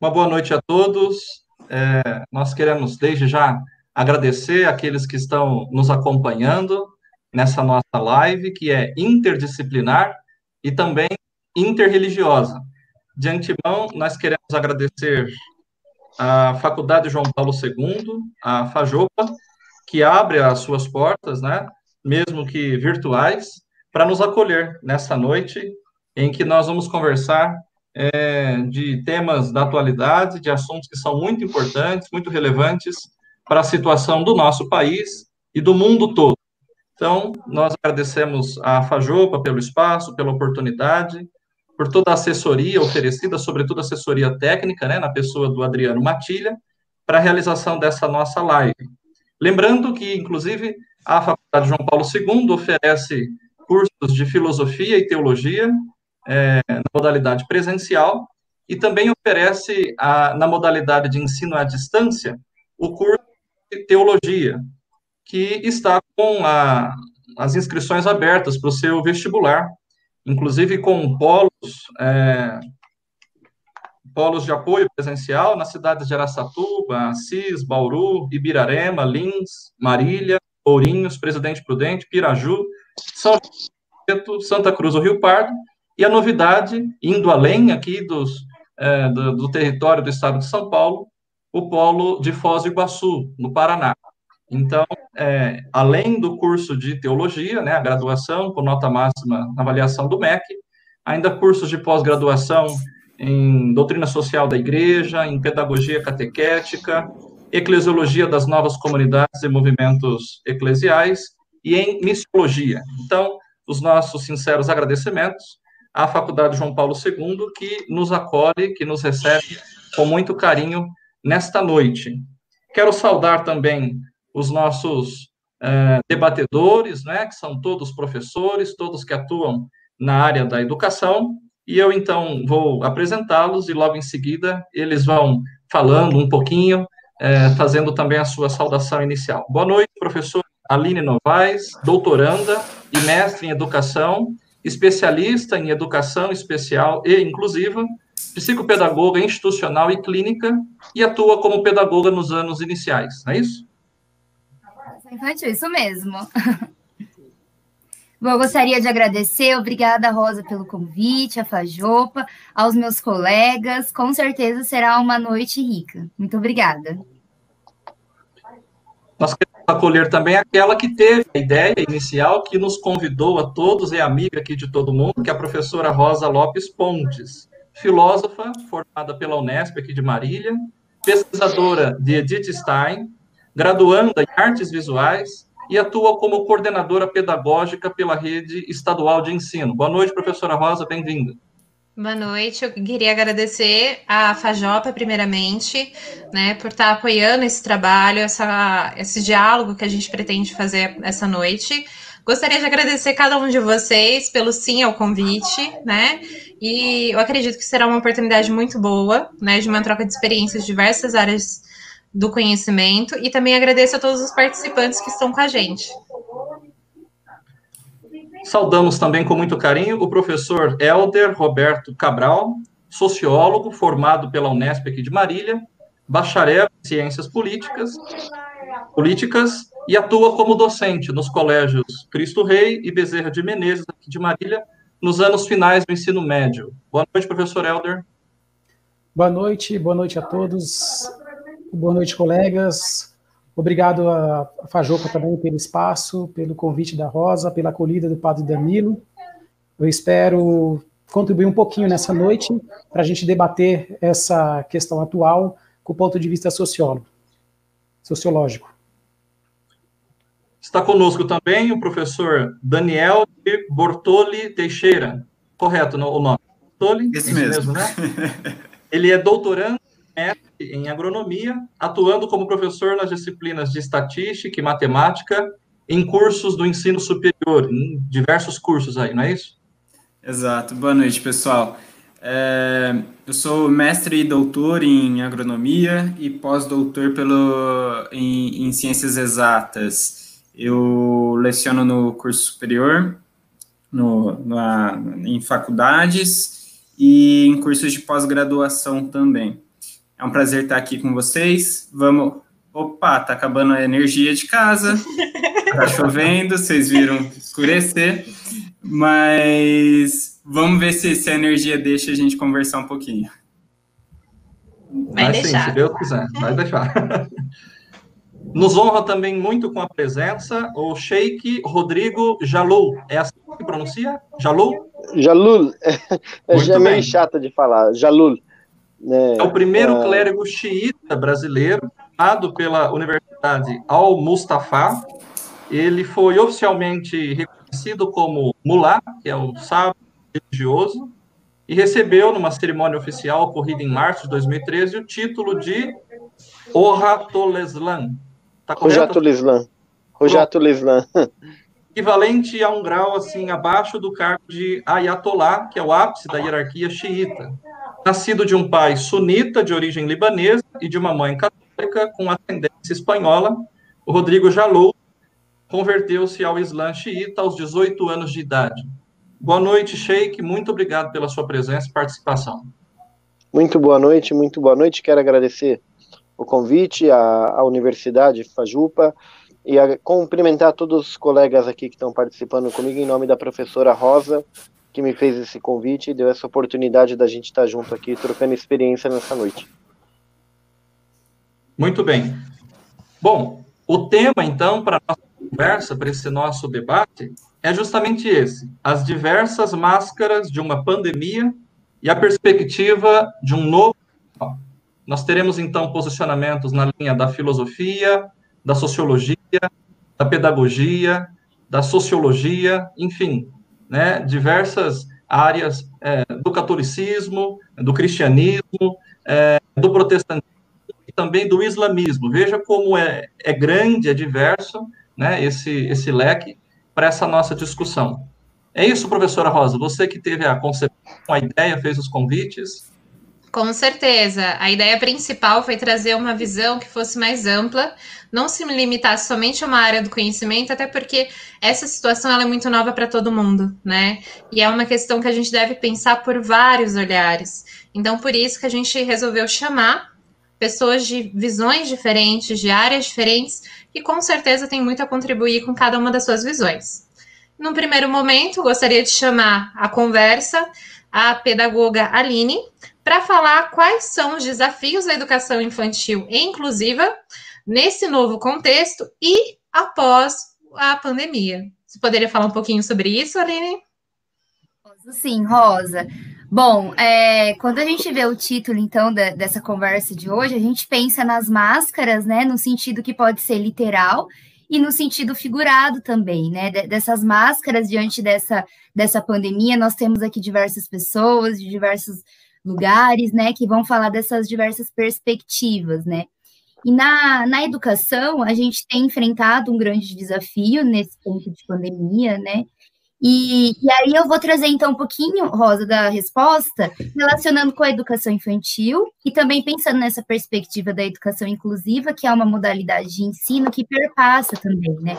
Uma boa noite a todos. É, nós queremos, desde já, agradecer aqueles que estão nos acompanhando nessa nossa live, que é interdisciplinar e também interreligiosa. De antemão, nós queremos agradecer à Faculdade João Paulo II, a Fajopa, que abre as suas portas, né, mesmo que virtuais, para nos acolher nessa noite em que nós vamos conversar é, de temas da atualidade, de assuntos que são muito importantes, muito relevantes para a situação do nosso país e do mundo todo. Então, nós agradecemos à Fajopa pelo espaço, pela oportunidade, por toda a assessoria oferecida, sobretudo assessoria técnica, né, na pessoa do Adriano Matilha, para a realização dessa nossa live. Lembrando que, inclusive, a Faculdade João Paulo II oferece cursos de filosofia e teologia é, na modalidade presencial e também oferece, a, na modalidade de ensino à distância, o curso de teologia, que está com a, as inscrições abertas para o seu vestibular, inclusive com polos, é, polos de apoio presencial nas cidades de Araçatuba, Assis, Bauru, Ibirarema, Lins, Marília, Ourinhos, Presidente Prudente, Piraju, São Santa Cruz do Rio Pardo e a novidade, indo além aqui dos, é, do, do, território do estado de São Paulo, o polo de Foz do Iguaçu, no Paraná. Então, é, além do curso de teologia, né, a graduação com nota máxima na avaliação do MEC, ainda cursos de pós-graduação em doutrina social da igreja, em pedagogia catequética, eclesiologia das novas comunidades e movimentos eclesiais e em missiologia. Então, os nossos sinceros agradecimentos à Faculdade João Paulo II, que nos acolhe, que nos recebe com muito carinho nesta noite. Quero saudar também os nossos eh, debatedores, né, que são todos professores, todos que atuam na área da educação, e eu então vou apresentá-los e logo em seguida eles vão falando um pouquinho, eh, fazendo também a sua saudação inicial. Boa noite, professor Aline Novaes, doutoranda e mestre em educação especialista em educação especial e inclusiva, psicopedagoga institucional e clínica e atua como pedagoga nos anos iniciais, não é isso? Infantil, isso mesmo. Bom, eu gostaria de agradecer, obrigada, Rosa, pelo convite, a Fajopa, aos meus colegas. Com certeza será uma noite rica. Muito obrigada. Nós queremos acolher também aquela que teve a ideia inicial, que nos convidou a todos, é amiga aqui de todo mundo, que é a professora Rosa Lopes Pontes, filósofa, formada pela Unesp aqui de Marília, pesquisadora de Edith Stein, graduanda em artes visuais e atua como coordenadora pedagógica pela rede estadual de ensino. Boa noite, professora Rosa, bem-vinda. Boa noite, eu queria agradecer a Fajopa, primeiramente, né, por estar apoiando esse trabalho, essa, esse diálogo que a gente pretende fazer essa noite. Gostaria de agradecer cada um de vocês pelo sim ao convite, né? E eu acredito que será uma oportunidade muito boa, né, de uma troca de experiências de diversas áreas do conhecimento. E também agradeço a todos os participantes que estão com a gente. Saudamos também com muito carinho o professor Helder Roberto Cabral, sociólogo formado pela Unesp aqui de Marília, bacharel em ciências políticas, políticas e atua como docente nos colégios Cristo Rei e Bezerra de Menezes aqui de Marília nos anos finais do ensino médio. Boa noite, professor Helder. Boa noite, boa noite a todos. Boa noite, colegas. Obrigado a Fajopa também pelo espaço, pelo convite da Rosa, pela acolhida do Padre Danilo. Eu espero contribuir um pouquinho nessa noite para a gente debater essa questão atual com o ponto de vista sociólogo. sociológico. Está conosco também o professor Daniel de Bortoli Teixeira. Correto o nome? Bortoli? Esse mesmo. mesmo né? Ele é doutorando em agronomia, atuando como professor nas disciplinas de estatística e matemática em cursos do ensino superior, em diversos cursos aí, não é isso? Exato. Boa noite, pessoal. É, eu sou mestre e doutor em agronomia e pós-doutor pelo em, em, ciências exatas. Eu leciono no curso superior, no, na, em faculdades e em cursos de pós-graduação também. É um prazer estar aqui com vocês. Vamos. Opa, tá acabando a energia de casa. Tá chovendo, vocês viram escurecer. Mas vamos ver se, se a energia deixa a gente conversar um pouquinho. Vai, vai deixar. Sim, se Deus quiser, vai deixar. Nos honra também muito com a presença o Sheik Rodrigo Jalou. É assim que pronuncia? Jalou? Jalul. É, é meio chata de falar. Jalul. É, é o primeiro é... clérigo xiita brasileiro, dado pela Universidade Al-Mustafa. Ele foi oficialmente reconhecido como mulá, que é o sábio religioso, e recebeu, numa cerimônia oficial ocorrida em março de 2013, o título de Orratoleslan. Tá Rojatoleslan. Rojatoleslan. Equivalente a um grau assim abaixo do cargo de Ayatollah, que é o ápice da hierarquia xiita nascido de um pai sunita de origem libanesa e de uma mãe católica com ascendência espanhola, o Rodrigo Jalou converteu-se ao Islã xiita aos 18 anos de idade. Boa noite, Sheik. Muito obrigado pela sua presença e participação. Muito boa noite, muito boa noite. Quero agradecer o convite à, à Universidade Fajupa e cumprimentar todos os colegas aqui que estão participando comigo em nome da professora Rosa, que me fez esse convite e deu essa oportunidade da gente estar junto aqui, trocando experiência nessa noite. Muito bem. Bom, o tema, então, para nossa conversa, para esse nosso debate, é justamente esse: as diversas máscaras de uma pandemia e a perspectiva de um novo. Nós teremos, então, posicionamentos na linha da filosofia, da sociologia, da pedagogia, da sociologia, enfim, né, diversas áreas é, do catolicismo, do cristianismo, é, do protestantismo e também do islamismo. Veja como é, é grande, é diverso né, esse, esse leque para essa nossa discussão. É isso, professora Rosa, você que teve a concepção, a ideia, fez os convites. Com certeza. A ideia principal foi trazer uma visão que fosse mais ampla, não se limitasse somente a uma área do conhecimento, até porque essa situação é muito nova para todo mundo, né? E é uma questão que a gente deve pensar por vários olhares. Então, por isso que a gente resolveu chamar pessoas de visões diferentes, de áreas diferentes, que com certeza tem muito a contribuir com cada uma das suas visões. Num primeiro momento, gostaria de chamar a conversa a pedagoga Aline, para falar quais são os desafios da educação infantil e inclusiva nesse novo contexto e após a pandemia. Você poderia falar um pouquinho sobre isso, Aline? Sim, Rosa. Bom, é, quando a gente vê o título, então, da, dessa conversa de hoje, a gente pensa nas máscaras, né, no sentido que pode ser literal e no sentido figurado também, né, dessas máscaras diante dessa, dessa pandemia. Nós temos aqui diversas pessoas de diversos lugares, né, que vão falar dessas diversas perspectivas, né. E na, na educação, a gente tem enfrentado um grande desafio nesse ponto de pandemia, né, e, e, aí eu vou trazer então um pouquinho, Rosa, da resposta, relacionando com a educação infantil e também pensando nessa perspectiva da educação inclusiva, que é uma modalidade de ensino que perpassa também, né?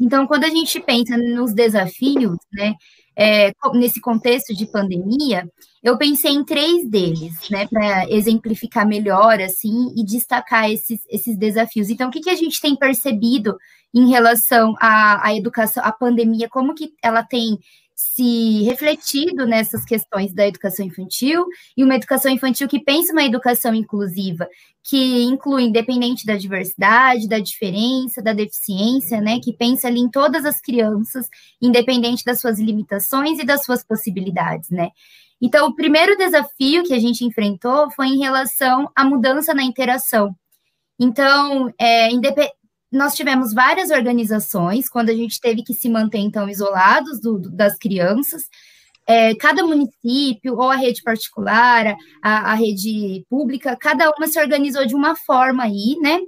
Então, quando a gente pensa nos desafios, né, é, nesse contexto de pandemia, eu pensei em três deles, né, para exemplificar melhor, assim, e destacar esses, esses desafios. Então, o que, que a gente tem percebido em relação à, à educação, à pandemia, como que ela tem se refletido nessas questões da educação infantil e uma educação infantil que pensa uma educação inclusiva, que inclui independente da diversidade, da diferença, da deficiência, né, que pensa ali em todas as crianças, independente das suas limitações e das suas possibilidades, né? Então, o primeiro desafio que a gente enfrentou foi em relação à mudança na interação. Então, é, nós tivemos várias organizações, quando a gente teve que se manter, então, isolados do, do, das crianças, é, cada município, ou a rede particular, a, a, rede pública, cada uma se organizou de uma forma aí, né?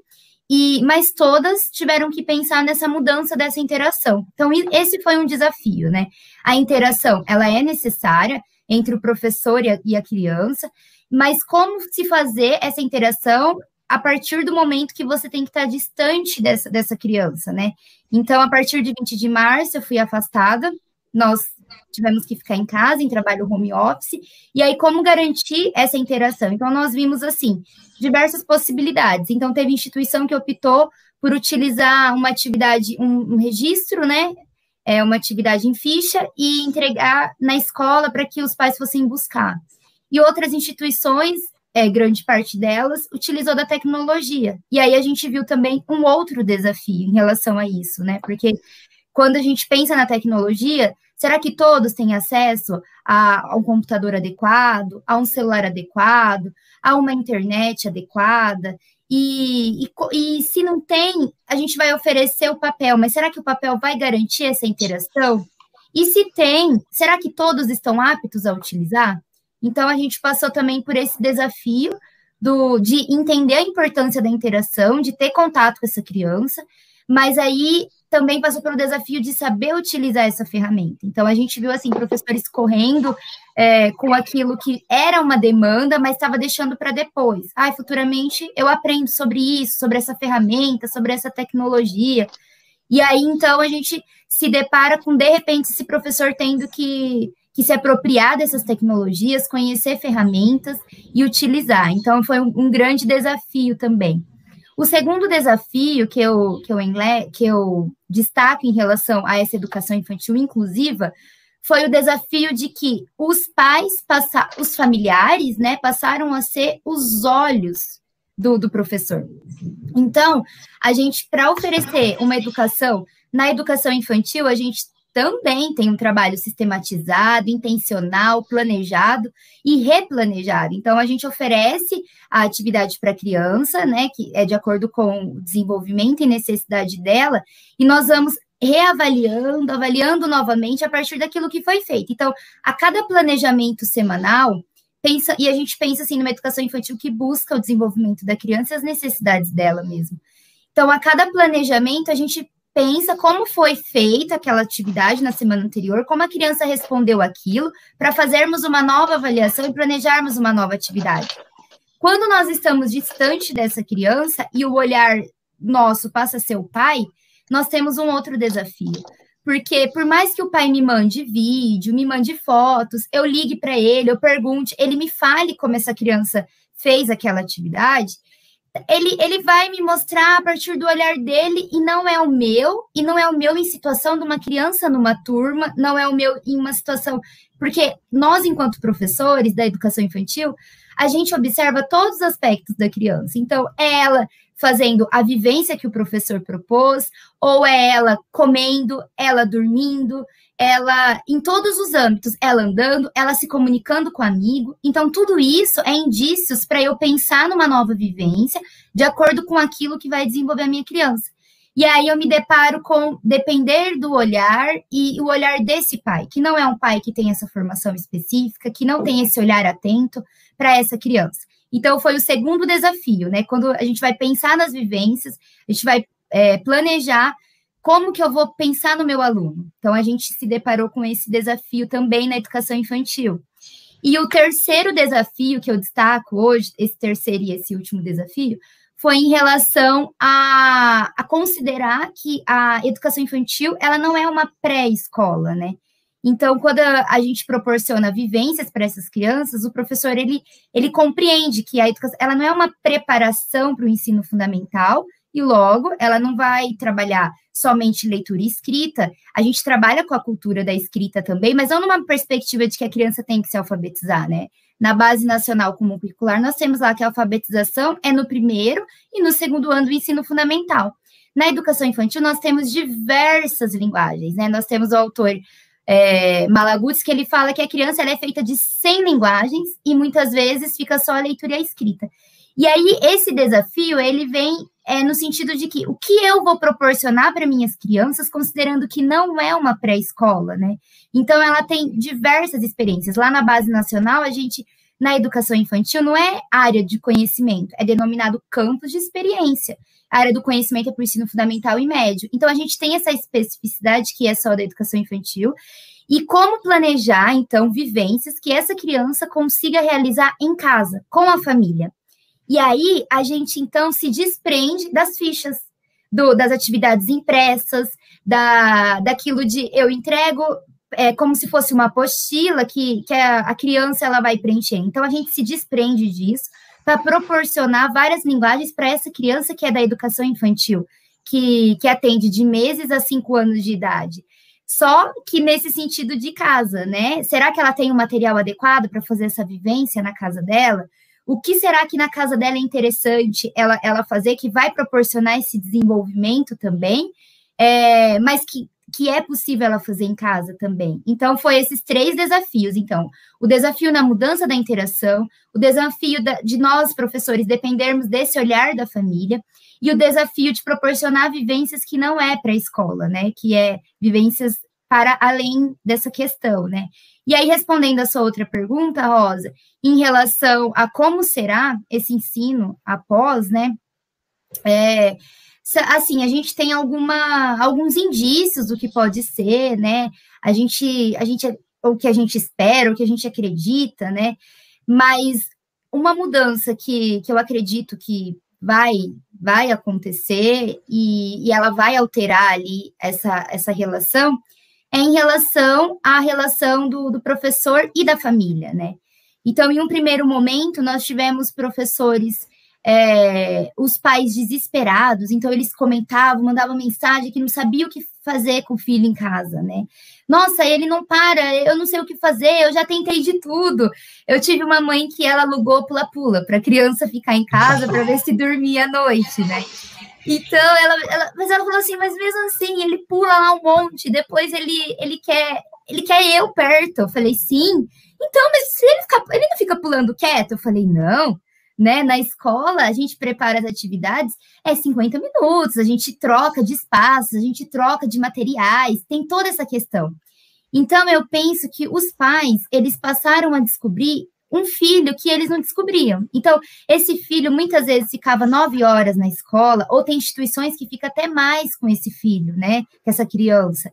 E, mas todas tiveram que pensar nessa mudança dessa interação. Então, esse foi um desafio, né? A interação, ela é necessária entre o professor e a, e a criança, mas como se fazer essa interação a partir do momento que você tem que estar distante dessa, dessa criança, né? Então, a partir de 20 de março, eu fui afastada, nós tivemos que ficar em casa, em trabalho home office, e aí como garantir essa interação? Então, nós vimos, assim, diversas possibilidades. Então, teve instituição que optou por utilizar uma atividade, um, um registro, né? É, uma atividade em ficha e entregar na escola para que os pais fossem buscar. E outras instituições é, grande parte delas, utilizou da tecnologia. E aí a gente viu também um outro desafio em relação a isso, né? Porque quando a gente pensa na tecnologia, será que todos têm acesso a, a um computador adequado, a um celular adequado, a uma internet adequada? E, e, e se não tem, a gente vai oferecer o papel, mas será que o papel vai garantir essa interação? E se tem, será que todos estão aptos a utilizar? Então, a gente passou também por esse desafio do, de entender a importância da interação, de ter contato com essa criança, mas aí também passou pelo desafio de saber utilizar essa ferramenta. Então, a gente viu, assim, professores correndo é, com aquilo que era uma demanda, mas estava deixando para depois. Ah, futuramente eu aprendo sobre isso, sobre essa ferramenta, sobre essa tecnologia. E aí, então, a gente se depara com, de repente, esse professor tendo que que se apropriar dessas tecnologias, conhecer ferramentas e utilizar. Então, foi um, um grande desafio também. O segundo desafio que eu, que, eu, que eu destaco em relação a essa educação infantil inclusiva foi o desafio de que os pais, passa, os familiares, né, passaram a ser os olhos do, do professor. Então, a gente, para oferecer uma educação, na educação infantil, a gente também tem um trabalho sistematizado, intencional, planejado e replanejado. Então, a gente oferece a atividade para a criança, né, que é de acordo com o desenvolvimento e necessidade dela, e nós vamos reavaliando, avaliando novamente a partir daquilo que foi feito. Então, a cada planejamento semanal, pensa, e a gente pensa assim numa educação infantil que busca o desenvolvimento da criança e as necessidades dela mesmo. Então, a cada planejamento, a gente pensa como foi feita aquela atividade na semana anterior, como a criança respondeu aquilo, para fazermos uma nova avaliação e planejarmos uma nova atividade. Quando nós estamos distante dessa criança e o olhar nosso passa a ser o pai, nós temos um outro desafio. Porque por mais que o pai me mande vídeo, me mande fotos, eu ligue para ele, eu pergunte, ele me fale como essa criança fez aquela atividade, ele, ele vai me mostrar a partir do olhar dele e não é o meu, e não é o meu em situação de uma criança numa turma, não é o meu em uma situação. Porque nós, enquanto professores da educação infantil, a gente observa todos os aspectos da criança. Então, é ela fazendo a vivência que o professor propôs, ou é ela comendo, ela dormindo, ela em todos os âmbitos, ela andando, ela se comunicando com o amigo. Então, tudo isso é indícios para eu pensar numa nova vivência, de acordo com aquilo que vai desenvolver a minha criança. E aí eu me deparo com depender do olhar e o olhar desse pai, que não é um pai que tem essa formação específica, que não tem esse olhar atento para essa criança. Então, foi o segundo desafio, né? Quando a gente vai pensar nas vivências, a gente vai é, planejar como que eu vou pensar no meu aluno? Então, a gente se deparou com esse desafio também na educação infantil. E o terceiro desafio que eu destaco hoje, esse terceiro e esse último desafio, foi em relação a, a considerar que a educação infantil, ela não é uma pré-escola, né? Então, quando a, a, gente proporciona vivências para essas crianças, o professor, ele, ele compreende que a educação, ela não é uma preparação para o ensino fundamental, e logo ela não vai trabalhar somente leitura e escrita, a gente trabalha com a cultura da escrita também, mas não numa perspectiva de que a criança tem que se alfabetizar, né? Na Base Nacional Comum Curricular, nós temos lá que a alfabetização é no primeiro e no segundo ano do ensino fundamental. Na educação infantil, nós temos diversas linguagens, né? Nós temos o autor é, que ele fala que a criança é feita de 100 linguagens e muitas vezes fica só a leitura e a escrita. E aí, esse desafio, ele vem é, no sentido de que o que eu vou proporcionar para minhas crianças, considerando que não é uma pré-escola, né? Então, ela tem diversas experiências. Lá na Base Nacional, a gente, na educação infantil, não é área de conhecimento, é denominado campus de experiência. A área do conhecimento é para o ensino fundamental e médio. Então, a gente tem essa especificidade que é só da educação infantil. E como planejar, então, vivências que essa criança consiga realizar em casa, com a família. E aí a gente então se desprende das fichas, do, das atividades impressas, da, daquilo de eu entrego é, como se fosse uma apostila que, que a, a criança ela vai preencher. Então a gente se desprende disso para proporcionar várias linguagens para essa criança que é da educação infantil, que, que atende de meses a cinco anos de idade. Só que nesse sentido de casa, né? Será que ela tem o um material adequado para fazer essa vivência na casa dela? O que será que na casa dela é interessante ela, ela fazer, que vai proporcionar esse desenvolvimento também, é, mas que, que é possível ela fazer em casa também. Então, foi esses três desafios. Então, o desafio na mudança da interação, o desafio da, de nós, professores, dependermos desse olhar da família, e o desafio de proporcionar vivências que não é para a escola, né? Que é vivências para além dessa questão, né? E aí, respondendo a sua outra pergunta, Rosa, em relação a como será esse ensino após, né? É, assim, a gente tem alguma, alguns indícios do que pode ser, né? A gente, a gente, o que a gente espera, o que a gente acredita, né? Mas uma mudança que, que eu acredito que vai, vai acontecer e, e ela vai alterar ali essa, essa relação é em relação à relação do, do professor e da família, né? Então, em um primeiro momento, nós tivemos professores, é, os pais desesperados, então eles comentavam, mandavam mensagem que não sabia o que fazer com o filho em casa, né? Nossa, ele não para, eu não sei o que fazer, eu já tentei de tudo. Eu tive uma mãe que ela alugou pula-pula para a criança ficar em casa para ver se dormia à noite, né? Então, ela, ela, mas ela falou assim, mas mesmo assim, ele pula lá um monte, depois ele, ele quer ele quer eu perto. Eu falei, sim. Então, mas se ele, fica, ele não fica pulando quieto? Eu falei, não. Né? Na escola, a gente prepara as atividades, é 50 minutos, a gente troca de espaços, a gente troca de materiais, tem toda essa questão. Então, eu penso que os pais, eles passaram a descobrir um filho que eles não descobriam. Então, esse filho muitas vezes ficava nove horas na escola, ou tem instituições que fica até mais com esse filho, né? Com essa criança.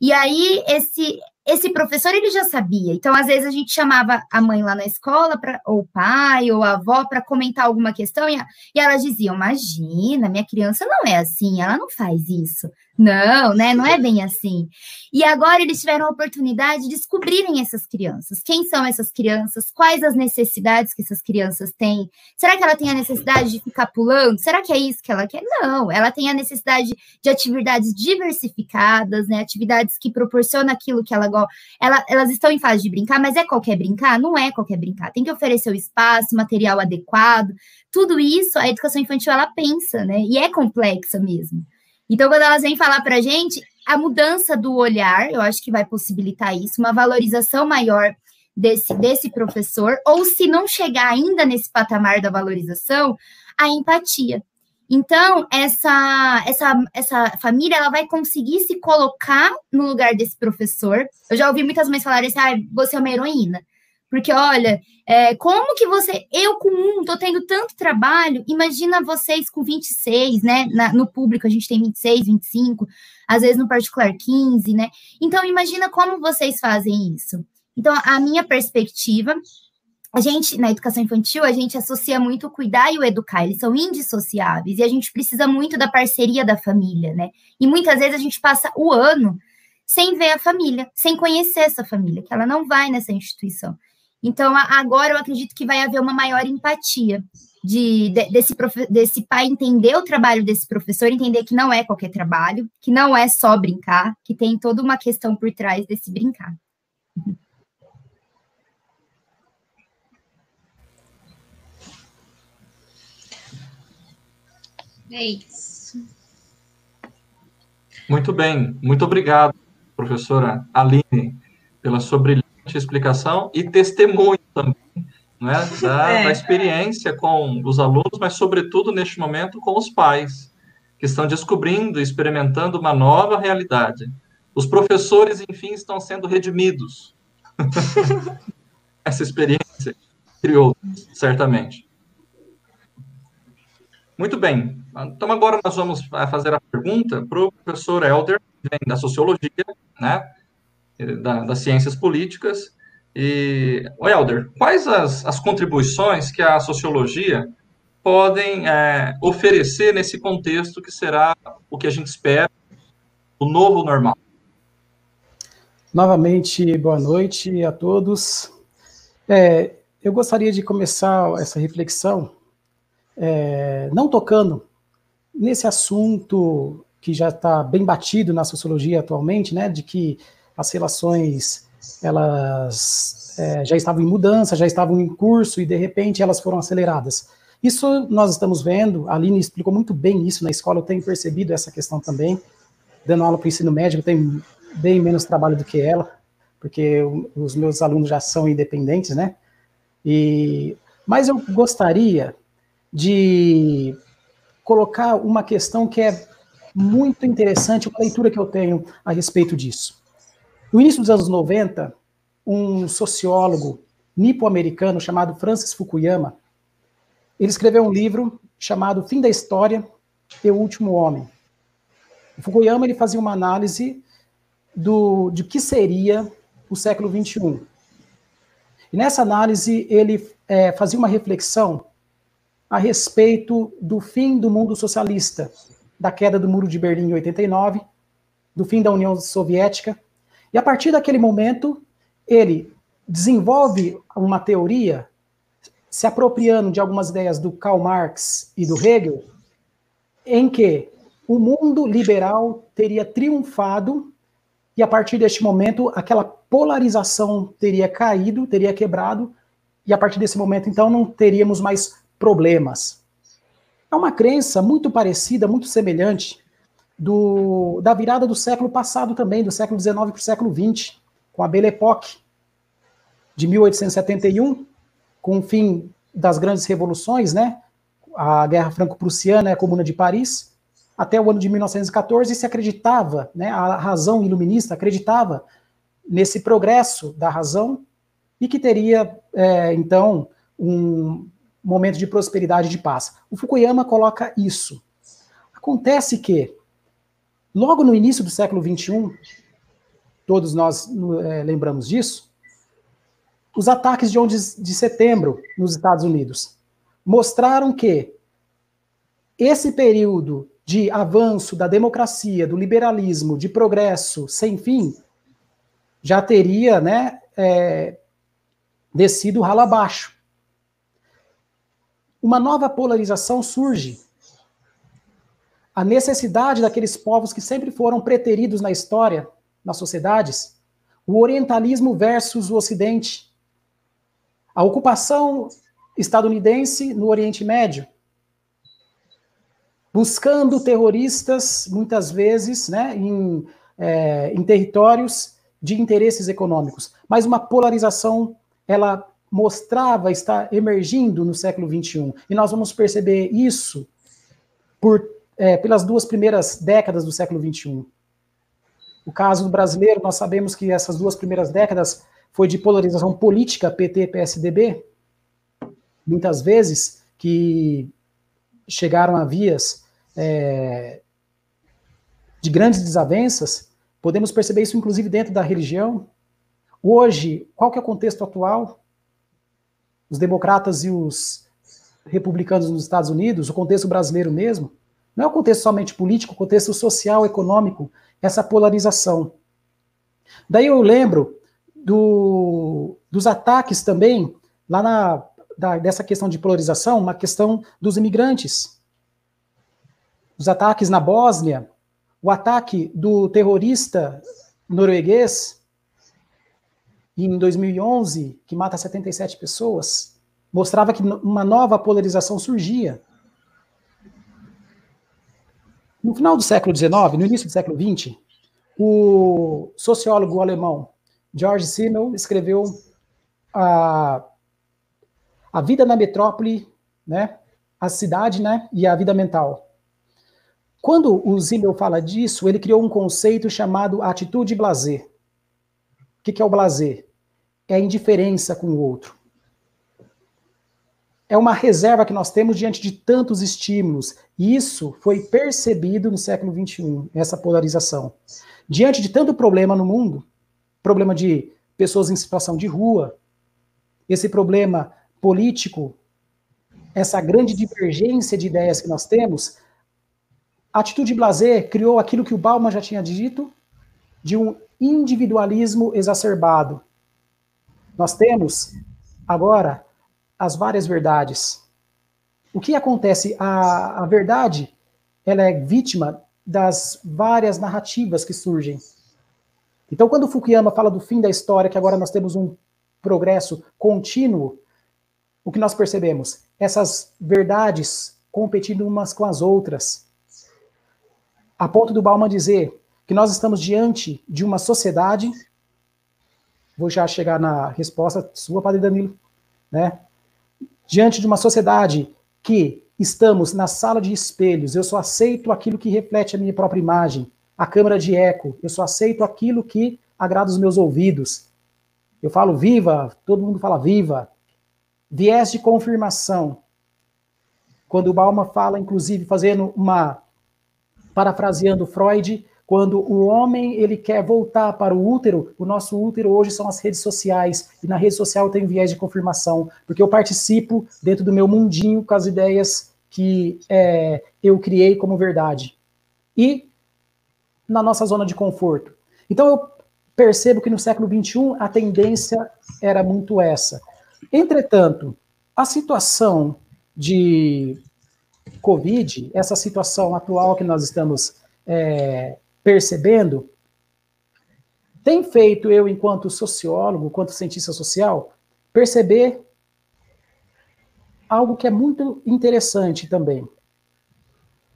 E aí, esse, esse professor, ele já sabia. Então, às vezes, a gente chamava a mãe lá na escola, pra, ou o pai, ou a avó, para comentar alguma questão, e, e elas diziam, imagina, minha criança não é assim, ela não faz isso. Não, né? Não é bem assim. E agora eles tiveram a oportunidade de descobrirem essas crianças. Quem são essas crianças? Quais as necessidades que essas crianças têm? Será que ela tem a necessidade de ficar pulando? Será que é isso que ela quer? Não, ela tem a necessidade de atividades diversificadas, né? Atividades que proporcionam aquilo que ela gosta. Ela, elas estão em fase de brincar, mas é qualquer brincar? Não é qualquer brincar. Tem que oferecer o espaço, material adequado. Tudo isso a educação infantil ela pensa, né? E é complexa mesmo. Então, quando elas vêm falar para a gente, a mudança do olhar, eu acho que vai possibilitar isso, uma valorização maior desse, desse professor, ou se não chegar ainda nesse patamar da valorização, a empatia. Então, essa, essa, essa família ela vai conseguir se colocar no lugar desse professor. Eu já ouvi muitas mães falarem assim: ah, você é uma heroína. Porque, olha, é, como que você. Eu com um tô tendo tanto trabalho, imagina vocês com 26, né? Na, no público a gente tem 26, 25, às vezes no particular 15, né? Então, imagina como vocês fazem isso. Então, a minha perspectiva. A gente, na educação infantil, a gente associa muito o cuidar e o educar, eles são indissociáveis, e a gente precisa muito da parceria da família, né? E muitas vezes a gente passa o ano sem ver a família, sem conhecer essa família, que ela não vai nessa instituição. Então, agora eu acredito que vai haver uma maior empatia de, de, desse, desse pai entender o trabalho desse professor, entender que não é qualquer trabalho, que não é só brincar, que tem toda uma questão por trás desse brincar. É isso. Muito bem, muito obrigado, professora Aline, pela sua brilhante explicação e testemunho também né, da, é. da experiência com os alunos, mas, sobretudo, neste momento, com os pais, que estão descobrindo, experimentando uma nova realidade. Os professores, enfim, estão sendo redimidos. Essa experiência criou, certamente. Muito bem. Então, agora nós vamos fazer a pergunta para o professor Helder, que vem da Sociologia, né, da, das Ciências Políticas, e, Helder, quais as, as contribuições que a sociologia podem é, oferecer nesse contexto que será o que a gente espera, o novo normal? Novamente, boa noite a todos. É, eu gostaria de começar essa reflexão é, não tocando nesse assunto que já está bem batido na sociologia atualmente, né, de que as relações elas é, já estavam em mudança, já estavam em curso e de repente elas foram aceleradas. Isso nós estamos vendo, a Aline explicou muito bem isso na escola, eu tenho percebido essa questão também. Dando aula para o ensino médio, eu tenho bem menos trabalho do que ela, porque os meus alunos já são independentes, né? E, mas eu gostaria de colocar uma questão que é muito interessante, uma leitura que eu tenho a respeito disso. No início dos anos 90, um sociólogo nipo-americano chamado Francis Fukuyama, ele escreveu um livro chamado Fim da História e o Último Homem. O Fukuyama ele fazia uma análise do, de que seria o século XXI. E nessa análise ele é, fazia uma reflexão a respeito do fim do mundo socialista, da queda do Muro de Berlim em 89, do fim da União Soviética e a partir daquele momento, ele desenvolve uma teoria, se apropriando de algumas ideias do Karl Marx e do Hegel, em que o mundo liberal teria triunfado e a partir deste momento aquela polarização teria caído, teria quebrado e a partir desse momento então não teríamos mais problemas. É uma crença muito parecida, muito semelhante do, da virada do século passado também, do século XIX para o século XX, com a Belle Époque, de 1871, com o fim das grandes revoluções, né? A Guerra Franco-Prussiana e a Comuna de Paris, até o ano de 1914, se acreditava, né? A razão iluminista acreditava nesse progresso da razão e que teria, é, então, um momento de prosperidade e de paz. O Fukuyama coloca isso. Acontece que Logo no início do século XXI, todos nós é, lembramos disso, os ataques de 11 de setembro nos Estados Unidos mostraram que esse período de avanço da democracia, do liberalismo, de progresso sem fim, já teria né, é, descido ralo abaixo. Uma nova polarização surge a necessidade daqueles povos que sempre foram preteridos na história, nas sociedades, o orientalismo versus o ocidente, a ocupação estadunidense no Oriente Médio, buscando terroristas, muitas vezes, né, em, é, em territórios de interesses econômicos. Mas uma polarização, ela mostrava estar emergindo no século XXI. E nós vamos perceber isso por é, pelas duas primeiras décadas do século XXI. O caso do brasileiro, nós sabemos que essas duas primeiras décadas foi de polarização política PT-PSDB, muitas vezes que chegaram a vias é, de grandes desavenças. Podemos perceber isso, inclusive, dentro da religião. Hoje, qual que é o contexto atual? Os democratas e os republicanos nos Estados Unidos, o contexto brasileiro mesmo, não é o contexto somente político, o contexto social, econômico, essa polarização. Daí eu lembro do, dos ataques também, lá na, da, dessa questão de polarização, uma questão dos imigrantes. Os ataques na Bósnia, o ataque do terrorista norueguês em 2011, que mata 77 pessoas, mostrava que uma nova polarização surgia. No final do século XIX, no início do século XX, o sociólogo alemão George Simmel escreveu a, a vida na metrópole, né, a cidade, né, e a vida mental. Quando o Zimmel fala disso, ele criou um conceito chamado atitude blazer. O que é o blazer? É a indiferença com o outro. É uma reserva que nós temos diante de tantos estímulos. Isso foi percebido no século XXI, essa polarização. Diante de tanto problema no mundo, problema de pessoas em situação de rua, esse problema político, essa grande divergência de ideias que nós temos, a atitude blazer criou aquilo que o Bauman já tinha dito, de um individualismo exacerbado. Nós temos agora as várias verdades. O que acontece? A, a verdade ela é vítima das várias narrativas que surgem. Então, quando Fukuyama fala do fim da história, que agora nós temos um progresso contínuo, o que nós percebemos? Essas verdades competindo umas com as outras. A ponto do Bauman dizer que nós estamos diante de uma sociedade. Vou já chegar na resposta sua, Padre Danilo, né? Diante de uma sociedade que estamos na sala de espelhos, eu só aceito aquilo que reflete a minha própria imagem, a câmara de eco, eu só aceito aquilo que agrada os meus ouvidos. Eu falo viva, todo mundo fala viva. Viés de confirmação. Quando o Bauman fala, inclusive, fazendo uma parafraseando Freud, quando o homem ele quer voltar para o útero, o nosso útero hoje são as redes sociais, e na rede social eu tenho viés de confirmação, porque eu participo dentro do meu mundinho com as ideias que é, eu criei como verdade. E na nossa zona de conforto. Então eu percebo que no século XXI a tendência era muito essa. Entretanto, a situação de Covid, essa situação atual que nós estamos é, percebendo, tem feito eu, enquanto sociólogo, enquanto cientista social, perceber algo que é muito interessante também.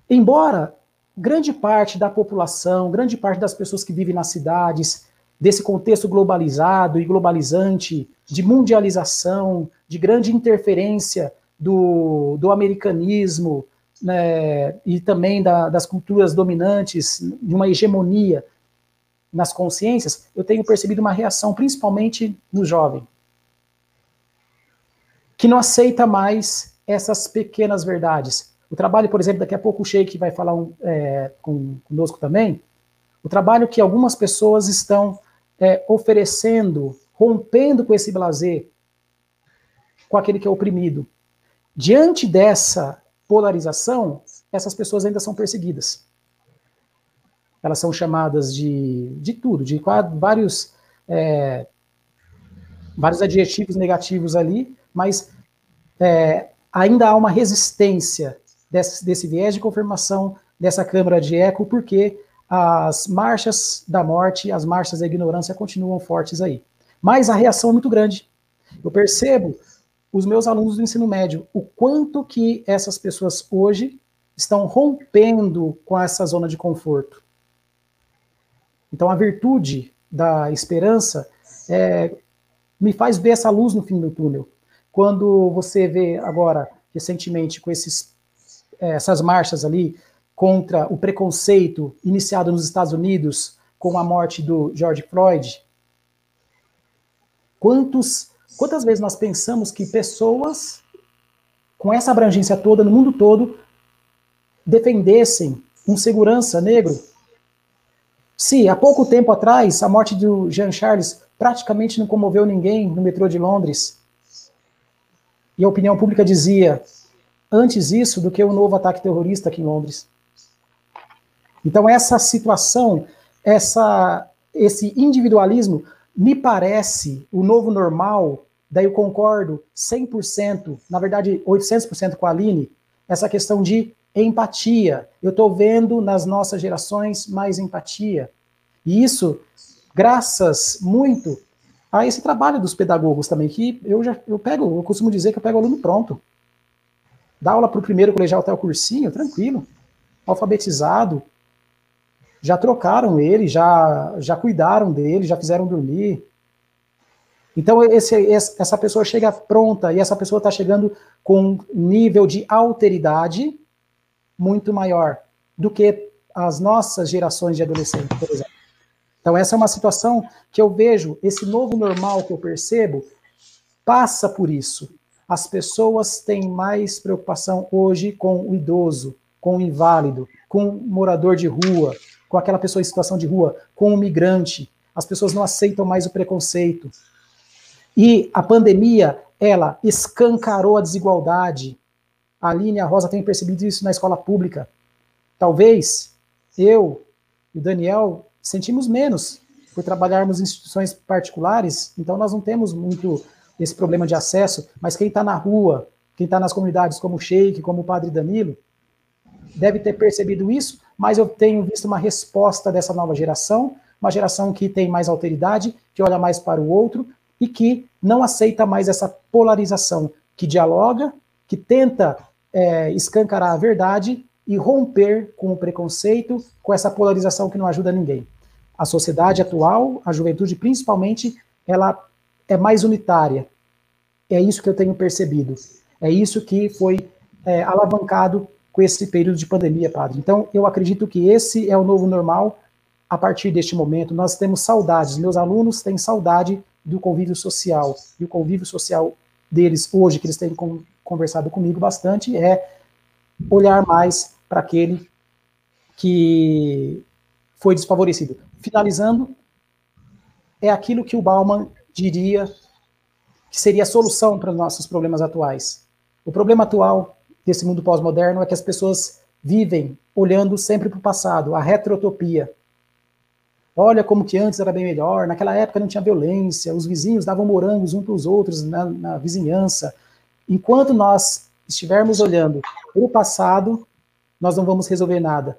Embora grande parte da população, grande parte das pessoas que vivem nas cidades, desse contexto globalizado e globalizante, de mundialização, de grande interferência do, do americanismo, né, e também da, das culturas dominantes, de uma hegemonia nas consciências, eu tenho percebido uma reação, principalmente no jovem, que não aceita mais essas pequenas verdades. O trabalho, por exemplo, daqui a pouco o Sheik vai falar um, é, com, conosco também, o trabalho que algumas pessoas estão é, oferecendo, rompendo com esse blazer, com aquele que é oprimido. Diante dessa polarização, essas pessoas ainda são perseguidas. Elas são chamadas de, de tudo, de vários, é, vários adjetivos negativos ali, mas é, ainda há uma resistência desse, desse viés de confirmação dessa câmara de eco, porque as marchas da morte, as marchas da ignorância continuam fortes aí. Mas a reação é muito grande. Eu percebo os meus alunos do ensino médio, o quanto que essas pessoas hoje estão rompendo com essa zona de conforto. Então, a virtude da esperança é, me faz ver essa luz no fim do túnel. Quando você vê agora, recentemente, com esses, é, essas marchas ali contra o preconceito iniciado nos Estados Unidos com a morte do George Floyd, quantos Quantas vezes nós pensamos que pessoas com essa abrangência toda no mundo todo defendessem um segurança negro? Se há pouco tempo atrás a morte do Jean Charles praticamente não comoveu ninguém no metrô de Londres, e a opinião pública dizia antes isso do que o novo ataque terrorista aqui em Londres. Então essa situação, essa esse individualismo me parece o novo normal, daí eu concordo 100%, na verdade 800% com a Aline, essa questão de empatia. Eu estou vendo nas nossas gerações mais empatia. E isso, graças muito a esse trabalho dos pedagogos também, que eu já eu pego, eu costumo dizer que eu pego o aluno pronto. Dá aula para o primeiro colegial até o cursinho, tranquilo, alfabetizado, já trocaram ele, já, já cuidaram dele, já fizeram dormir. Então, esse, essa pessoa chega pronta e essa pessoa está chegando com um nível de alteridade muito maior do que as nossas gerações de adolescentes, por exemplo. Então, essa é uma situação que eu vejo, esse novo normal que eu percebo, passa por isso. As pessoas têm mais preocupação hoje com o idoso, com o inválido, com o morador de rua, com aquela pessoa em situação de rua, com o migrante. As pessoas não aceitam mais o preconceito. E a pandemia, ela escancarou a desigualdade. A Aline e a Rosa têm percebido isso na escola pública. Talvez eu e o Daniel sentimos menos por trabalharmos em instituições particulares, então nós não temos muito esse problema de acesso, mas quem está na rua, quem está nas comunidades como o Sheik, como o Padre Danilo, deve ter percebido isso, mas eu tenho visto uma resposta dessa nova geração, uma geração que tem mais alteridade, que olha mais para o outro e que não aceita mais essa polarização, que dialoga, que tenta é, escancarar a verdade e romper com o preconceito, com essa polarização que não ajuda ninguém. A sociedade atual, a juventude principalmente, ela é mais unitária. É isso que eu tenho percebido. É isso que foi é, alavancado com esse período de pandemia, padre. Então, eu acredito que esse é o novo normal a partir deste momento. Nós temos saudades, meus alunos têm saudade do convívio social. E o convívio social deles hoje, que eles têm conversado comigo bastante, é olhar mais para aquele que foi desfavorecido. Finalizando, é aquilo que o Bauman diria que seria a solução para os nossos problemas atuais. O problema atual desse mundo pós-moderno é que as pessoas vivem olhando sempre para o passado, a retrotopia. Olha como que antes era bem melhor, naquela época não tinha violência, os vizinhos davam morangos uns para os outros na, na vizinhança. Enquanto nós estivermos olhando o passado, nós não vamos resolver nada.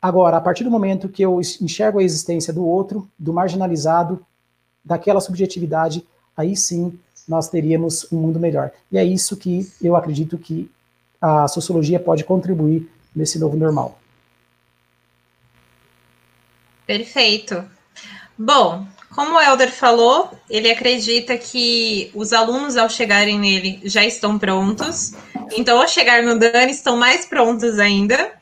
Agora, a partir do momento que eu enxergo a existência do outro, do marginalizado, daquela subjetividade, aí sim nós teríamos um mundo melhor. E é isso que eu acredito que a sociologia pode contribuir nesse novo normal. Perfeito. Bom, como o Helder falou, ele acredita que os alunos, ao chegarem nele, já estão prontos. Então, ao chegar no Dani, estão mais prontos ainda,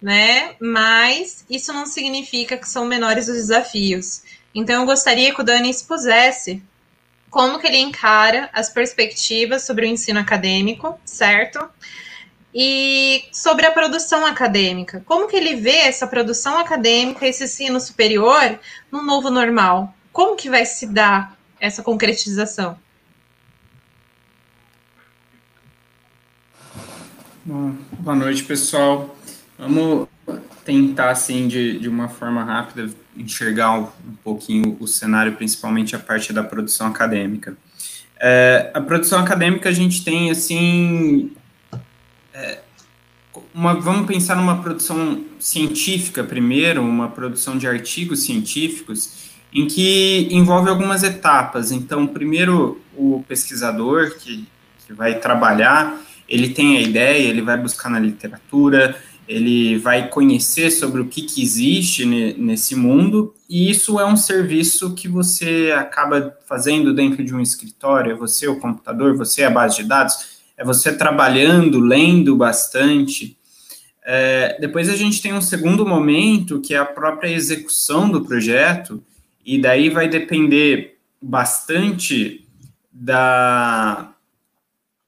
né? Mas isso não significa que são menores os desafios. Então, eu gostaria que o Dani expusesse como que ele encara as perspectivas sobre o ensino acadêmico, certo? E sobre a produção acadêmica, como que ele vê essa produção acadêmica, esse ensino superior no novo normal? Como que vai se dar essa concretização? Boa noite, pessoal. Vamos tentar, assim, de, de uma forma rápida, enxergar um, um pouquinho o cenário, principalmente a parte da produção acadêmica. É, a produção acadêmica a gente tem, assim, uma, vamos pensar numa produção científica primeiro, uma produção de artigos científicos, em que envolve algumas etapas. Então, primeiro, o pesquisador que, que vai trabalhar, ele tem a ideia, ele vai buscar na literatura, ele vai conhecer sobre o que, que existe nesse mundo, e isso é um serviço que você acaba fazendo dentro de um escritório, é você o computador, você a base de dados, é você trabalhando, lendo bastante. É, depois a gente tem um segundo momento, que é a própria execução do projeto, e daí vai depender bastante da,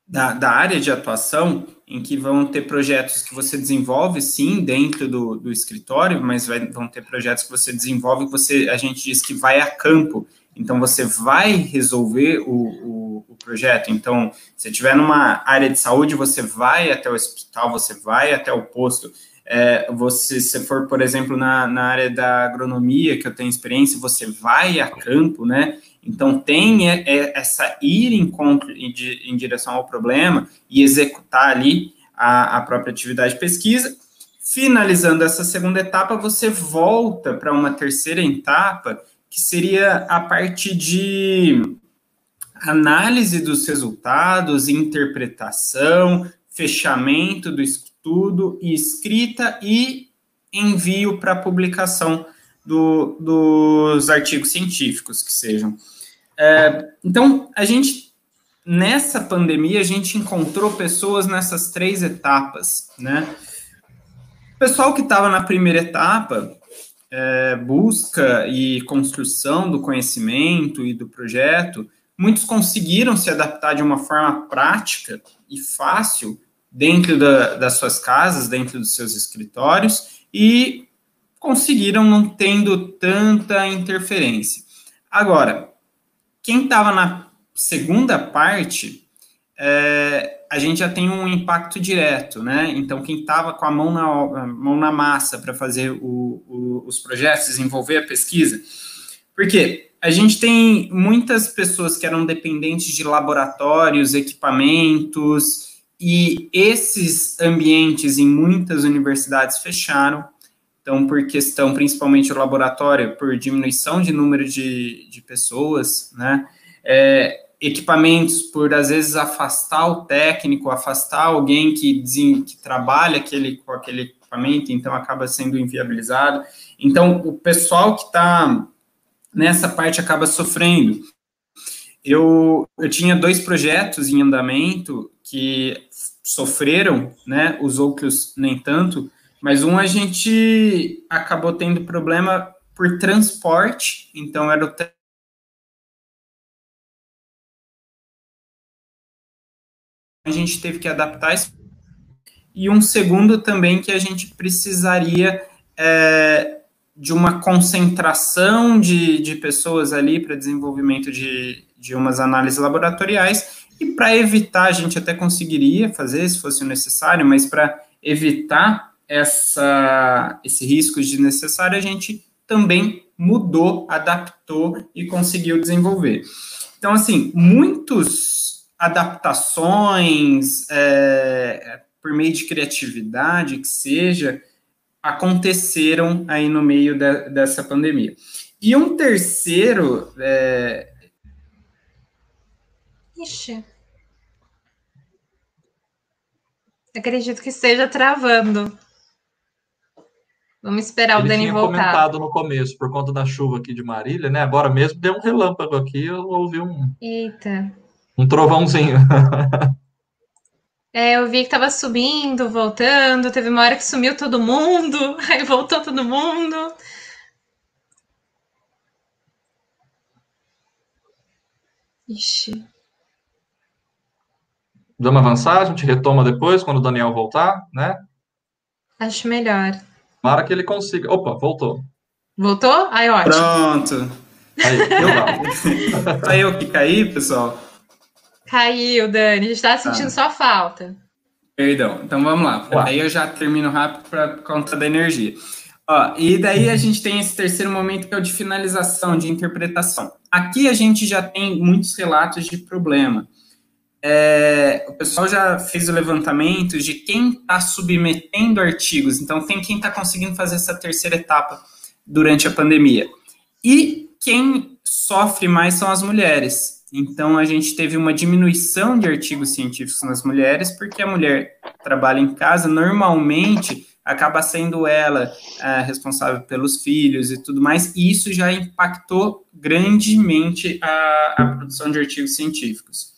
da, da área de atuação, em que vão ter projetos que você desenvolve, sim, dentro do, do escritório, mas vai, vão ter projetos que você desenvolve, você, a gente diz que vai a campo, então você vai resolver o, o, o projeto. Então, se estiver numa área de saúde, você vai até o hospital, você vai até o posto. É, você, se for, por exemplo, na, na área da agronomia, que eu tenho experiência, você vai a campo, né? Então, tem essa ir em, em direção ao problema e executar ali a, a própria atividade de pesquisa. Finalizando essa segunda etapa, você volta para uma terceira etapa, que seria a parte de análise dos resultados, interpretação, fechamento do estudo e escrita e envio para publicação do, dos artigos científicos que sejam. É, então, a gente, nessa pandemia, a gente encontrou pessoas nessas três etapas, né? O pessoal que estava na primeira etapa, é, busca e construção do conhecimento e do projeto, muitos conseguiram se adaptar de uma forma prática e fácil dentro da, das suas casas, dentro dos seus escritórios, e conseguiram não tendo tanta interferência. Agora, quem estava na segunda parte, é, a gente já tem um impacto direto, né? Então, quem estava com a mão na, mão na massa para fazer o, o, os projetos, desenvolver a pesquisa, porque a gente tem muitas pessoas que eram dependentes de laboratórios, equipamentos, e esses ambientes em muitas universidades fecharam. Então, por questão, principalmente o laboratório, por diminuição de número de, de pessoas, né? É, equipamentos por, às vezes, afastar o técnico, afastar alguém que, que trabalha aquele, com aquele equipamento, então acaba sendo inviabilizado. Então, o pessoal que está nessa parte acaba sofrendo. Eu, eu tinha dois projetos em andamento que sofreram, né, os outros nem tanto, mas um a gente acabou tendo problema por transporte, então era o a gente teve que adaptar isso. E um segundo também que a gente precisaria é, de uma concentração de, de pessoas ali para desenvolvimento de, de umas análises laboratoriais e para evitar, a gente até conseguiria fazer se fosse necessário, mas para evitar essa, esse risco desnecessário, a gente também mudou, adaptou e conseguiu desenvolver. Então, assim, muitos adaptações é, por meio de criatividade, que seja, aconteceram aí no meio de, dessa pandemia. E um terceiro. É... Ixi. Acredito que esteja travando. Vamos esperar Ele o Dani voltar. Ele comentado no começo, por conta da chuva aqui de Marília, né? Agora mesmo deu um relâmpago aqui, eu ouvi um. Eita. Um trovãozinho. É, eu vi que tava subindo, voltando, teve uma hora que sumiu todo mundo, aí voltou todo mundo. Ixi. Vamos avançar, a gente retoma depois, quando o Daniel voltar, né? Acho melhor. Tomara que ele consiga. Opa, voltou. Voltou? Aí, ótimo. Pronto. Aí, eu, aí eu que caí, pessoal. Caiu, Dani. A gente tá sentindo ah. só falta. Perdão. Então vamos lá. Ué. Aí eu já termino rápido para conta da energia. Ó, e daí a gente tem esse terceiro momento que é o de finalização, de interpretação. Aqui a gente já tem muitos relatos de problema. É, o pessoal já fez o levantamento de quem está submetendo artigos, então tem quem está conseguindo fazer essa terceira etapa durante a pandemia. E quem sofre mais são as mulheres. Então, a gente teve uma diminuição de artigos científicos nas mulheres, porque a mulher trabalha em casa, normalmente acaba sendo ela é, responsável pelos filhos e tudo mais, e isso já impactou grandemente a, a produção de artigos científicos.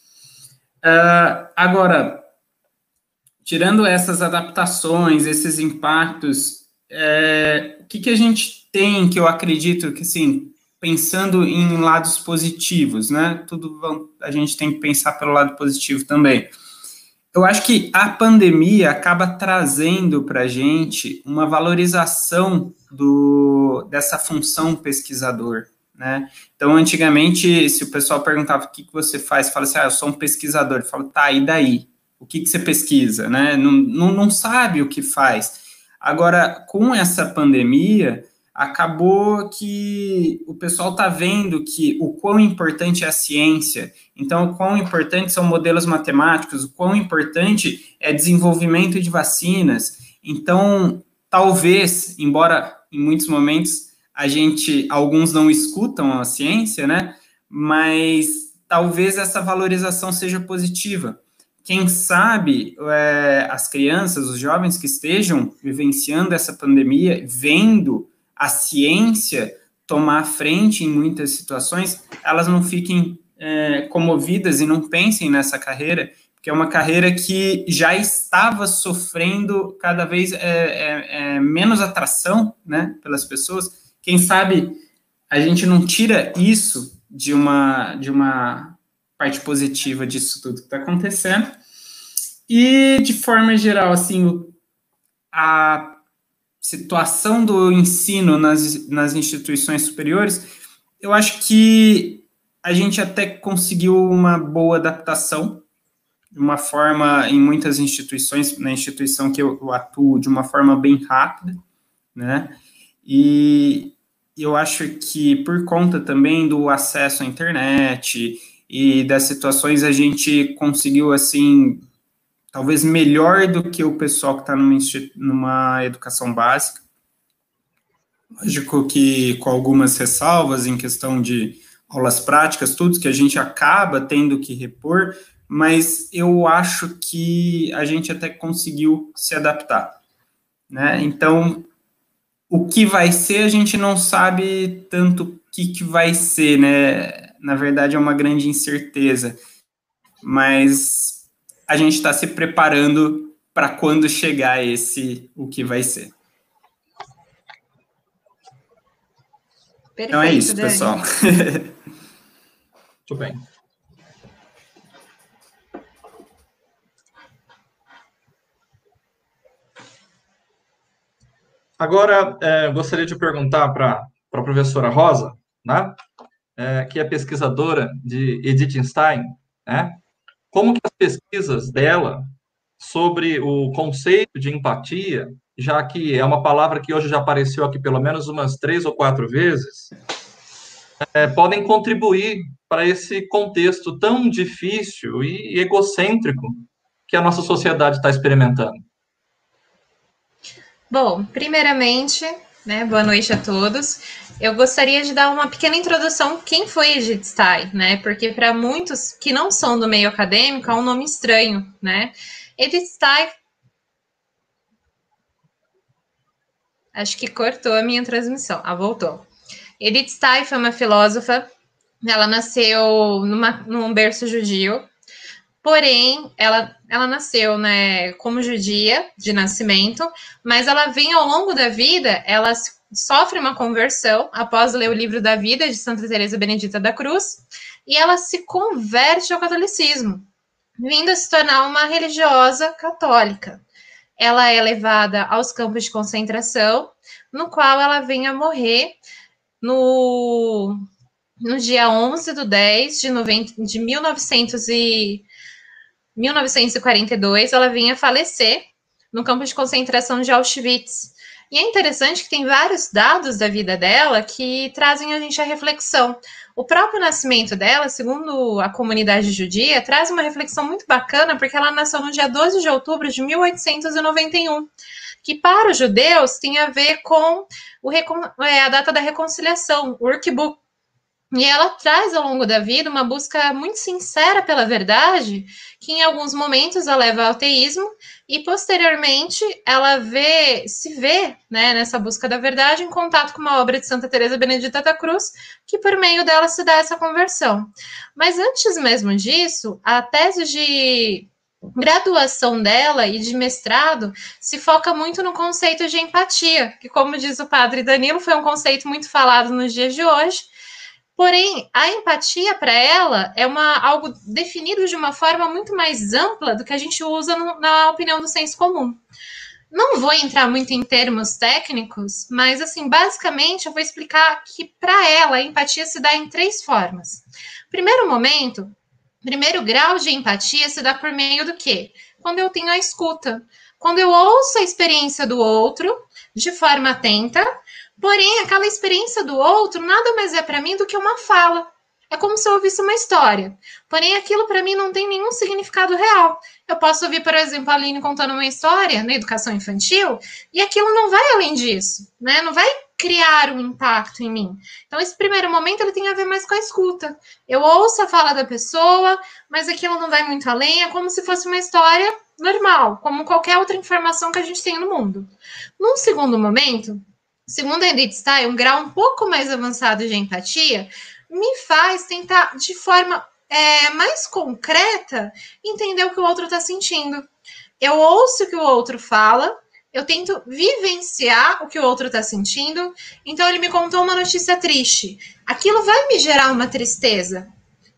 Uh, agora, tirando essas adaptações, esses impactos, é, o que, que a gente tem que eu acredito que, assim, pensando em lados positivos, né? Tudo a gente tem que pensar pelo lado positivo também. Eu acho que a pandemia acaba trazendo para a gente uma valorização do, dessa função pesquisador, né? Então, antigamente, se o pessoal perguntava o que, que você faz, fala assim, ah, eu sou um pesquisador. Eu falo, tá, e daí? O que, que você pesquisa, né? Não, não, não sabe o que faz. Agora, com essa pandemia, acabou que o pessoal está vendo que o quão importante é a ciência, então o quão importante são modelos matemáticos, o quão importante é desenvolvimento de vacinas. Então, talvez, embora em muitos momentos a gente, alguns não escutam a ciência, né? Mas talvez essa valorização seja positiva. Quem sabe é, as crianças, os jovens que estejam vivenciando essa pandemia, vendo a ciência tomar frente em muitas situações, elas não fiquem é, comovidas e não pensem nessa carreira, que é uma carreira que já estava sofrendo cada vez é, é, é, menos atração né, pelas pessoas. Quem sabe a gente não tira isso de uma, de uma parte positiva disso tudo que está acontecendo. E, de forma geral, assim, a situação do ensino nas, nas instituições superiores, eu acho que a gente até conseguiu uma boa adaptação, de uma forma, em muitas instituições, na instituição que eu, eu atuo, de uma forma bem rápida, né? E eu acho que por conta também do acesso à internet e das situações, a gente conseguiu, assim, talvez melhor do que o pessoal que está numa, numa educação básica. Lógico que com algumas ressalvas em questão de aulas práticas, tudo que a gente acaba tendo que repor, mas eu acho que a gente até conseguiu se adaptar. Né? Então, o que vai ser, a gente não sabe tanto o que, que vai ser, né? Na verdade, é uma grande incerteza. Mas a gente está se preparando para quando chegar esse o que vai ser. Perfeito, então é isso, Dani. pessoal. Muito bem. Agora, é, gostaria de perguntar para a professora Rosa, né, é, que é pesquisadora de Edith Stein, né, como que as pesquisas dela sobre o conceito de empatia, já que é uma palavra que hoje já apareceu aqui pelo menos umas três ou quatro vezes, é, podem contribuir para esse contexto tão difícil e egocêntrico que a nossa sociedade está experimentando. Bom, primeiramente, né, boa noite a todos. Eu gostaria de dar uma pequena introdução quem foi Edith Stein, né? Porque para muitos que não são do meio acadêmico é um nome estranho, né? Edith Stein Acho que cortou a minha transmissão. Ah, voltou. Edith Stein foi uma filósofa. Ela nasceu numa, num berço judio. Porém, ela, ela nasceu né, como judia de nascimento, mas ela vem ao longo da vida, ela sofre uma conversão após ler o livro da vida de Santa Teresa Benedita da Cruz, e ela se converte ao catolicismo, vindo a se tornar uma religiosa católica. Ela é levada aos campos de concentração, no qual ela vem a morrer no, no dia 11 de 10 de, 90, de 1900 e, 1942, ela vinha falecer no campo de concentração de Auschwitz. E é interessante que tem vários dados da vida dela que trazem a gente a reflexão. O próprio nascimento dela, segundo a comunidade judia, traz uma reflexão muito bacana, porque ela nasceu no dia 12 de outubro de 1891, que para os judeus tem a ver com o, é, a data da reconciliação, o Urkbuk, e ela traz ao longo da vida uma busca muito sincera pela verdade, que em alguns momentos a leva ao teísmo, e posteriormente ela vê, se vê né, nessa busca da verdade em contato com uma obra de Santa Teresa Benedita da Cruz, que por meio dela se dá essa conversão. Mas antes mesmo disso, a tese de graduação dela e de mestrado se foca muito no conceito de empatia, que, como diz o padre Danilo, foi um conceito muito falado nos dias de hoje, Porém, a empatia para ela é uma, algo definido de uma forma muito mais ampla do que a gente usa no, na opinião do senso comum. Não vou entrar muito em termos técnicos, mas assim, basicamente eu vou explicar que para ela a empatia se dá em três formas. Primeiro momento, primeiro grau de empatia se dá por meio do quê? Quando eu tenho a escuta. Quando eu ouço a experiência do outro de forma atenta Porém, aquela experiência do outro nada mais é para mim do que uma fala. É como se eu ouvisse uma história. Porém, aquilo para mim não tem nenhum significado real. Eu posso ouvir, por exemplo, a Aline contando uma história na educação infantil e aquilo não vai além disso, né? Não vai criar um impacto em mim. Então, esse primeiro momento ele tem a ver mais com a escuta. Eu ouço a fala da pessoa, mas aquilo não vai muito além, é como se fosse uma história normal, como qualquer outra informação que a gente tem no mundo. Num segundo momento, Segundo a Edith Stein, um grau um pouco mais avançado de empatia me faz tentar, de forma é, mais concreta, entender o que o outro está sentindo. Eu ouço o que o outro fala, eu tento vivenciar o que o outro está sentindo. Então, ele me contou uma notícia triste. Aquilo vai me gerar uma tristeza,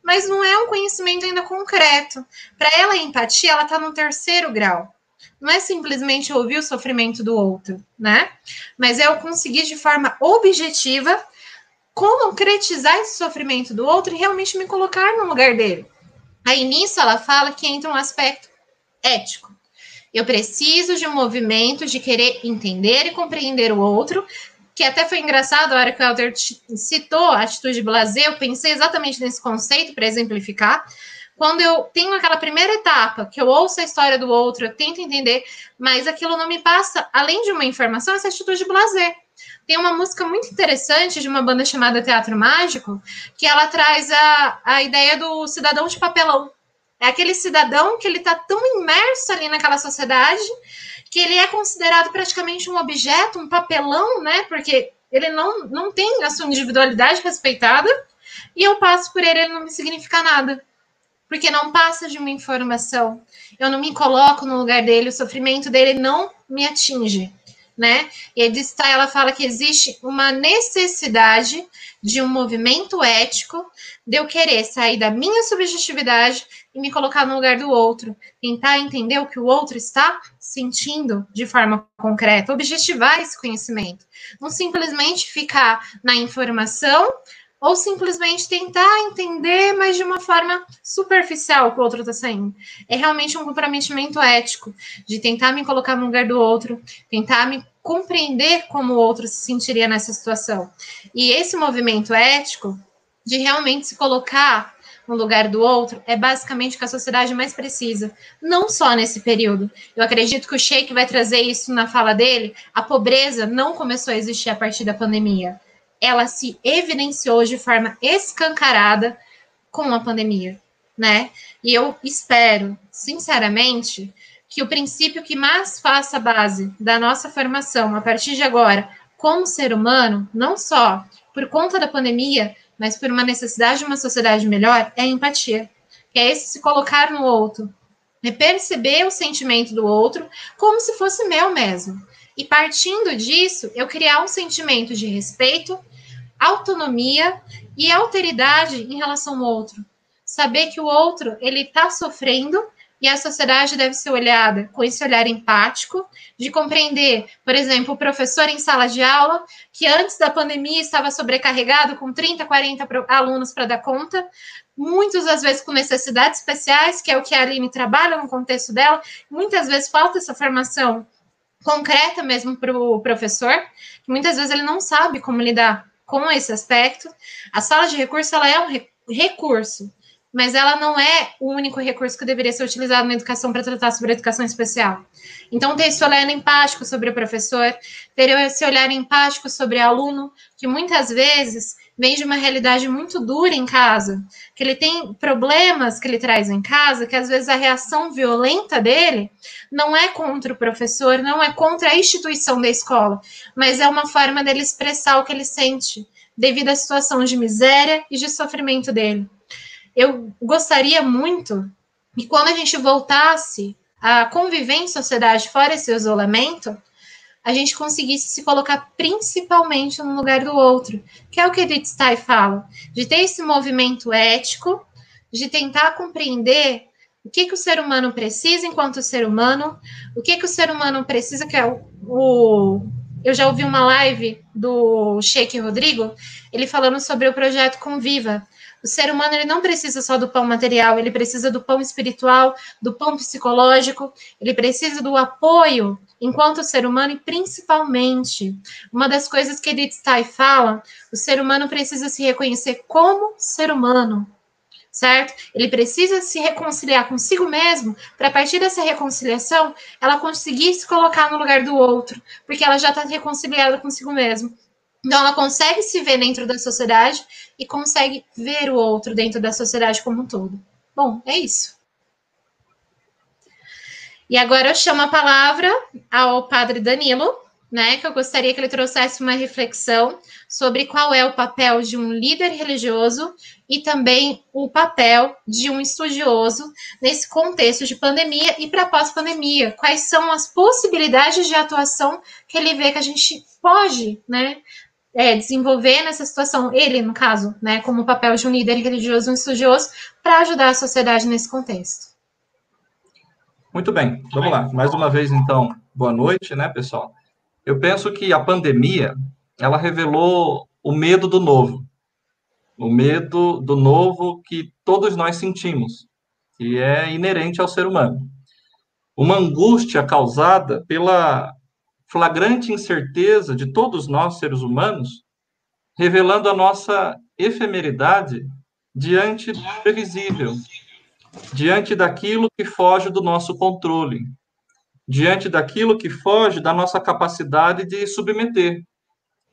mas não é um conhecimento ainda concreto. Para ela, a empatia, ela está no terceiro grau. Não é simplesmente ouvir o sofrimento do outro, né? Mas é eu conseguir de forma objetiva concretizar esse sofrimento do outro e realmente me colocar no lugar dele. Aí nisso ela fala que entra um aspecto ético. Eu preciso de um movimento de querer entender e compreender o outro, que até foi engraçado a hora que o Helder citou a atitude blazer, eu pensei exatamente nesse conceito para exemplificar. Quando eu tenho aquela primeira etapa, que eu ouço a história do outro, eu tento entender, mas aquilo não me passa, além de uma informação, essa atitude blazer. Tem uma música muito interessante de uma banda chamada Teatro Mágico, que ela traz a, a ideia do cidadão de papelão. É aquele cidadão que ele está tão imerso ali naquela sociedade que ele é considerado praticamente um objeto, um papelão, né? Porque ele não, não tem a sua individualidade respeitada e eu passo por ele, ele não me significa nada. Porque não passa de uma informação. Eu não me coloco no lugar dele, o sofrimento dele não me atinge né? E a Edith ela fala que existe uma necessidade de um movimento ético de eu querer sair da minha subjetividade e me colocar no lugar do outro, tentar entender o que o outro está sentindo de forma concreta, objetivar esse conhecimento, não simplesmente ficar na informação ou simplesmente tentar entender, mas de uma forma superficial que o outro está saindo. É realmente um comprometimento ético de tentar me colocar no lugar do outro, tentar me compreender como o outro se sentiria nessa situação. E esse movimento ético de realmente se colocar no lugar do outro é basicamente o que a sociedade mais precisa, não só nesse período. Eu acredito que o Sheik vai trazer isso na fala dele. A pobreza não começou a existir a partir da pandemia ela se evidenciou de forma escancarada com a pandemia, né? E eu espero, sinceramente, que o princípio que mais faça base da nossa formação a partir de agora, como ser humano, não só por conta da pandemia, mas por uma necessidade de uma sociedade melhor, é a empatia. Que é esse se colocar no outro, é perceber o sentimento do outro como se fosse meu mesmo. E partindo disso, eu criar um sentimento de respeito, autonomia e alteridade em relação ao outro. Saber que o outro ele está sofrendo e a sociedade deve ser olhada com esse olhar empático, de compreender, por exemplo, o professor em sala de aula, que antes da pandemia estava sobrecarregado com 30, 40 alunos para dar conta, muitas às vezes com necessidades especiais, que é o que a Aline trabalha no contexto dela, muitas vezes falta essa formação concreta mesmo para o professor, que muitas vezes ele não sabe como lidar com esse aspecto. A sala de recurso ela é um recurso, mas ela não é o único recurso que deveria ser utilizado na educação para tratar sobre a educação especial. Então, ter esse olhar empático sobre o professor, ter esse olhar empático sobre o aluno, que muitas vezes vem de uma realidade muito dura em casa, que ele tem problemas que ele traz em casa, que às vezes a reação violenta dele não é contra o professor, não é contra a instituição da escola, mas é uma forma dele expressar o que ele sente devido à situação de miséria e de sofrimento dele. Eu gostaria muito que quando a gente voltasse a conviver em sociedade fora esse isolamento, a gente conseguisse se colocar principalmente no lugar do outro, que é o que Edith Stein fala, de ter esse movimento ético, de tentar compreender o que, que o ser humano precisa enquanto ser humano, o que, que o ser humano precisa, que é o, o eu já ouvi uma live do Sheik Rodrigo, ele falando sobre o projeto Conviva, o ser humano ele não precisa só do pão material, ele precisa do pão espiritual, do pão psicológico, ele precisa do apoio enquanto ser humano e principalmente uma das coisas que Edith Stein fala, o ser humano precisa se reconhecer como ser humano, certo? Ele precisa se reconciliar consigo mesmo para a partir dessa reconciliação ela conseguir se colocar no lugar do outro, porque ela já está reconciliada consigo mesmo. Então, ela consegue se ver dentro da sociedade e consegue ver o outro dentro da sociedade como um todo. Bom, é isso. E agora eu chamo a palavra ao padre Danilo né, que eu gostaria que ele trouxesse uma reflexão sobre qual é o papel de um líder religioso e também o papel de um estudioso nesse contexto de pandemia e para pós-pandemia. Quais são as possibilidades de atuação que ele vê que a gente pode, né, é, desenvolver nessa situação, ele, no caso, né, como o papel de um líder religioso, um estudioso, para ajudar a sociedade nesse contexto. Muito bem, vamos lá. Mais uma vez, então, boa noite, né, pessoal? Eu penso que a pandemia, ela revelou o medo do novo. O medo do novo que todos nós sentimos, que é inerente ao ser humano. Uma angústia causada pela flagrante incerteza de todos nós, seres humanos, revelando a nossa efemeridade diante do previsível, diante daquilo que foge do nosso controle, diante daquilo que foge da nossa capacidade de submeter,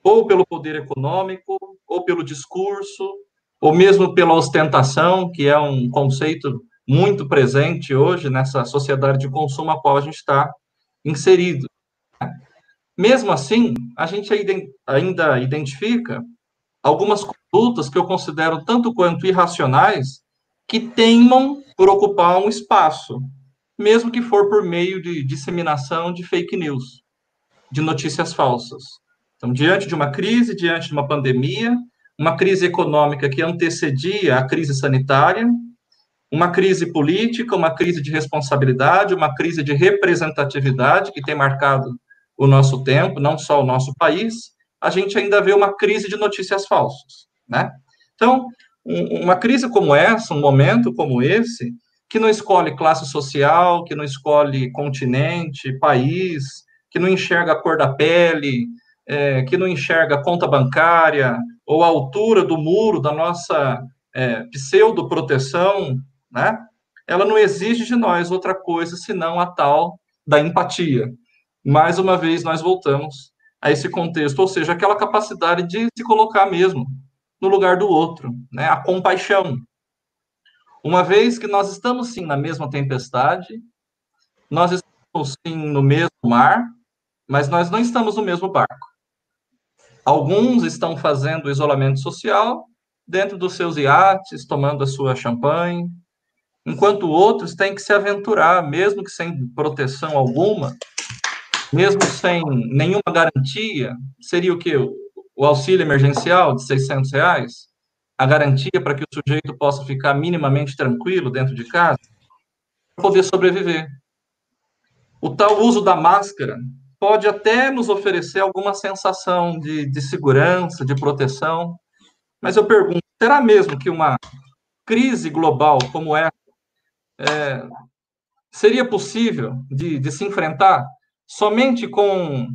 ou pelo poder econômico, ou pelo discurso, ou mesmo pela ostentação, que é um conceito muito presente hoje nessa sociedade de consumo a qual a gente está inserido. Mesmo assim, a gente ainda identifica algumas condutas que eu considero tanto quanto irracionais que teimam por ocupar um espaço, mesmo que for por meio de disseminação de fake news, de notícias falsas. Então, diante de uma crise, diante de uma pandemia, uma crise econômica que antecedia a crise sanitária, uma crise política, uma crise de responsabilidade, uma crise de representatividade que tem marcado o nosso tempo, não só o nosso país, a gente ainda vê uma crise de notícias falsas, né? Então, uma crise como essa, um momento como esse, que não escolhe classe social, que não escolhe continente, país, que não enxerga a cor da pele, é, que não enxerga a conta bancária ou a altura do muro da nossa é, pseudo-proteção, né? Ela não exige de nós outra coisa senão a tal da empatia. Mais uma vez, nós voltamos a esse contexto, ou seja, aquela capacidade de se colocar mesmo no lugar do outro, né? A compaixão, uma vez que nós estamos sim na mesma tempestade, nós estamos sim no mesmo mar, mas nós não estamos no mesmo barco. Alguns estão fazendo isolamento social dentro dos seus iates, tomando a sua champanhe, enquanto outros têm que se aventurar, mesmo que sem proteção alguma, mesmo sem nenhuma garantia, seria o que? O auxílio emergencial de 600 reais? a garantia para que o sujeito possa ficar minimamente tranquilo dentro de casa, para poder sobreviver. O tal uso da máscara pode até nos oferecer alguma sensação de, de segurança, de proteção, mas eu pergunto, será mesmo que uma crise global como essa é, seria possível de, de, se enfrentar somente com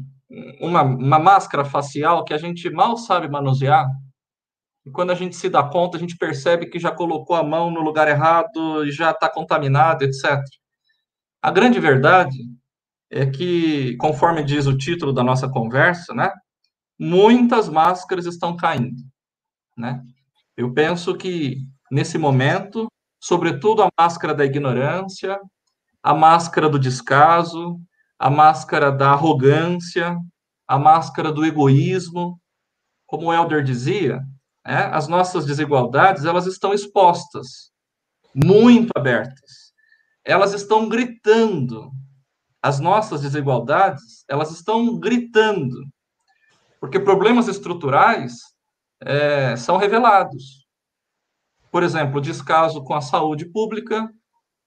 uma, uma máscara facial que a gente mal sabe manusear? E quando a gente se dá conta, a gente percebe que já colocou a mão no lugar errado, já está contaminado, etc. A grande verdade é que, conforme diz o título da nossa conversa, né, muitas máscaras estão caindo, né? Eu penso que nesse momento, sobretudo a máscara da ignorância, a máscara do descaso, a máscara da arrogância, a máscara do egoísmo, como o Elder dizia, é, as nossas desigualdades elas estão expostas, muito abertas. Elas estão gritando. As nossas desigualdades elas estão gritando, porque problemas estruturais é, são revelados. Por exemplo, descaso com a saúde pública,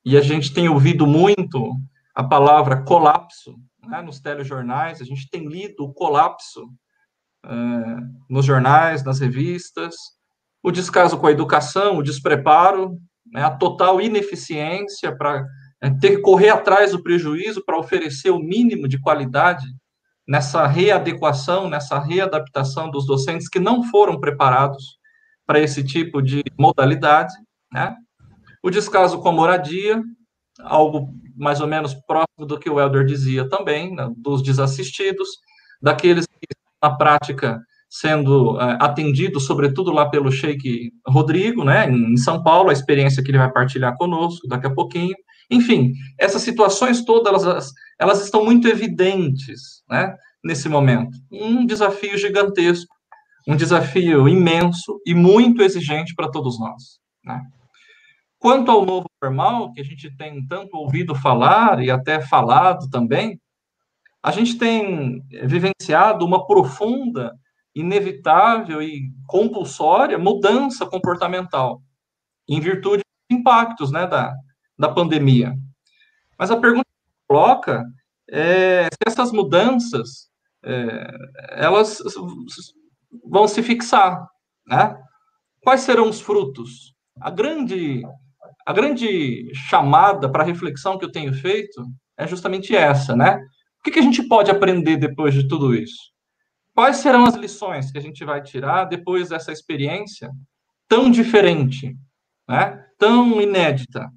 e a gente tem ouvido muito a palavra colapso né, nos telejornais, a gente tem lido o colapso é, nos jornais, nas revistas, o descaso com a educação, o despreparo, né, a total ineficiência para é, ter que correr atrás do prejuízo para oferecer o mínimo de qualidade nessa readequação, nessa readaptação dos docentes que não foram preparados para esse tipo de modalidade, né? O descaso com a moradia, algo mais ou menos próximo do que o Elder dizia também, né, dos desassistidos, daqueles que na prática sendo uh, atendido, sobretudo lá pelo Sheik Rodrigo, né, em São Paulo, a experiência que ele vai partilhar conosco daqui a pouquinho. Enfim, essas situações todas, elas, elas estão muito evidentes, né? nesse momento? Um desafio gigantesco, um desafio imenso e muito exigente para todos nós. Né? Quanto ao novo normal, que a gente tem tanto ouvido falar e até falado também, a gente tem vivenciado uma profunda, inevitável e compulsória mudança comportamental, em virtude dos impactos né, da, da pandemia. Mas a pergunta que coloca é se essas mudanças é, elas vão se fixar, né? Quais serão os frutos? A grande a grande chamada para reflexão que eu tenho feito é justamente essa, né? O que, que a gente pode aprender depois de tudo isso? Quais serão as lições que a gente vai tirar depois dessa experiência tão diferente, né? tão inédita?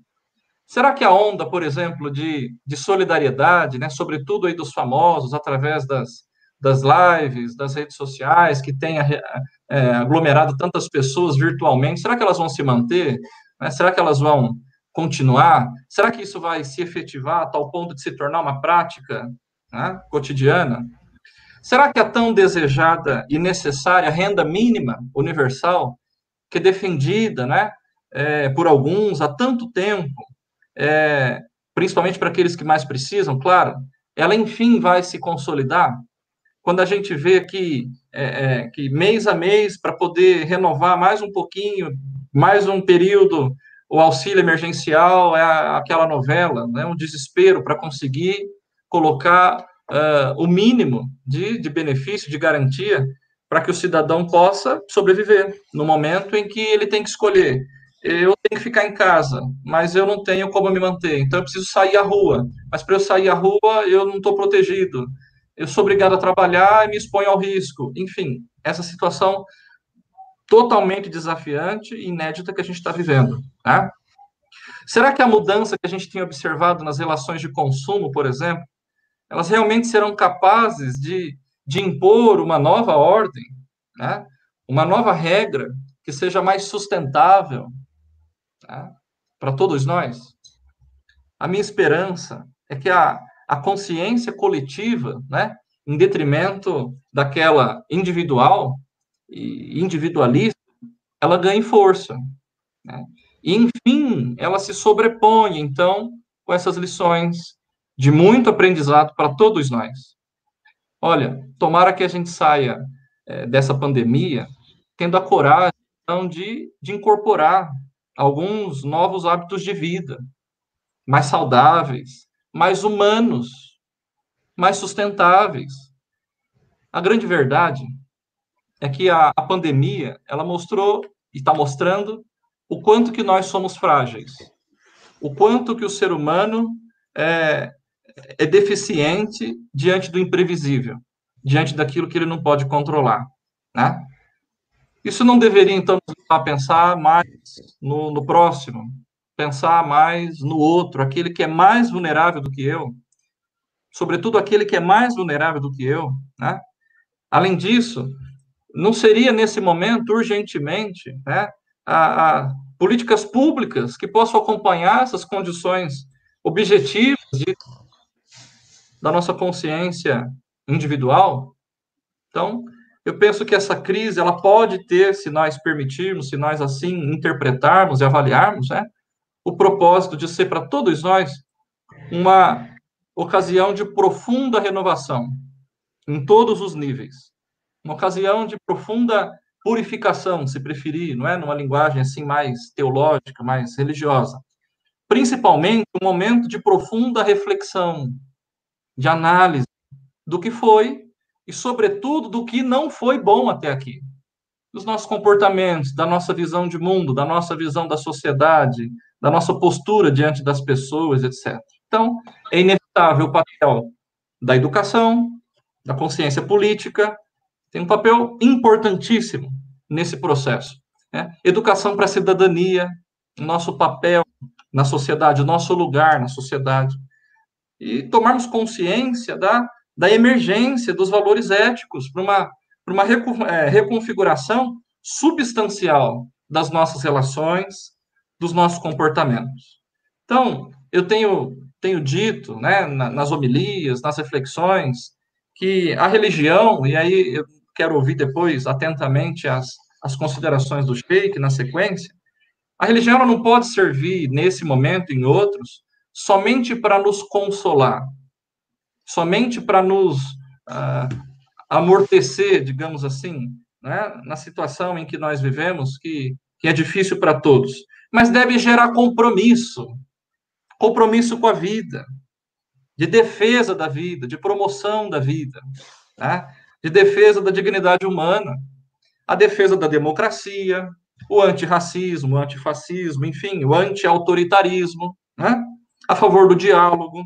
Será que a onda, por exemplo, de, de solidariedade, né, sobretudo aí dos famosos, através das, das lives, das redes sociais, que tem é, aglomerado tantas pessoas virtualmente, será que elas vão se manter? Né? Será que elas vão continuar? Será que isso vai se efetivar a tal ponto de se tornar uma prática né, cotidiana? Será que a tão desejada e necessária renda mínima universal, que é defendida né, é, por alguns há tanto tempo, é, principalmente para aqueles que mais precisam, claro, ela enfim vai se consolidar? Quando a gente vê que, é, é que mês a mês, para poder renovar mais um pouquinho, mais um período, o auxílio emergencial é aquela novela, né, um desespero para conseguir colocar uh, o mínimo de, de benefício, de garantia, para que o cidadão possa sobreviver no momento em que ele tem que escolher. Eu tenho que ficar em casa, mas eu não tenho como me manter, então eu preciso sair à rua. Mas para eu sair à rua, eu não estou protegido. Eu sou obrigado a trabalhar e me exponho ao risco. Enfim, essa situação totalmente desafiante e inédita que a gente está vivendo. Né? Será que a mudança que a gente tem observado nas relações de consumo, por exemplo, elas realmente serão capazes de, de impor uma nova ordem, né? uma nova regra que seja mais sustentável né? para todos nós? A minha esperança é que a, a consciência coletiva, né, em detrimento daquela individual, individualista, ela ganha força. Né? E, enfim, ela se sobrepõe, então, com essas lições de muito aprendizado para todos nós. Olha, tomara que a gente saia é, dessa pandemia tendo a coragem então, de, de incorporar alguns novos hábitos de vida, mais saudáveis, mais humanos, mais sustentáveis. A grande verdade é que a, a pandemia ela mostrou e está mostrando o quanto que nós somos frágeis, o quanto que o ser humano é, é deficiente diante do imprevisível, diante daquilo que ele não pode controlar, né? Isso não deveria, então, a pensar mais no, no próximo, pensar mais no outro, aquele que é mais vulnerável do que eu, sobretudo aquele que é mais vulnerável do que eu, né? Além disso, não seria nesse momento urgentemente né, a, a políticas públicas que possam acompanhar essas condições objetivas de, da nossa consciência individual? Então, eu penso que essa crise ela pode ter, se nós permitirmos, se nós assim interpretarmos e avaliarmos, né, o propósito de ser para todos nós uma ocasião de profunda renovação em todos os níveis uma ocasião de profunda purificação, se preferir, não é? Numa linguagem assim mais teológica, mais religiosa. Principalmente um momento de profunda reflexão, de análise do que foi e, sobretudo, do que não foi bom até aqui. Dos nossos comportamentos, da nossa visão de mundo, da nossa visão da sociedade, da nossa postura diante das pessoas, etc. Então, é inevitável o papel da educação, da consciência política, tem um papel importantíssimo nesse processo. Né? Educação para a cidadania, nosso papel na sociedade, nosso lugar na sociedade. E tomarmos consciência da, da emergência dos valores éticos para uma, para uma é, reconfiguração substancial das nossas relações, dos nossos comportamentos. Então, eu tenho, tenho dito, né, nas homilias, nas reflexões, que a religião, e aí eu quero ouvir depois atentamente as, as considerações do Sheik na sequência, a religião não pode servir nesse momento e em outros somente para nos consolar, somente para nos uh, amortecer, digamos assim, né, na situação em que nós vivemos, que, que é difícil para todos, mas deve gerar compromisso compromisso com a vida, de defesa da vida, de promoção da vida, né? De defesa da dignidade humana, a defesa da democracia, o antirracismo, o antifascismo, enfim, o anti-autoritarismo, né? a favor do diálogo,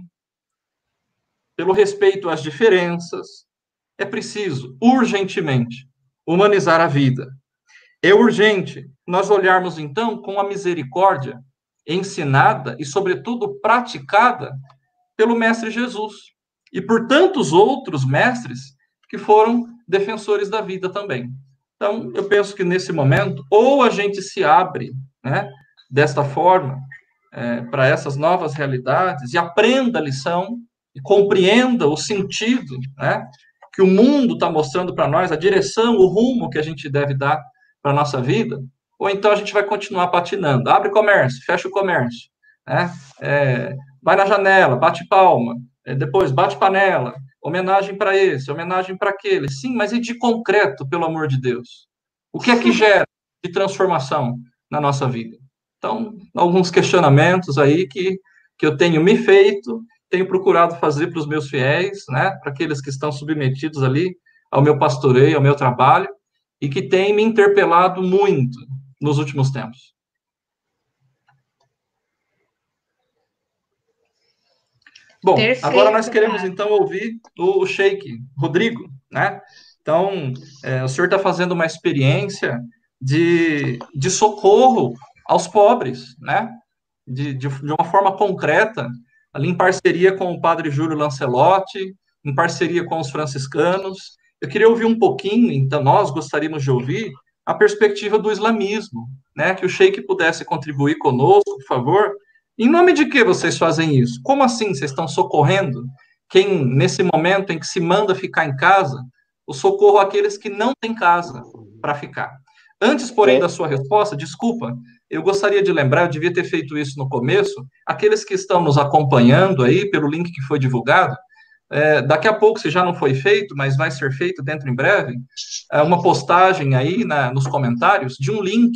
pelo respeito às diferenças. É preciso, urgentemente, humanizar a vida. É urgente nós olharmos, então, com a misericórdia ensinada e, sobretudo, praticada pelo Mestre Jesus e por tantos outros mestres que foram defensores da vida também. Então, eu penso que nesse momento, ou a gente se abre né, desta forma é, para essas novas realidades e aprenda a lição e compreenda o sentido né, que o mundo está mostrando para nós, a direção, o rumo que a gente deve dar para a nossa vida, ou então a gente vai continuar patinando. Abre comércio, fecha o comércio, né? É, vai na janela, bate palma, é, depois bate panela, homenagem para esse, homenagem para aquele. Sim, mas e de concreto, pelo amor de Deus? O que é que gera de transformação na nossa vida? Então, alguns questionamentos aí que, que eu tenho me feito, tenho procurado fazer para os meus fiéis, né, para aqueles que estão submetidos ali ao meu pastoreio, ao meu trabalho, e que têm me interpelado muito nos últimos tempos. Bom, Perfeito, agora nós queremos cara. então ouvir o, Sheik, Rodrigo, né? Então, é, o senhor está fazendo uma experiência de, de socorro aos pobres, né? De, de, de, uma forma concreta, ali em parceria com o padre Júlio Lancelotti, em parceria com os franciscanos. Eu queria ouvir um pouquinho, então nós gostaríamos de ouvir a perspectiva do islamismo, né? Que o Sheik pudesse contribuir conosco, por favor. Em nome de que vocês fazem isso? Como assim vocês estão socorrendo quem, nesse momento em que se manda ficar em casa, o socorro àqueles que não têm casa para ficar? Antes, porém, da sua resposta, desculpa, eu gostaria de lembrar, eu devia ter feito isso no começo, aqueles que estão nos acompanhando aí pelo link que foi divulgado, é, daqui a pouco, se já não foi feito, mas vai ser feito dentro em breve, é uma postagem aí na, nos comentários de um link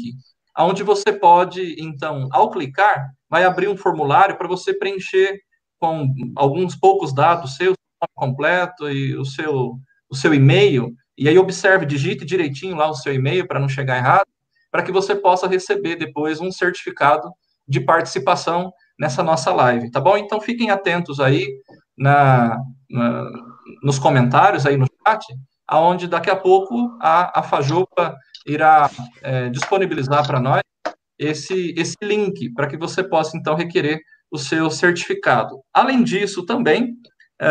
onde você pode, então, ao clicar, vai abrir um formulário para você preencher com alguns poucos dados seus, completo e o seu, o seu e-mail, e aí observe, digite direitinho lá o seu e-mail para não chegar errado, para que você possa receber depois um certificado de participação nessa nossa live, tá bom? Então fiquem atentos aí na, na, nos comentários aí no chat, aonde daqui a pouco a, a irá é, disponibilizar para nós esse, esse link, para que você possa, então, requerer o seu certificado. Além disso, também, é,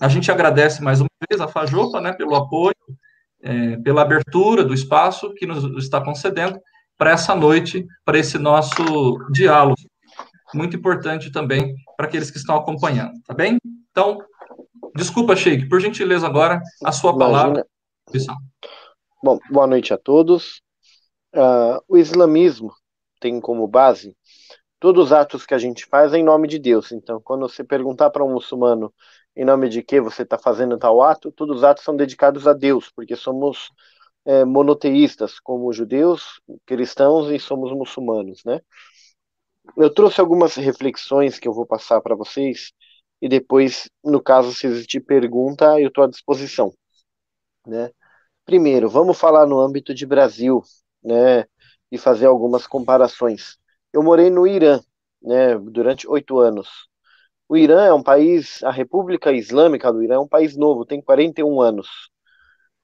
a gente agradece mais uma vez a Fajopa, né, pelo apoio, é, pela abertura do espaço que nos está concedendo para essa noite, para esse nosso diálogo. Muito importante também para aqueles que estão acompanhando, tá bem? Então, desculpa, Sheik, por gentileza agora, a sua Imagina. palavra. Bom, boa noite a todos. Uh, o islamismo tem como base todos os atos que a gente faz em nome de Deus. Então, quando você perguntar para um muçulmano em nome de que você está fazendo tal ato, todos os atos são dedicados a Deus, porque somos é, monoteístas, como judeus, cristãos e somos muçulmanos, né? Eu trouxe algumas reflexões que eu vou passar para vocês e depois, no caso, se existir pergunta, eu estou à disposição. Né? Primeiro, vamos falar no âmbito de Brasil, né, e fazer algumas comparações. Eu morei no Irã, né, durante oito anos. O Irã é um país, a República Islâmica do Irã é um país novo, tem 41 anos,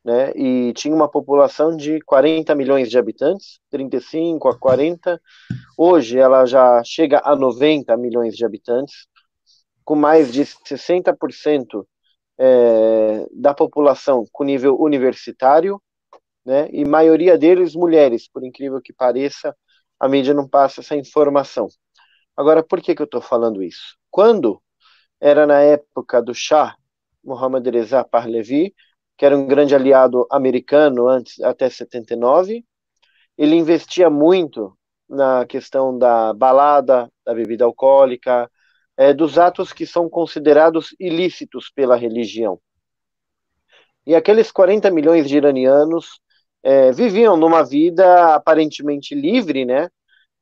né, e tinha uma população de 40 milhões de habitantes, 35 a 40. Hoje ela já chega a 90 milhões de habitantes, com mais de 60% é, da população com nível universitário, né, e maioria deles mulheres, por incrível que pareça, a mídia não passa essa informação. Agora, por que, que eu estou falando isso? Quando era na época do Shah, Mohammad Reza Pahlavi, que era um grande aliado americano antes até 79. Ele investia muito na questão da balada, da bebida alcoólica, é, dos atos que são considerados ilícitos pela religião. E aqueles 40 milhões de iranianos é, viviam numa vida aparentemente livre, né?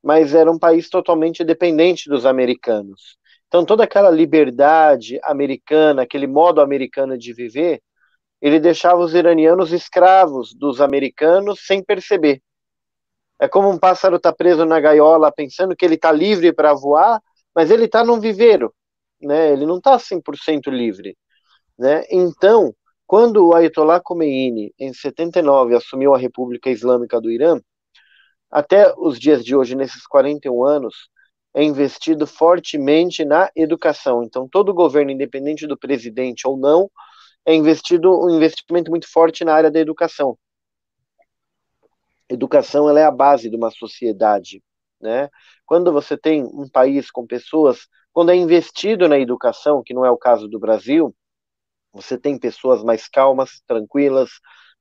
Mas era um país totalmente dependente dos americanos. Então toda aquela liberdade americana, aquele modo americano de viver, ele deixava os iranianos escravos dos americanos sem perceber. É como um pássaro está preso na gaiola pensando que ele está livre para voar, mas ele está num viveiro, né? Ele não está 100% livre, né? Então, quando o Ayatollah Khomeini, em 79, assumiu a República Islâmica do Irã, até os dias de hoje, nesses 41 anos, é investido fortemente na educação. Então, todo governo, independente do presidente ou não, é investido um investimento muito forte na área da educação. Educação ela é a base de uma sociedade, né? Quando você tem um país com pessoas, quando é investido na educação, que não é o caso do Brasil, você tem pessoas mais calmas, tranquilas,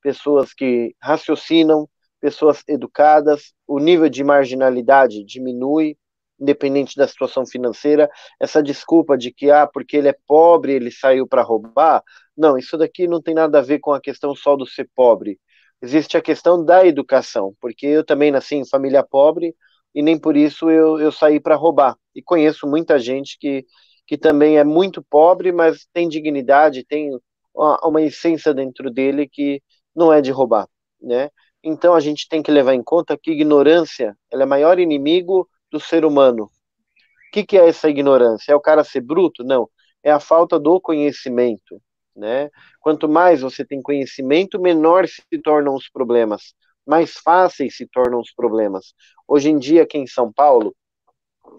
pessoas que raciocinam, pessoas educadas, o nível de marginalidade diminui, independente da situação financeira, essa desculpa de que, ah, porque ele é pobre, ele saiu para roubar, não, isso daqui não tem nada a ver com a questão só do ser pobre. Existe a questão da educação, porque eu também nasci em família pobre e nem por isso eu, eu saí para roubar. E conheço muita gente que, que também é muito pobre, mas tem dignidade, tem uma, essência dentro dele que não é de roubar, né? Então a gente tem que levar em conta que ignorância é o maior inimigo do ser humano. O que, que é essa ignorância? É o cara ser bruto? Não. É a falta do conhecimento. Né? Quanto mais você tem conhecimento, menor se tornam os problemas, mais fáceis se tornam os problemas. Hoje em dia, aqui em São Paulo,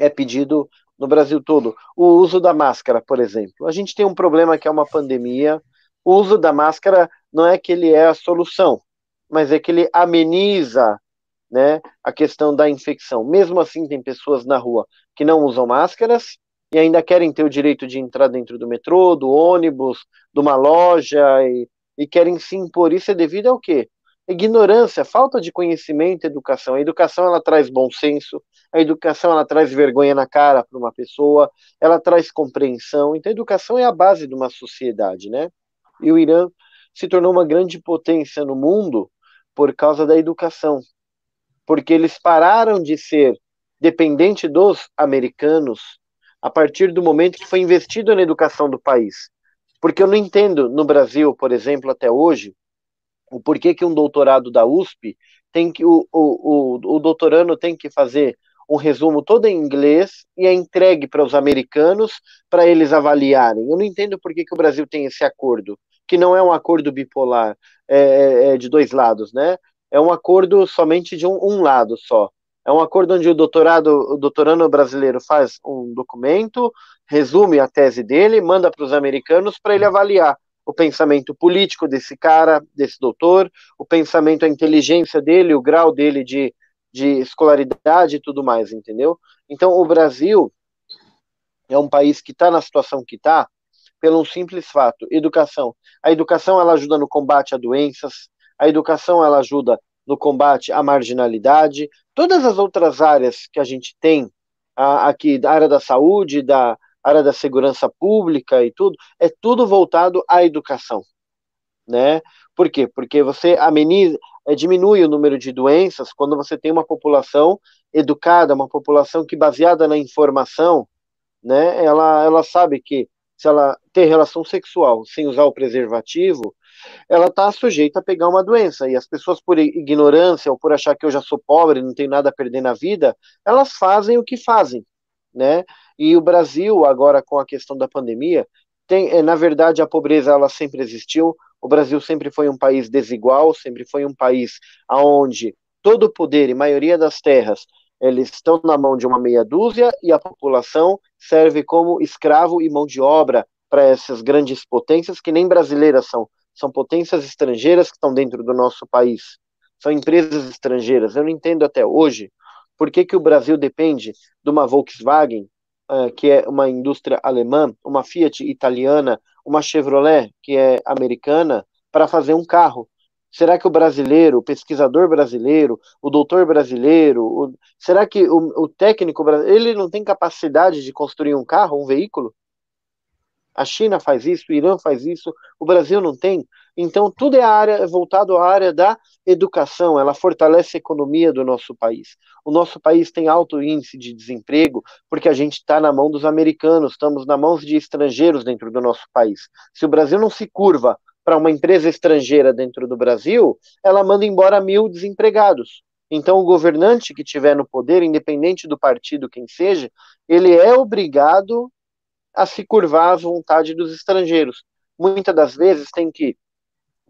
é pedido no Brasil todo o uso da máscara, por exemplo. A gente tem um problema que é uma pandemia. O uso da máscara não é que ele é a solução, mas é que ele ameniza né, a questão da infecção. Mesmo assim, tem pessoas na rua que não usam máscaras e ainda querem ter o direito de entrar dentro do metrô, do ônibus, de uma loja e, e querem se impor. Isso é devido ao quê? Ignorância, falta de conhecimento, educação. A educação ela traz bom senso, a educação ela traz vergonha na cara para uma pessoa, ela traz compreensão. Então, a educação é a base de uma sociedade, né? E o Irã se tornou uma grande potência no mundo por causa da educação, porque eles pararam de ser dependente dos americanos a partir do momento que foi investido na educação do país. Porque eu não entendo no Brasil, por exemplo, até hoje, o porquê que um doutorado da USP tem que o, o, o, o doutorando tem que fazer um resumo todo em inglês e é entregue para os americanos para eles avaliarem. Eu não entendo por que, que o Brasil tem esse acordo, que não é um acordo bipolar, é, é, é de dois lados, né? é um acordo somente de um, um lado só. É um acordo onde o doutorado, o doutorando brasileiro faz um documento, resume a tese dele, manda para os americanos para ele avaliar o pensamento político desse cara, desse doutor, o pensamento, a inteligência dele, o grau dele de, de escolaridade e tudo mais, entendeu? Então, o Brasil é um país que está na situação que está pelo um simples fato, educação. A educação, ela ajuda no combate a doenças, a educação ela ajuda no combate à marginalidade, todas as outras áreas que a gente tem aqui, da área da saúde, da área da segurança pública e tudo, é tudo voltado à educação, né? Por quê? Porque você ameniza, é, diminui o número de doenças quando você tem uma população educada, uma população que baseada na informação, né? Ela, ela sabe que se ela ter relação sexual sem usar o preservativo, ela está sujeita a pegar uma doença. E as pessoas, por ignorância ou por achar que eu já sou pobre, não tenho nada a perder na vida, elas fazem o que fazem, né? E o Brasil, agora com a questão da pandemia, tem, é, na verdade, a pobreza ela sempre existiu. O Brasil sempre foi um país desigual, sempre foi um país onde todo o poder e maioria das terras eles estão na mão de uma meia dúzia e a população serve como escravo e mão de obra para essas grandes potências que nem brasileiras são são potências estrangeiras que estão dentro do nosso país, são empresas estrangeiras. Eu não entendo até hoje por que, que o Brasil depende de uma Volkswagen uh, que é uma indústria alemã, uma Fiat italiana, uma Chevrolet, que é americana, para fazer um carro. Será que o brasileiro, o pesquisador brasileiro, o doutor brasileiro, o, será que o, o técnico brasileiro, ele não tem capacidade de construir um carro, um veículo? A China faz isso, o Irã faz isso, o Brasil não tem. Então, tudo é área, voltado à área da educação, ela fortalece a economia do nosso país. O nosso país tem alto índice de desemprego porque a gente está na mão dos americanos, estamos na mão de estrangeiros dentro do nosso país. Se o Brasil não se curva para uma empresa estrangeira dentro do Brasil, ela manda embora mil desempregados. Então, o governante que tiver no poder, independente do partido, quem seja, ele é obrigado a se curvar à vontade dos estrangeiros. Muitas das vezes tem que,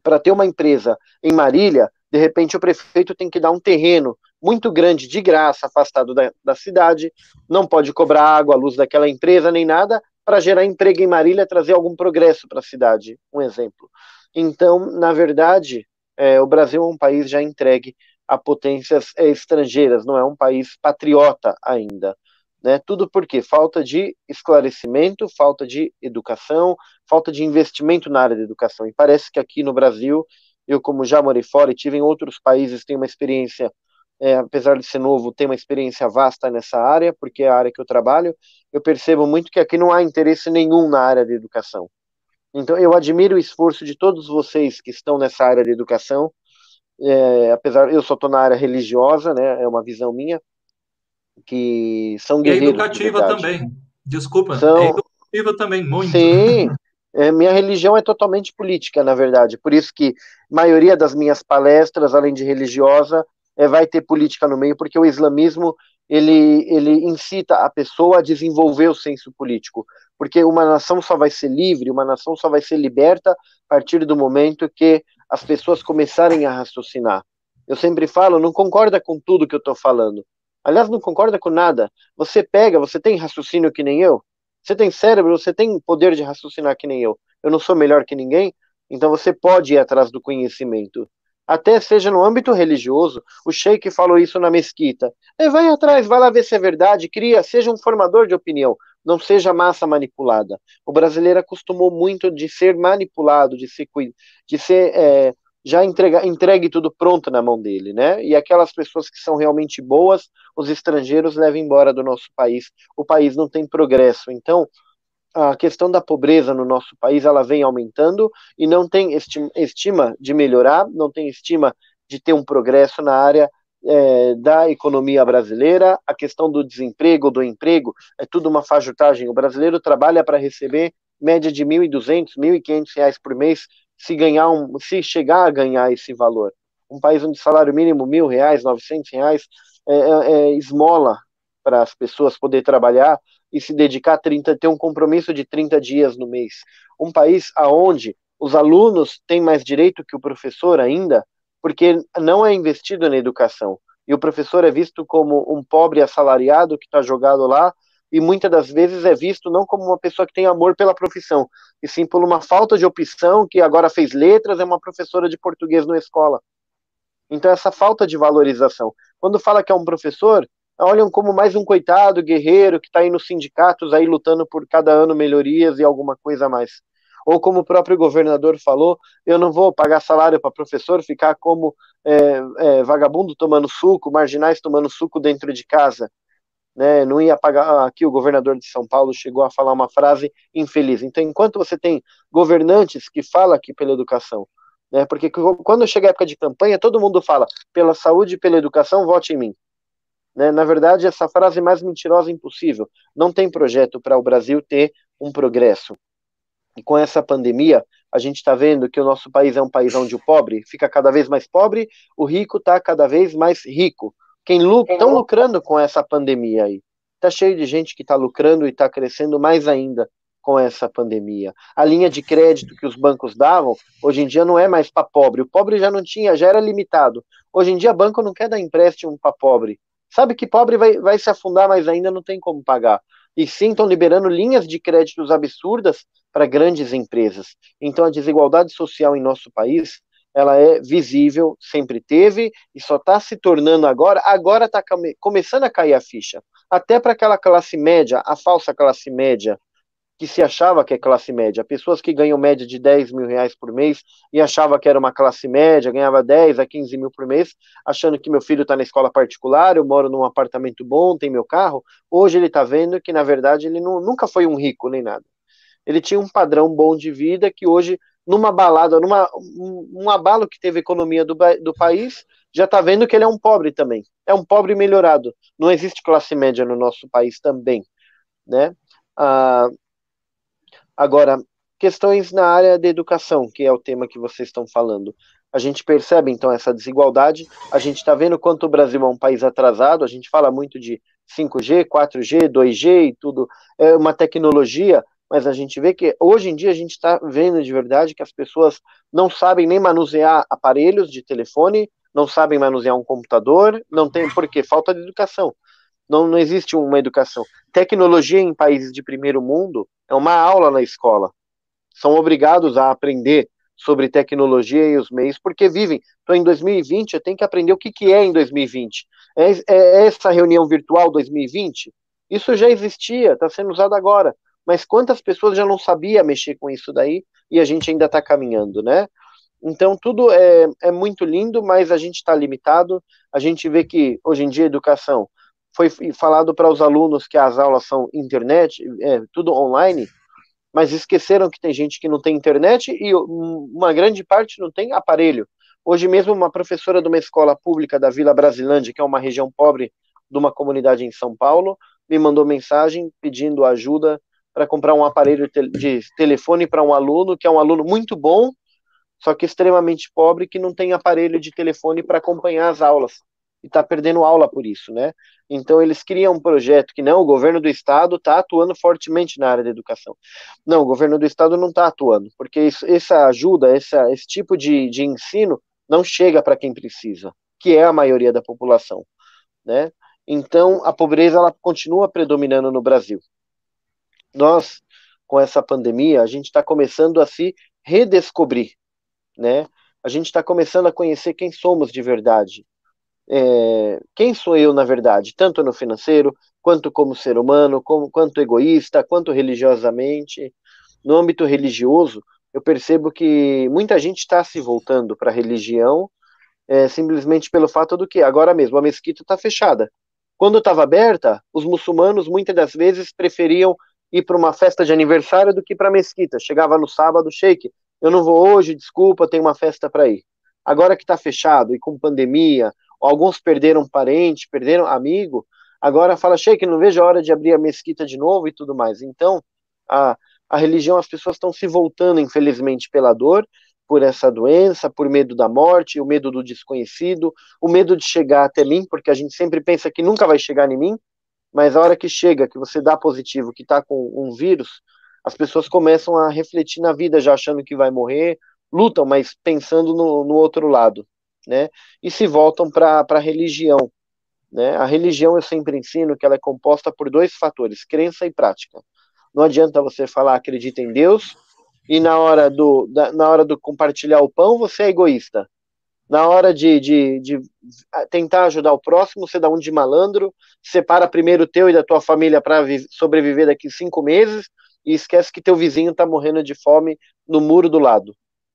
para ter uma empresa em Marília, de repente o prefeito tem que dar um terreno muito grande de graça, afastado da, da cidade, não pode cobrar água, luz daquela empresa, nem nada, para gerar emprego em Marília, trazer algum progresso para a cidade, um exemplo. Então, na verdade, é, o Brasil é um país já entregue a potências é, estrangeiras, não é um país patriota ainda. Né? Tudo porque falta de esclarecimento, falta de educação, falta de investimento na área da educação. E parece que aqui no Brasil, eu como já morei fora e tive em outros países, tenho uma experiência, é, apesar de ser novo, tenho uma experiência vasta nessa área, porque é a área que eu trabalho, eu percebo muito que aqui não há interesse nenhum na área da educação. Então eu admiro o esforço de todos vocês que estão nessa área de educação, é, apesar eu só estou na área religiosa, né? É uma visão minha, que são guerreiros. E educativa também. Desculpa, são... é educativa também, muito. Sim, é, minha religião é totalmente política, na verdade. Por isso que a maioria das minhas palestras, além de religiosa, é, vai ter política no meio, porque o islamismo ele, ele incita a pessoa a desenvolver o senso político. Porque uma nação só vai ser livre, uma nação só vai ser liberta a partir do momento que as pessoas começarem a raciocinar. Eu sempre falo, não concorda com tudo que eu estou falando, Aliás, não concorda com nada. Você pega, você tem raciocínio que nem eu. Você tem cérebro, você tem poder de raciocinar que nem eu. Eu não sou melhor que ninguém, então você pode ir atrás do conhecimento. Até seja no âmbito religioso, o sheik falou isso na mesquita. E vai atrás, vai lá ver se é verdade, cria, seja um formador de opinião, não seja massa manipulada. O brasileiro acostumou muito de ser manipulado, de ser, de ser é, já entrega, entregue tudo pronto na mão dele, né? E aquelas pessoas que são realmente boas, os estrangeiros levam embora do nosso país. O país não tem progresso. Então, a questão da pobreza no nosso país ela vem aumentando e não tem estima, de melhorar, não tem estima de ter um progresso na área é, da economia brasileira. A questão do desemprego, do emprego, é tudo uma fajutagem. O brasileiro trabalha para receber média de R$ 1.200, R$ 1.500 por mês se ganhar um, se chegar a ganhar esse valor. Um país onde salário mínimo mil reais, novecentos reais é, é, é esmola para as pessoas poder trabalhar e se dedicar a 30, ter um compromisso de 30 dias no mês. Um país aonde os alunos têm mais direito que o professor ainda, porque não é investido na educação. E o professor é visto como um pobre assalariado que está jogado lá e muitas das vezes é visto não como uma pessoa que tem amor pela profissão, e sim por uma falta de opção, que agora fez letras, é uma professora de português na escola. Então, essa falta de valorização. Quando fala que é um professor, olham como mais um coitado, guerreiro, que está aí nos sindicatos, aí lutando por cada ano melhorias e alguma coisa a mais. Ou como o próprio governador falou, eu não vou pagar salário para professor, ficar como é, é, vagabundo tomando suco, marginais tomando suco dentro de casa né, não ia pagar. Aqui o governador de São Paulo chegou a falar uma frase infeliz. Então, enquanto você tem governantes que falam aqui pela educação, né, porque quando chega a época de campanha, todo mundo fala pela saúde e pela educação, vote em mim. Né, na verdade, essa frase mais mentirosa impossível. Não tem projeto para o Brasil ter um progresso. E com essa pandemia, a gente está vendo que o nosso país é um país onde o pobre fica cada vez mais pobre, o rico está cada vez mais rico. Quem estão lucrando com essa pandemia aí. Tá cheio de gente que está lucrando e está crescendo mais ainda com essa pandemia. A linha de crédito que os bancos davam, hoje em dia não é mais para pobre. O pobre já não tinha, já era limitado. Hoje em dia, banco não quer dar empréstimo para pobre. Sabe que pobre vai, vai se afundar, mas ainda não tem como pagar. E sim, estão liberando linhas de créditos absurdas para grandes empresas. Então, a desigualdade social em nosso país ela é visível, sempre teve e só está se tornando agora. Agora está começando a cair a ficha. Até para aquela classe média, a falsa classe média, que se achava que é classe média. Pessoas que ganham média de 10 mil reais por mês e achava que era uma classe média, ganhava 10 a 15 mil por mês, achando que meu filho está na escola particular, eu moro num apartamento bom, tem meu carro. Hoje ele está vendo que, na verdade, ele não, nunca foi um rico nem nada. Ele tinha um padrão bom de vida que hoje, numa balada, numa, um abalo que teve a economia do, do país, já está vendo que ele é um pobre também. É um pobre melhorado. Não existe classe média no nosso país também, né? Ah, Agora, questões na área da educação, que é o tema que vocês estão falando. A gente percebe, então, essa desigualdade. A gente está vendo quanto o Brasil é um país atrasado. A gente fala muito de 5G, 4G, 2G e tudo. É uma tecnologia, mas a gente vê que hoje em dia a gente está vendo de verdade que as pessoas não sabem nem manusear aparelhos de telefone, não sabem manusear um computador, não tem por quê? Falta de educação. Não, não existe uma educação. Tecnologia em países de primeiro mundo é uma aula na escola. São obrigados a aprender sobre tecnologia e os meios, porque vivem. Então, em 2020, eu tenho que aprender o que, que é em 2020. É, é essa reunião virtual 2020? Isso já existia, está sendo usado agora. Mas quantas pessoas já não sabiam mexer com isso daí e a gente ainda está caminhando, né? Então, tudo é, é muito lindo, mas a gente está limitado. A gente vê que, hoje em dia, a educação foi falado para os alunos que as aulas são internet, é, tudo online, mas esqueceram que tem gente que não tem internet e uma grande parte não tem aparelho. Hoje mesmo, uma professora de uma escola pública da Vila Brasilândia, que é uma região pobre de uma comunidade em São Paulo, me mandou mensagem pedindo ajuda para comprar um aparelho de telefone para um aluno, que é um aluno muito bom, só que extremamente pobre, que não tem aparelho de telefone para acompanhar as aulas e está perdendo aula por isso, né? Então eles criam um projeto que não, o governo do estado está atuando fortemente na área da educação. Não, o governo do estado não está atuando, porque isso, essa ajuda, essa, esse tipo de, de ensino não chega para quem precisa, que é a maioria da população, né? Então a pobreza ela continua predominando no Brasil. Nós, com essa pandemia, a gente está começando a se redescobrir, né? A gente está começando a conhecer quem somos de verdade, é, quem sou eu na verdade, tanto no financeiro, quanto como ser humano, como, quanto egoísta, quanto religiosamente. No âmbito religioso, eu percebo que muita gente está se voltando para a religião é, simplesmente pelo fato do que agora mesmo a mesquita está fechada. Quando estava aberta, os muçulmanos muitas das vezes preferiam ir para uma festa de aniversário do que para a mesquita. Chegava no sábado, shake, eu não vou hoje, desculpa, tem uma festa para ir. Agora que está fechado e com pandemia, alguns perderam parente, perderam amigo, agora fala, Sheik, não vejo a hora de abrir a mesquita de novo e tudo mais. Então, a, a religião, as pessoas estão se voltando, infelizmente, pela dor, por essa doença, por medo da morte, o medo do desconhecido, o medo de chegar até mim, porque a gente sempre pensa que nunca vai chegar em mim, mas a hora que chega, que você dá positivo, que está com um vírus, as pessoas começam a refletir na vida, já achando que vai morrer, lutam, mas pensando no, no outro lado né? E se voltam para a religião, né? A religião eu sempre ensino que ela é composta por dois fatores, crença e prática. Não adianta você falar acredita em Deus e na hora do, da, na hora do compartilhar o pão você é egoísta. Na hora de, de, de tentar ajudar o próximo, você dá um de malandro, separa primeiro o teu e da tua família para sobreviver daqui cinco meses e esquece que teu vizinho está morrendo de fome no muro do lado,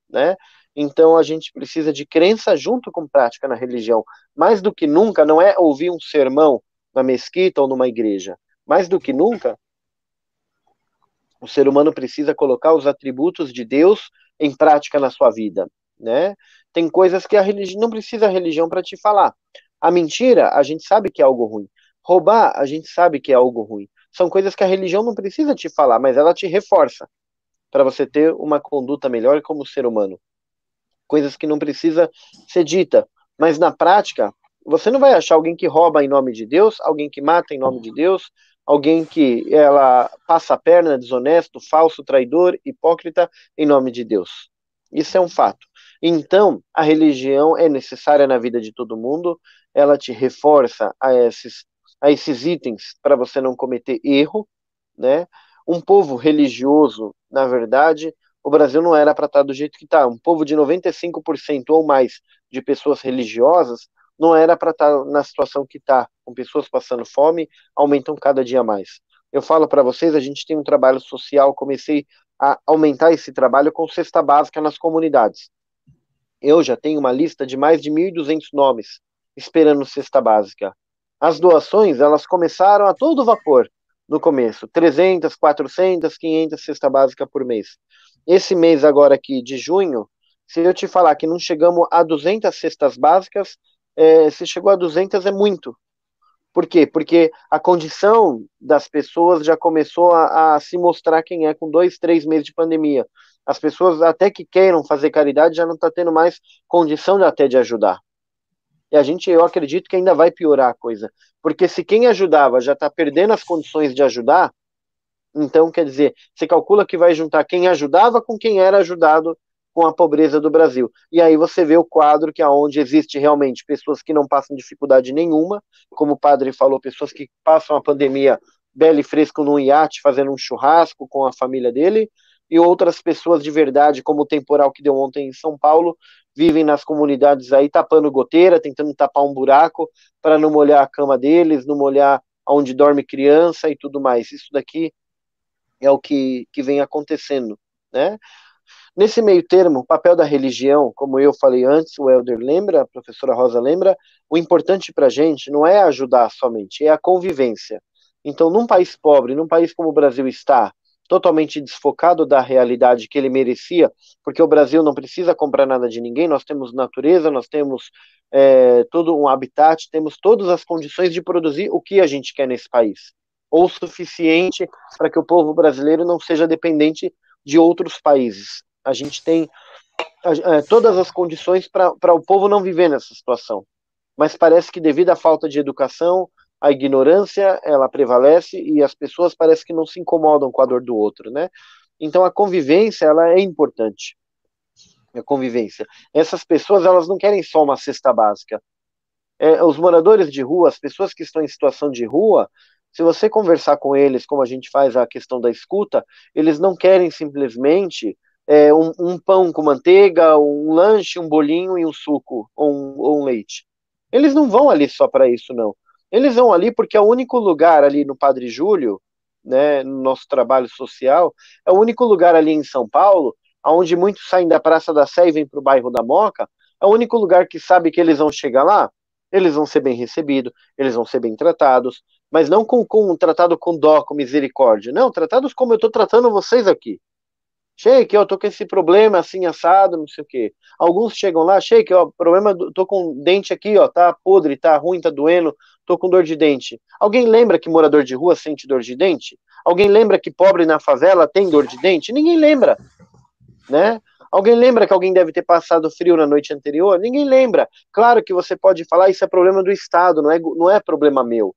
né? Então a gente precisa de crença junto com prática na religião. Mais do que nunca, não é ouvir um sermão na mesquita ou numa igreja. Mais do que nunca, o ser humano precisa colocar os atributos de Deus em prática na sua vida, né? Tem coisas que a religião não precisa a religião para te falar. A mentira, a gente sabe que é algo ruim. Roubar, a gente sabe que é algo ruim. São coisas que a religião não precisa te falar, mas ela te reforça para você ter uma conduta melhor como ser humano coisas que não precisa ser dita. Mas na prática, você não vai achar alguém que rouba em nome de Deus, alguém que mata em nome de Deus, alguém que ela passa a perna, desonesto, falso, traidor, hipócrita em nome de Deus. Isso é um fato. Então, a religião é necessária na vida de todo mundo, ela te reforça a esses, a esses itens para você não cometer erro, né? Um povo religioso, na verdade, o Brasil não era para estar tá do jeito que está. Um povo de 95% ou mais de pessoas religiosas não era para estar tá na situação que está, com pessoas passando fome, aumentam cada dia mais. Eu falo para vocês, a gente tem um trabalho social, comecei a aumentar esse trabalho com cesta básica nas comunidades. Eu já tenho uma lista de mais de 1.200 nomes esperando cesta básica. As doações, elas começaram a todo vapor no começo, 300, 400, 500 cesta básica por mês. Esse mês agora aqui de junho, se eu te falar que não chegamos a 200 cestas básicas, é, se chegou a 200 é muito. Por quê? Porque a condição das pessoas já começou a, a se mostrar quem é com dois, três meses de pandemia. As pessoas, até que queiram fazer caridade, já não está tendo mais condição até de ajudar. E a gente, eu acredito que ainda vai piorar a coisa. Porque se quem ajudava já está perdendo as condições de ajudar, então, quer dizer, você calcula que vai juntar quem ajudava com quem era ajudado com a pobreza do Brasil. E aí você vê o quadro que aonde é existe realmente pessoas que não passam dificuldade nenhuma, como o padre falou, pessoas que passam a pandemia belo e fresco num iate, fazendo um churrasco com a família dele, e outras pessoas de verdade, como o temporal que deu ontem em São Paulo, vivem nas comunidades aí tapando goteira, tentando tapar um buraco para não molhar a cama deles, não molhar onde dorme criança e tudo mais. Isso daqui é o que, que vem acontecendo, né? Nesse meio termo, o papel da religião, como eu falei antes, o Helder lembra, a professora Rosa lembra, o importante para a gente não é ajudar somente, é a convivência. Então, num país pobre, num país como o Brasil está, totalmente desfocado da realidade que ele merecia, porque o Brasil não precisa comprar nada de ninguém, nós temos natureza, nós temos é, todo um habitat, temos todas as condições de produzir o que a gente quer nesse país ou suficiente para que o povo brasileiro não seja dependente de outros países. A gente tem é, todas as condições para o povo não viver nessa situação. Mas parece que devido à falta de educação, a ignorância, ela prevalece e as pessoas parece que não se incomodam com a dor do outro, né? Então a convivência, ela é importante. A convivência. Essas pessoas, elas não querem só uma cesta básica. É, os moradores de rua, as pessoas que estão em situação de rua, se você conversar com eles, como a gente faz a questão da escuta, eles não querem simplesmente é, um, um, pão com manteiga, um lanche, um bolinho e um suco ou um, ou um leite. Eles não vão ali só para isso, não. Eles vão ali porque é o único lugar ali no Padre Júlio, né, no nosso trabalho social, é o único lugar ali em São Paulo, onde muitos saem da Praça da Sé e vêm para o bairro da Moca, é o único lugar que sabe que eles vão chegar lá, eles vão ser bem recebidos, eles vão ser bem tratados, mas não com, com tratado com dó, com misericórdia. Não, tratados como eu estou tratando vocês aqui. Sheik, eu tô com esse problema assim, assado, não sei o quê. Alguns chegam lá, Sheik, ó, problema, tô com dente aqui, ó, tá podre, tá ruim, tá doendo, tô com dor de dente. Alguém lembra que morador de rua sente dor de dente? Alguém lembra que pobre na favela tem dor de dente? Ninguém lembra, né? Alguém lembra que alguém deve ter passado frio na noite anterior? Ninguém lembra. Claro que você pode falar, isso é problema do Estado, não é, não é problema meu.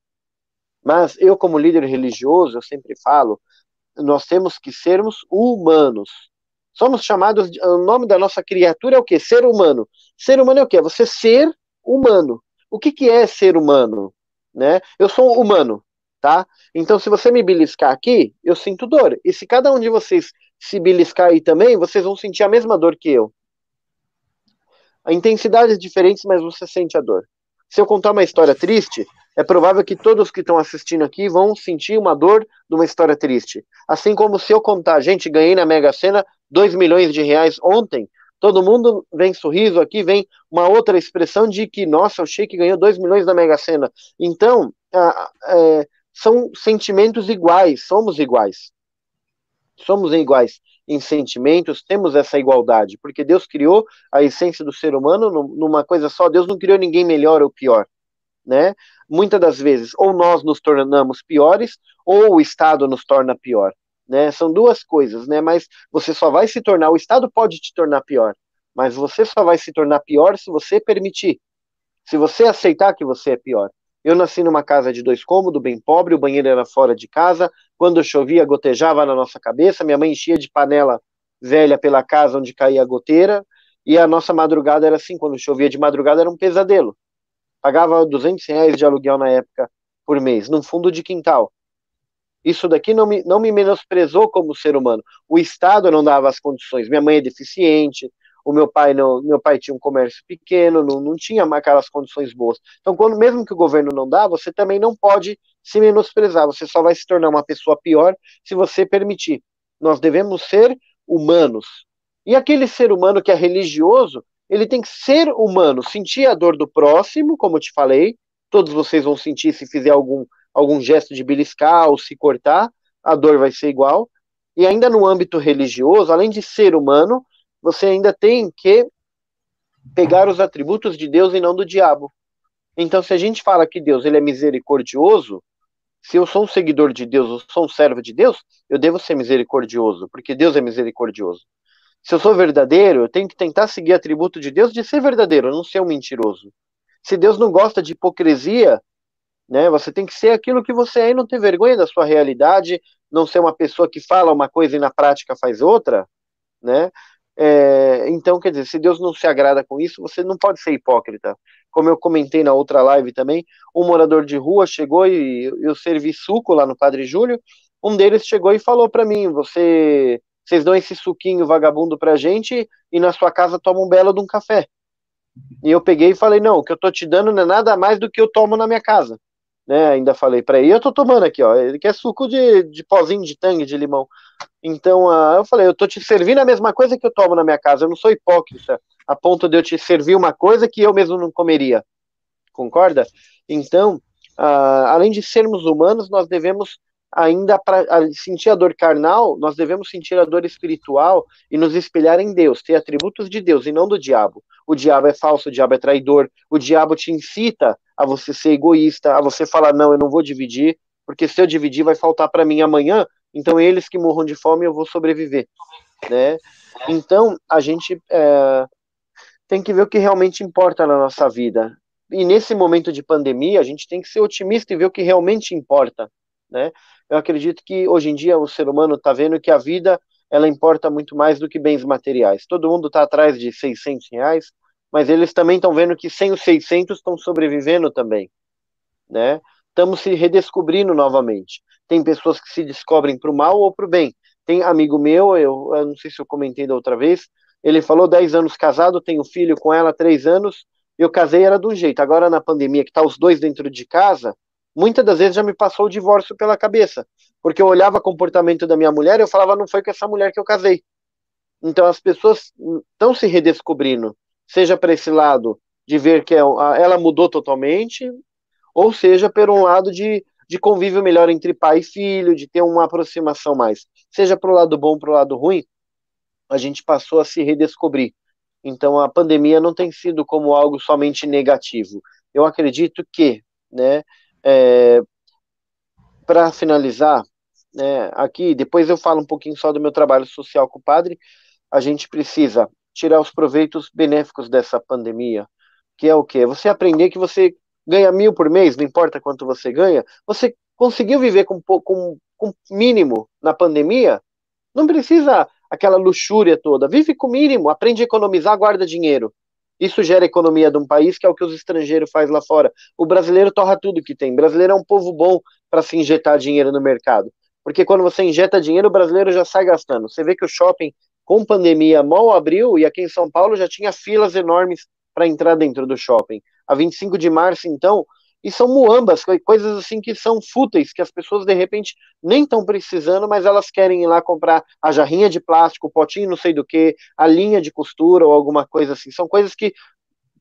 Mas eu, como líder religioso, eu sempre falo, nós temos que sermos humanos. Somos chamados, de, o nome da nossa criatura é o que? Ser humano. Ser humano é o que? É você ser humano. O que, que é ser humano? Né? Eu sou humano, tá? Então, se você me beliscar aqui, eu sinto dor. E se cada um de vocês se beliscar aí também, vocês vão sentir a mesma dor que eu. A intensidade é diferente, mas você sente a dor. Se eu contar uma história triste, é provável que todos que estão assistindo aqui vão sentir uma dor de uma história triste. Assim como se eu contar, gente, ganhei na Mega Sena 2 milhões de reais ontem, todo mundo vem sorriso aqui, vem uma outra expressão de que, nossa, o Sheik ganhou 2 milhões na Mega Sena. Então, é, são sentimentos iguais, somos iguais. Somos iguais em sentimentos, temos essa igualdade, porque Deus criou a essência do ser humano numa coisa só, Deus não criou ninguém melhor ou pior né? Muitas das vezes, ou nós nos tornamos piores, ou o Estado nos torna pior, né? São duas coisas, né? Mas você só vai se tornar, o Estado pode te tornar pior, mas você só vai se tornar pior se você permitir, se você aceitar que você é pior. Eu nasci numa casa de dois cômodos, bem pobre, o banheiro era fora de casa, quando chovia, gotejava na nossa cabeça, minha mãe enchia de panela velha pela casa onde caía a goteira, e a nossa madrugada era assim, quando chovia de madrugada era um pesadelo pagava 200 reais de aluguel na época por mês, num fundo de quintal. Isso daqui não me, não me menosprezou como ser humano. O Estado não dava as condições. Minha mãe é deficiente, o meu pai não, meu pai tinha um comércio pequeno, não, não tinha aquelas condições boas. Então, quando mesmo que o governo não dá, você também não pode se menosprezar. Você só vai se tornar uma pessoa pior se você permitir. Nós devemos ser humanos. E aquele ser humano que é religioso, ele tem que ser humano, sentir a dor do próximo, como eu te falei. Todos vocês vão sentir se fizer algum algum gesto de beliscar ou se cortar, a dor vai ser igual. E ainda no âmbito religioso, além de ser humano, você ainda tem que pegar os atributos de Deus e não do diabo. Então, se a gente fala que Deus ele é misericordioso, se eu sou um seguidor de Deus, eu sou um servo de Deus, eu devo ser misericordioso, porque Deus é misericordioso. Se eu sou verdadeiro, eu tenho que tentar seguir atributo de Deus de ser verdadeiro, não ser um mentiroso. Se Deus não gosta de hipocrisia, né? Você tem que ser aquilo que você é e não ter vergonha da sua realidade, não ser uma pessoa que fala uma coisa e na prática faz outra, né? É, então, quer dizer, se Deus não se agrada com isso, você não pode ser hipócrita. Como eu comentei na outra live também, um morador de rua chegou e eu servi suco lá no Padre Júlio. Um deles chegou e falou para mim: você, vocês dão esse suquinho vagabundo pra gente e na sua casa toma um belo de um café. E eu peguei e falei: não, o que eu tô te dando não é nada mais do que eu tomo na minha casa né? Ainda falei para ele, eu tô tomando aqui, ó. Ele quer suco de, de pozinho de tangue de limão. Então, uh, eu falei, eu tô te servindo a mesma coisa que eu tomo na minha casa. Eu não sou hipócrita a ponto de eu te servir uma coisa que eu mesmo não comeria. Concorda? Então, uh, além de sermos humanos, nós devemos ainda para sentir a dor carnal, nós devemos sentir a dor espiritual e nos espelhar em Deus, ter atributos de Deus e não do diabo. O diabo é falso, o diabo é traidor, o diabo te incita a você ser egoísta, a você falar não, eu não vou dividir, porque se eu dividir vai faltar para mim amanhã, então eles que morram de fome eu vou sobreviver, né? Então a gente é, tem que ver o que realmente importa na nossa vida. E nesse momento de pandemia, a gente tem que ser otimista e ver o que realmente importa, né? Eu acredito que hoje em dia o ser humano está vendo que a vida ela importa muito mais do que bens materiais. Todo mundo está atrás de 600 reais, mas eles também estão vendo que sem os 600 estão sobrevivendo também, né? Estamos se redescobrindo novamente. Tem pessoas que se descobrem para o mal ou para o bem. Tem amigo meu, eu, eu, não sei se eu comentei da outra vez, ele falou 10 anos casado, tenho filho com ela 3 anos, eu casei era de um jeito. Agora na pandemia que tá os dois dentro de casa, muitas das vezes já me passou o divórcio pela cabeça, porque eu olhava o comportamento da minha mulher e eu falava, não foi com essa mulher que eu casei. Então as pessoas estão se redescobrindo, seja para esse lado de ver que é ela mudou totalmente, ou seja, por um lado de, de convívio melhor entre pai e filho, de ter uma aproximação mais. Seja para o lado bom, para o lado ruim, a gente passou a se redescobrir. Então a pandemia não tem sido como algo somente negativo. Eu acredito que, né, é, Para finalizar, né, aqui, depois eu falo um pouquinho só do meu trabalho social com o padre, a gente precisa tirar os proveitos benéficos dessa pandemia, que é o quê? Você aprender que você ganha mil por mês, não importa quanto você ganha, você conseguiu viver com, com, com mínimo na pandemia, não precisa aquela luxúria toda, vive com mínimo, aprende a economizar, guarda dinheiro. Isso gera economia de um país, que é o que os estrangeiros fazem lá fora. O brasileiro torra tudo que tem. O brasileiro é um povo bom para se injetar dinheiro no mercado. Porque quando você injeta dinheiro, o brasileiro já sai gastando. Você vê que o shopping, com pandemia, mal abriu e aqui em São Paulo já tinha filas enormes para entrar dentro do shopping. A 25 de março, então, e são muambas, coisas assim que são fúteis, que as pessoas de repente nem estão precisando, mas elas querem ir lá comprar a jarrinha de plástico, o potinho não sei do que, a linha de costura ou alguma coisa assim. São coisas que,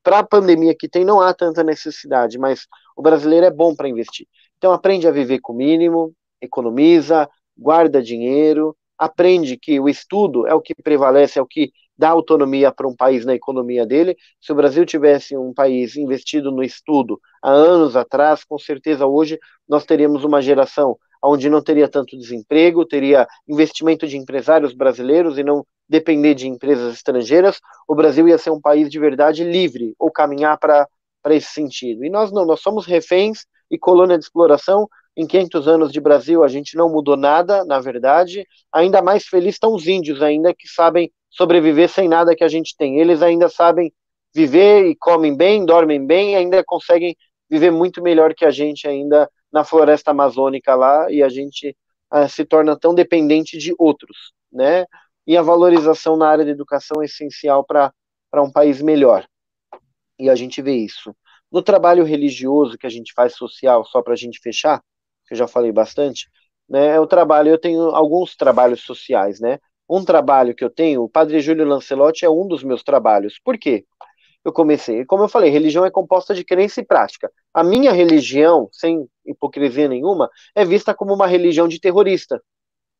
para a pandemia que tem, não há tanta necessidade, mas o brasileiro é bom para investir. Então aprende a viver com o mínimo, economiza, guarda dinheiro, aprende que o estudo é o que prevalece, é o que dá autonomia para um país na economia dele. Se o Brasil tivesse um país investido no estudo há anos atrás, com certeza hoje nós teríamos uma geração onde não teria tanto desemprego, teria investimento de empresários brasileiros e não depender de empresas estrangeiras. O Brasil ia ser um país de verdade livre, ou caminhar para esse sentido. E nós não, nós somos reféns e colônia de exploração. Em 500 anos de Brasil, a gente não mudou nada, na verdade. Ainda mais feliz estão os índios ainda que sabem sobreviver sem nada que a gente tem. Eles ainda sabem viver e comem bem, dormem bem, ainda conseguem viver muito melhor que a gente ainda na floresta amazônica lá, e a gente uh, se torna tão dependente de outros, né? E a valorização na área da educação é essencial para um país melhor. E a gente vê isso. No trabalho religioso que a gente faz social, só para a gente fechar, que eu já falei bastante, né? É o trabalho, eu tenho alguns trabalhos sociais, né? Um trabalho que eu tenho, o Padre Júlio Lancelotti é um dos meus trabalhos. Por quê? Eu comecei, como eu falei, religião é composta de crença e prática. A minha religião, sem hipocrisia nenhuma, é vista como uma religião de terrorista.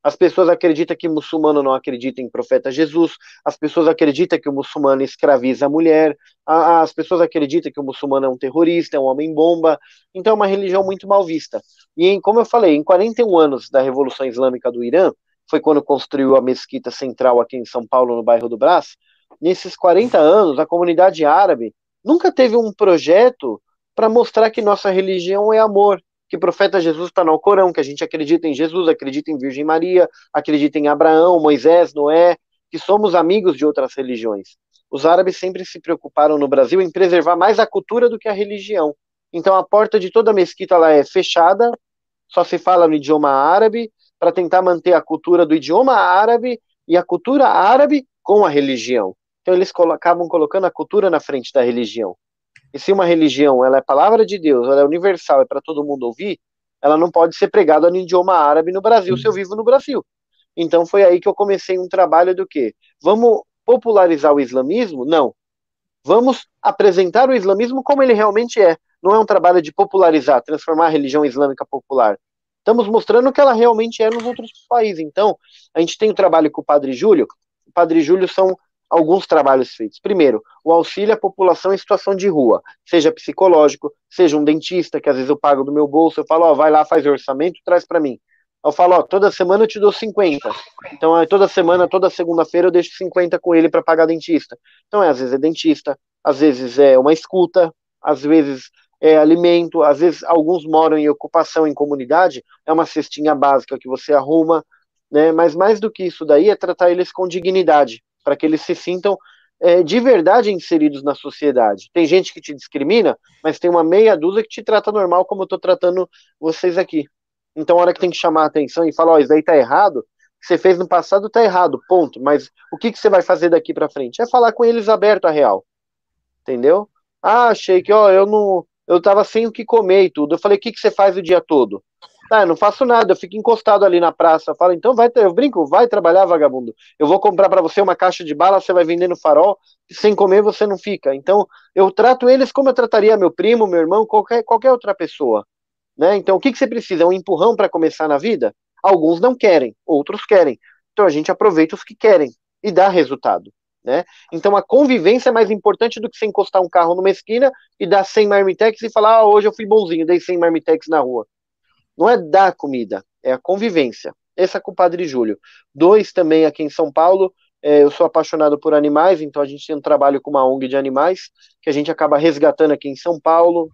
As pessoas acreditam que o muçulmano não acredita em profeta Jesus, as pessoas acreditam que o muçulmano escraviza a mulher, as pessoas acreditam que o muçulmano é um terrorista, é um homem-bomba. Então é uma religião muito mal vista. E, como eu falei, em 41 anos da Revolução Islâmica do Irã, foi quando construiu a mesquita central aqui em São Paulo, no bairro do Brás. Nesses 40 anos, a comunidade árabe nunca teve um projeto para mostrar que nossa religião é amor, que o profeta Jesus está no Alcorão, que a gente acredita em Jesus, acredita em Virgem Maria, acredita em Abraão, Moisés, Noé, que somos amigos de outras religiões. Os árabes sempre se preocuparam no Brasil em preservar mais a cultura do que a religião. Então a porta de toda mesquita lá é fechada, só se fala no idioma árabe, para tentar manter a cultura do idioma árabe e a cultura árabe com a religião. Então eles acabam colocando a cultura na frente da religião. E se uma religião ela é palavra de Deus, ela é universal, é para todo mundo ouvir, ela não pode ser pregada no idioma árabe no Brasil, se eu vivo no Brasil. Então foi aí que eu comecei um trabalho do quê? Vamos popularizar o islamismo? Não. Vamos apresentar o islamismo como ele realmente é. Não é um trabalho de popularizar, transformar a religião islâmica popular. Estamos mostrando que ela realmente é nos outros países. Então, a gente tem o trabalho com o Padre Júlio. O Padre Júlio são alguns trabalhos feitos. Primeiro, o auxílio à população em situação de rua, seja psicológico, seja um dentista, que às vezes eu pago do meu bolso, eu falo, ó, vai lá, faz o orçamento, traz para mim. Eu falo, ó, toda semana eu te dou 50. Então, toda semana, toda segunda-feira eu deixo 50 com ele para pagar dentista. Então, é, às vezes é dentista, às vezes é uma escuta, às vezes é, alimento, às vezes alguns moram em ocupação em comunidade, é uma cestinha básica que você arruma, né? Mas mais do que isso daí é tratar eles com dignidade, para que eles se sintam é, de verdade inseridos na sociedade. Tem gente que te discrimina, mas tem uma meia dúzia que te trata normal, como eu estou tratando vocês aqui. Então, a hora que tem que chamar a atenção e falar, ó, oh, isso daí tá errado, o que você fez no passado tá errado, ponto. Mas o que, que você vai fazer daqui para frente? É falar com eles aberto a real. Entendeu? Ah, achei que, ó, eu não, eu tava sem o que comer e tudo. Eu falei, o que, que você faz o dia todo? Ah, eu não faço nada, eu fico encostado ali na praça. Fala, então vai, eu brinco, vai trabalhar, vagabundo. Eu vou comprar para você uma caixa de bala, você vai vender no farol, sem comer você não fica. Então, eu trato eles como eu trataria meu primo, meu irmão, qualquer, qualquer outra pessoa. Né? Então, o que, que você precisa? Um empurrão para começar na vida? Alguns não querem, outros querem. Então, a gente aproveita os que querem e dá resultado. Né? Então a convivência é mais importante do que você encostar um carro numa esquina e dar 100 marmitex e falar, ah, hoje eu fui bonzinho, dei 100 marmitex na rua. Não é dar comida, é a convivência. Essa é com o Padre Júlio. Dois também aqui em São Paulo, é, eu sou apaixonado por animais, então a gente tem um trabalho com uma ONG de animais, que a gente acaba resgatando aqui em São Paulo.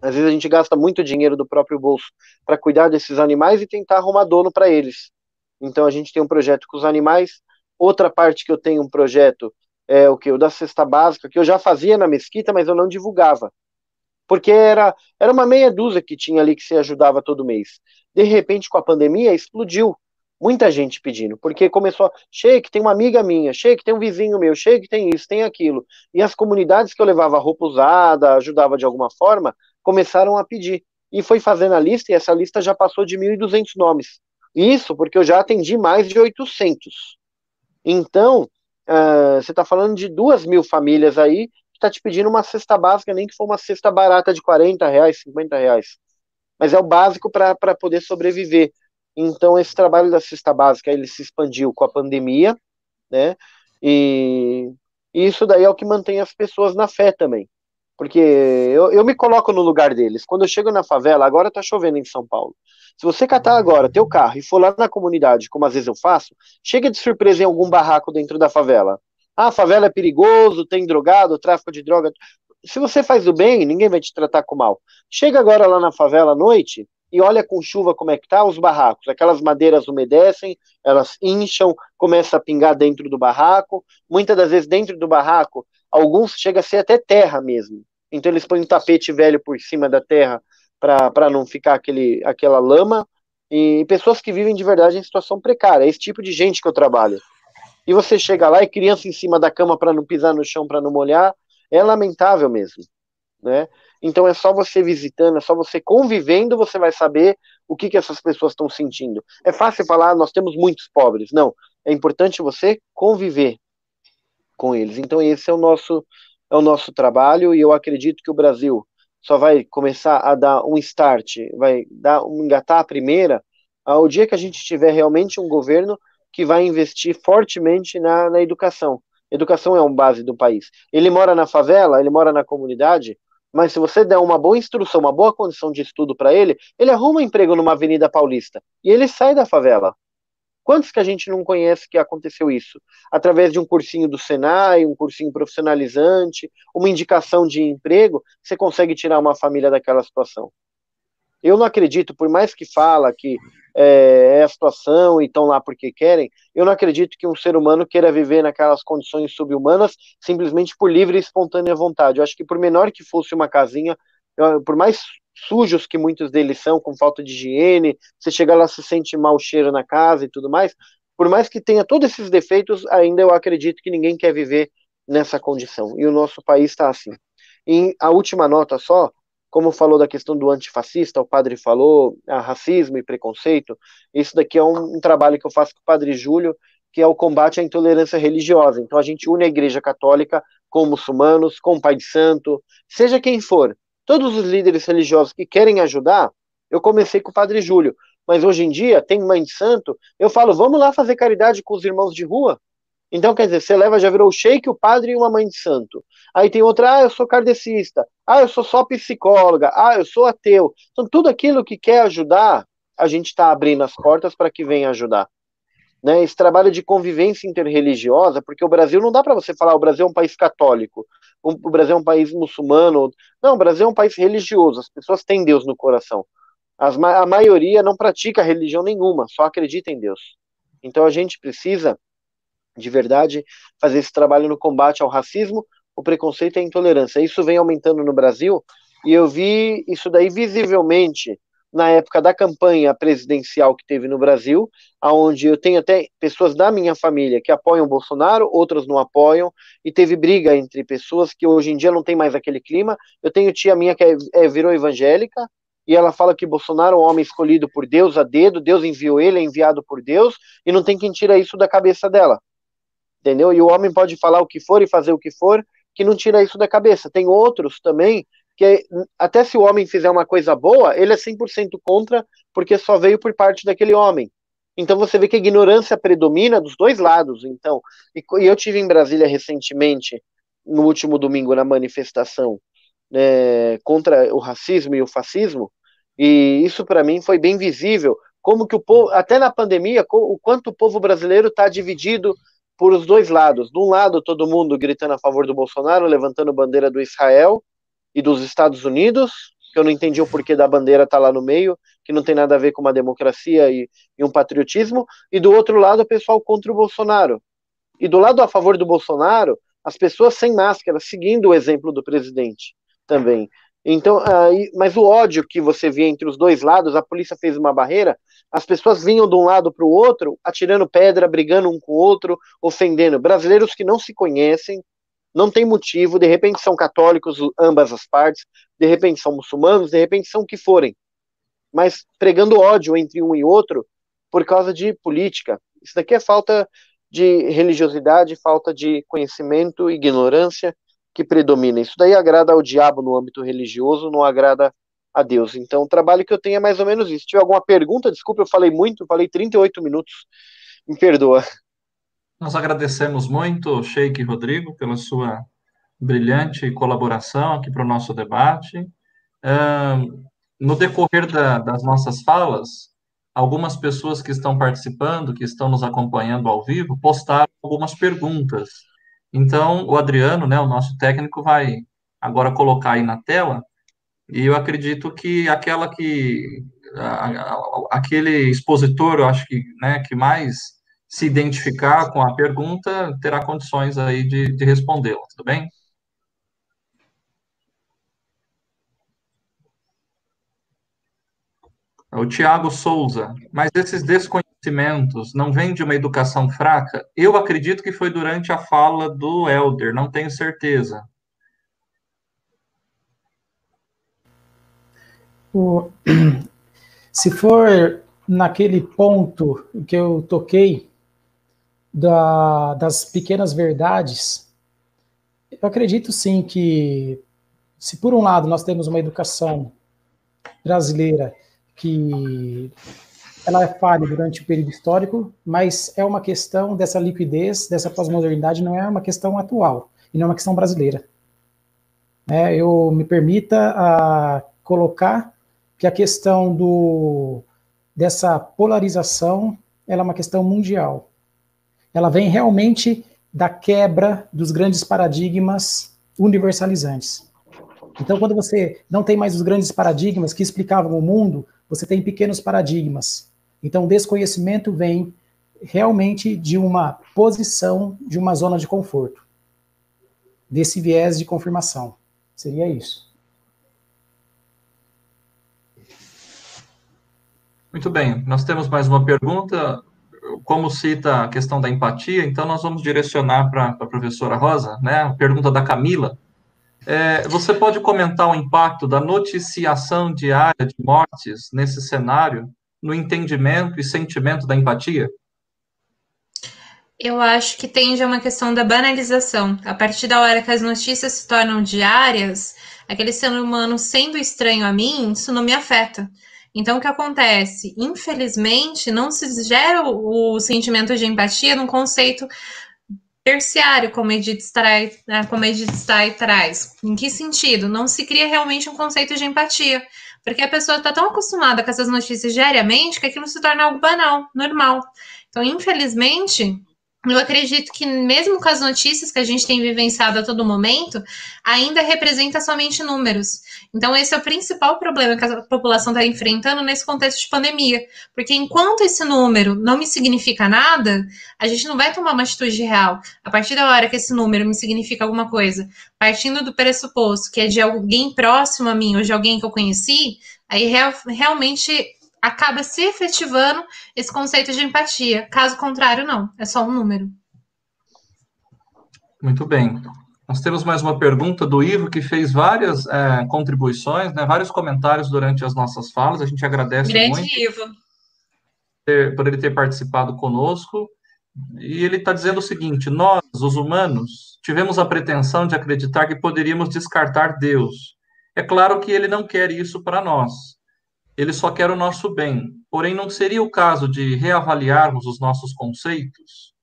Às vezes a gente gasta muito dinheiro do próprio bolso para cuidar desses animais e tentar arrumar dono para eles. Então a gente tem um projeto com os animais, Outra parte que eu tenho um projeto é o que? O da cesta básica, que eu já fazia na mesquita, mas eu não divulgava. Porque era, era uma meia dúzia que tinha ali que se ajudava todo mês. De repente, com a pandemia, explodiu. Muita gente pedindo, porque começou, Sheik, tem uma amiga minha, Sheik, tem um vizinho meu, Sheik, tem isso, tem aquilo. E as comunidades que eu levava roupa usada, ajudava de alguma forma, começaram a pedir. E foi fazendo a lista, e essa lista já passou de 1.200 nomes. Isso porque eu já atendi mais de 800. Então, uh, você está falando de duas mil famílias aí que está te pedindo uma cesta básica, nem que for uma cesta barata de 40 reais, 50 reais. Mas é o básico para poder sobreviver. Então, esse trabalho da cesta básica ele se expandiu com a pandemia, né? E, isso daí é o que mantém as pessoas na fé também. Porque eu, eu me coloco no lugar deles. Quando eu chego na favela, agora tá chovendo em São Paulo. Se você catar agora teu carro e for lá na comunidade, como às vezes eu faço, chega de surpresa em algum barraco dentro da favela. Ah, a favela é perigoso, tem drogado, tráfico de droga. Se você faz o bem, ninguém vai te tratar com mal. Chega agora lá na favela à noite e olha com chuva como é que tá os barracos. Aquelas madeiras umedecem, elas incham, começa a pingar dentro do barraco. Muitas das vezes dentro do barraco alguns chega a ser até terra mesmo. Então eles põem um tapete velho por cima da terra para não ficar aquele, aquela lama. e pessoas que vivem de verdade em situação precária. É esse tipo de gente que eu trabalho. E você chega lá e criança em cima da cama para não pisar no chão, para não molhar, é lamentável mesmo, né? Então é só você visitando, é só você convivendo, você vai saber o que, que essas pessoas estão sentindo. É fácil falar, nós temos muitos pobres. Não, é importante você conviver com eles. Então esse é o nosso é o nosso trabalho e eu acredito que o Brasil só vai começar a dar um start, vai dar um engatar a primeira ao dia que a gente tiver realmente um governo que vai investir fortemente na, na educação. Educação é uma base do país. Ele mora na favela, ele mora na comunidade, mas se você der uma boa instrução, uma boa condição de estudo para ele, ele arruma um emprego numa avenida paulista e ele sai da favela. Quantos que a gente não conhece que aconteceu isso? Através de um cursinho do Senai, um cursinho profissionalizante, uma indicação de emprego, você consegue tirar uma família daquela situação. Eu não acredito, por mais que fala que é, é a situação e estão lá porque querem, eu não acredito que um ser humano queira viver naquelas condições subhumanas simplesmente por livre e espontânea vontade. Eu acho que por menor que fosse uma casinha, por mais sujos que muitos deles são, com falta de higiene, você chega lá se sente mau cheiro na casa e tudo mais, por mais que tenha todos esses defeitos, ainda eu acredito que ninguém quer viver nessa condição. E o nosso país está assim. E a última nota só, como falou da questão do antifascista, o padre falou, a racismo e preconceito, isso daqui é um, um trabalho que eu faço com o padre Júlio, que é o combate à intolerância religiosa. Então a gente une a igreja católica com muçulmanos, com pai de santo, seja quem for. Todos os líderes religiosos que querem ajudar, eu comecei com o padre Júlio, mas hoje em dia tem mãe de santo, eu falo, vamos lá fazer caridade com os irmãos de rua, então, quer dizer, você leva, já virou o sheik, o padre e uma mãe de santo. Aí tem outra, ah, eu sou kardecista. Ah, eu sou só psicóloga. Ah, eu sou ateu. Então, tudo aquilo que quer ajudar, a gente está abrindo as portas para que venha ajudar. Né, esse trabalho de convivência interreligiosa, porque o Brasil não dá para você falar o Brasil é um país católico, o Brasil é um país muçulmano. Não, o Brasil é um país religioso, as pessoas têm Deus no coração. As, a maioria não pratica religião nenhuma, só acredita em Deus. Então a gente precisa de verdade, fazer esse trabalho no combate ao racismo, o preconceito e a intolerância. Isso vem aumentando no Brasil e eu vi isso daí visivelmente na época da campanha presidencial que teve no Brasil, aonde eu tenho até pessoas da minha família que apoiam o Bolsonaro, outras não apoiam, e teve briga entre pessoas que hoje em dia não tem mais aquele clima. Eu tenho tia minha que é, é, virou evangélica, e ela fala que Bolsonaro é um homem escolhido por Deus a dedo, Deus enviou ele, é enviado por Deus, e não tem quem tira isso da cabeça dela entendeu? E o homem pode falar o que for e fazer o que for, que não tira isso da cabeça. Tem outros também que até se o homem fizer uma coisa boa, ele é 100% contra, porque só veio por parte daquele homem. Então você vê que a ignorância predomina dos dois lados. Então, e, eu tive em Brasília recentemente, no último domingo, na manifestação né, contra o racismo e o fascismo, e isso para mim foi bem visível, como que o povo, até na pandemia, o quanto o povo brasileiro está dividido por os dois lados. De um lado, todo mundo gritando a favor do Bolsonaro, levantando bandeira do Israel e dos Estados Unidos, que eu não entendi o porquê da bandeira estar tá lá no meio, que não tem nada a ver com uma democracia e, e um patriotismo, e do outro lado, o pessoal contra o Bolsonaro. E do lado a favor do Bolsonaro, as pessoas sem máscara, seguindo o exemplo do presidente também. Então, uh, mas o ódio que você via entre os dois lados, a polícia fez uma barreira, as pessoas vinham de um lado para o outro, atirando pedra, brigando um com o outro, ofendendo. Brasileiros que não se conhecem, não tem motivo, de repente são católicos, ambas as partes, de repente são muçulmanos, de repente são o que forem, mas pregando ódio entre um e outro por causa de política. Isso daqui é falta de religiosidade, falta de conhecimento, ignorância que predomina. Isso daí agrada ao diabo no âmbito religioso, não agrada a Deus. Então, o trabalho que eu tenho é mais ou menos isso. Se tiver alguma pergunta, desculpa, eu falei muito, falei 38 minutos, me perdoa. Nós agradecemos muito, Sheik Rodrigo, pela sua brilhante colaboração aqui para o nosso debate. no decorrer da, das nossas falas, algumas pessoas que estão participando, que estão nos acompanhando ao vivo, postaram algumas perguntas. Então, o Adriano, né, o nosso técnico, vai agora colocar aí na tela, e eu acredito que aquela que a, a, aquele expositor, eu acho que, né, que mais se identificar com a pergunta terá condições aí de, de respondê-la, tudo bem? O Tiago Souza, mas esses desconhecimentos não vêm de uma educação fraca? Eu acredito que foi durante a fala do Elder, não tenho certeza. Se for naquele ponto que eu toquei da, das pequenas verdades, eu acredito sim que, se por um lado nós temos uma educação brasileira que ela é falha durante o período histórico, mas é uma questão dessa liquidez, dessa pós-modernidade, não é uma questão atual, e não é uma questão brasileira. É, eu me permita a colocar que a questão do, dessa polarização ela é uma questão mundial. Ela vem realmente da quebra dos grandes paradigmas universalizantes. Então, quando você não tem mais os grandes paradigmas que explicavam o mundo, você tem pequenos paradigmas. Então, o desconhecimento vem realmente de uma posição, de uma zona de conforto, desse viés de confirmação. Seria isso. Muito bem, nós temos mais uma pergunta. Como cita a questão da empatia, então nós vamos direcionar para a professora Rosa, né? A pergunta da Camila. É, você pode comentar o impacto da noticiação diária de mortes nesse cenário, no entendimento e sentimento da empatia? Eu acho que tende a uma questão da banalização. A partir da hora que as notícias se tornam diárias, aquele ser humano sendo estranho a mim, isso não me afeta. Então, o que acontece? Infelizmente, não se gera o, sentimento de empatia num conceito terciário, como Edith Stein, né, como Edith Stein traz. Em que sentido? Não se cria realmente um conceito de empatia, porque a pessoa está tão acostumada com essas notícias diariamente que aquilo se torna algo banal, normal. Então, infelizmente, eu acredito que mesmo com as notícias que a gente tem vivenciado a todo momento, ainda representa somente números. Então, esse é o principal problema que a população está enfrentando nesse contexto de pandemia. Porque enquanto esse número não me significa nada, a gente não vai tomar uma atitude real. A partir da hora que esse número me significa alguma coisa, partindo do pressuposto que é de alguém próximo a mim ou de alguém que eu conheci, aí real, realmente acaba se efetivando esse conceito de empatia. Caso contrário, não. É só um número. Muito bem. Nós temos mais uma pergunta do Ivo, que fez várias é, contribuições, né, vários comentários durante as nossas falas. A gente agradece Grande muito Ivo. Ter, por ele ter participado conosco. E ele está dizendo o seguinte: nós, os humanos, tivemos a pretensão de acreditar que poderíamos descartar Deus. É claro que ele não quer isso para nós ele só quer o nosso bem. Porém, não seria o caso de reavaliarmos os nossos conceitos?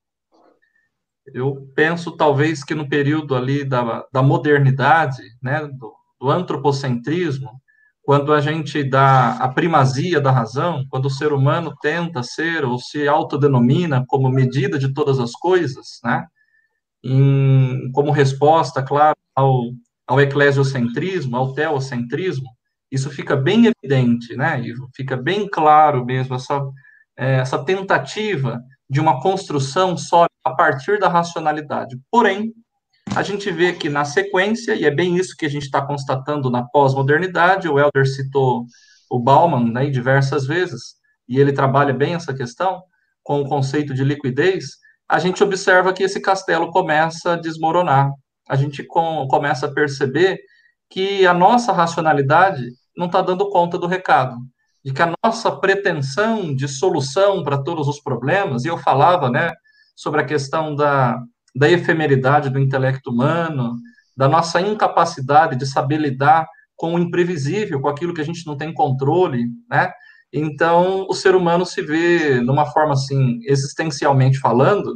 Eu penso, talvez, que no período ali da, da modernidade, né, do, do antropocentrismo, quando a gente dá a primazia da razão, quando o ser humano tenta ser ou se autodenomina como medida de todas as coisas, né, em, como resposta, claro, ao, ao eclesiocentrismo, ao teocentrismo, isso fica bem evidente, né? Fica bem claro mesmo essa, é, essa tentativa de uma construção só a partir da racionalidade. Porém, a gente vê que na sequência, e é bem isso que a gente está constatando na pós-modernidade, o Helder citou o Bauman né, diversas vezes, e ele trabalha bem essa questão, com o conceito de liquidez, a gente observa que esse castelo começa a desmoronar. A gente com, começa a perceber que a nossa racionalidade não está dando conta do recado. De que a nossa pretensão de solução para todos os problemas, e eu falava né, sobre a questão da, da efemeridade do intelecto humano, da nossa incapacidade de saber lidar com o imprevisível, com aquilo que a gente não tem controle, né? Então, o ser humano se vê, numa forma assim, existencialmente falando,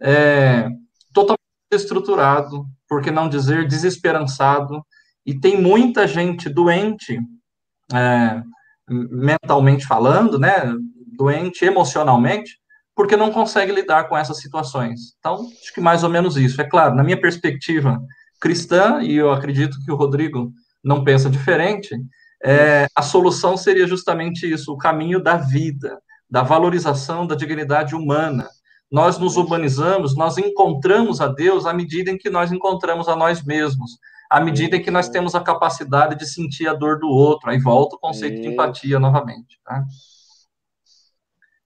é, totalmente estruturado, por que não dizer desesperançado, e tem muita gente doente é, mentalmente falando, né, doente emocionalmente, porque não consegue lidar com essas situações. Então, acho que mais ou menos isso. É claro, na minha perspectiva cristã, e eu acredito que o Rodrigo não pensa diferente, é, a solução seria justamente isso, o caminho da vida, da valorização da dignidade humana. Nós nos humanizamos, nós encontramos a Deus à medida em que nós encontramos a nós mesmos à medida em que nós temos a capacidade de sentir a dor do outro. Aí volta o conceito Isso. de empatia novamente. Tá?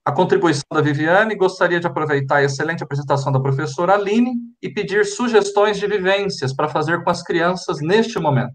A contribuição da Viviane, gostaria de aproveitar a excelente apresentação da professora Aline e pedir sugestões de vivências para fazer com as crianças neste momento.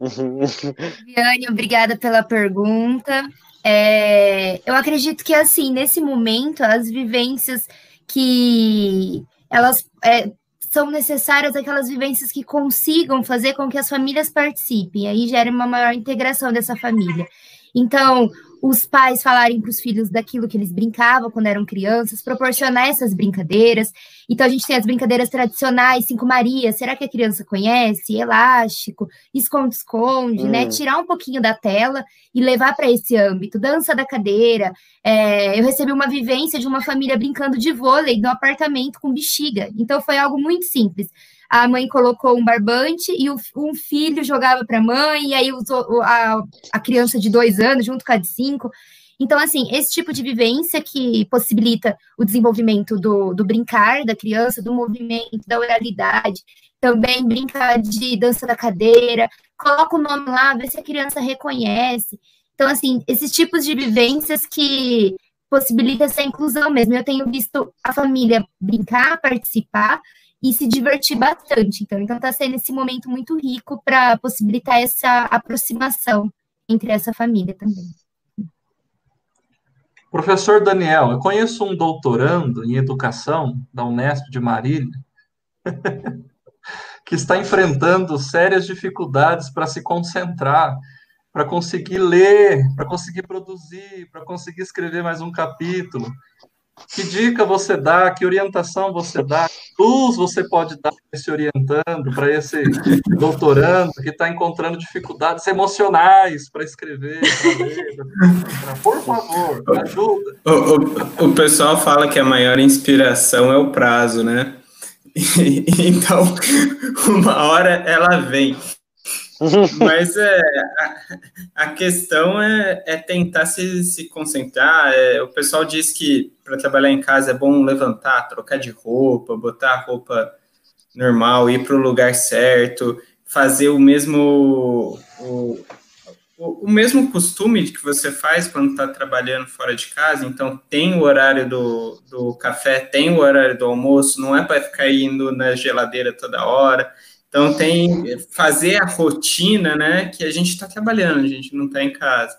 Viviane, obrigada pela pergunta. É, eu acredito que, assim, nesse momento, as vivências que elas é, são necessárias, aquelas vivências que consigam fazer com que as famílias participem, aí gera uma maior integração dessa família. Então, os pais falarem para os filhos daquilo que eles brincavam quando eram crianças, proporcionar essas brincadeiras. Então a gente tem as brincadeiras tradicionais, Cinco Maria, será que a criança conhece? Elástico, esconde-esconde, né? hum. né? Tirar um pouquinho da tela e levar para esse âmbito. Dança da cadeira. É, eu recebi uma vivência de uma família brincando de vôlei no apartamento com bexiga. Então foi algo muito simples a mãe colocou um barbante e o, um filho jogava para a mãe, e aí usou a, a criança de dois anos junto com a de cinco. Então, assim, esse tipo de vivência que possibilita o desenvolvimento do, do brincar da criança, do movimento, da oralidade, também brincar de dança da cadeira, coloca o nome lá, vê se a criança reconhece. Então, assim, esses tipos de vivências que possibilita essa inclusão mesmo. Eu tenho visto a família brincar, participar, e se divertir bastante. Então, então está sendo esse momento muito rico para possibilitar essa aproximação entre essa família também. Professor Daniel, eu conheço um doutorando em educação da Unesp de Marília que está enfrentando sérias dificuldades para se concentrar, para conseguir ler, para conseguir produzir, para conseguir escrever mais um capítulo. Que dica você dá? Que orientação você dá? Que luz você pode dar esse orientando para esse doutorando que está encontrando dificuldades emocionais para escrever? Pra ler. Por favor, ajuda. O, o, o pessoal fala que a maior inspiração é o prazo, né? Então, uma hora ela vem. Mas é, a, a questão é, é, tentar se, se concentrar. É, o pessoal diz que para trabalhar em casa é bom levantar, trocar de roupa, botar a roupa normal, ir para o lugar certo, fazer o mesmo o, o, o mesmo costume que você faz quando está trabalhando fora de casa. Então tem o horário do, do café, tem o horário do almoço. Não é para ficar indo na geladeira toda hora então tem fazer a rotina, né? Que a gente está trabalhando, a gente não está em casa.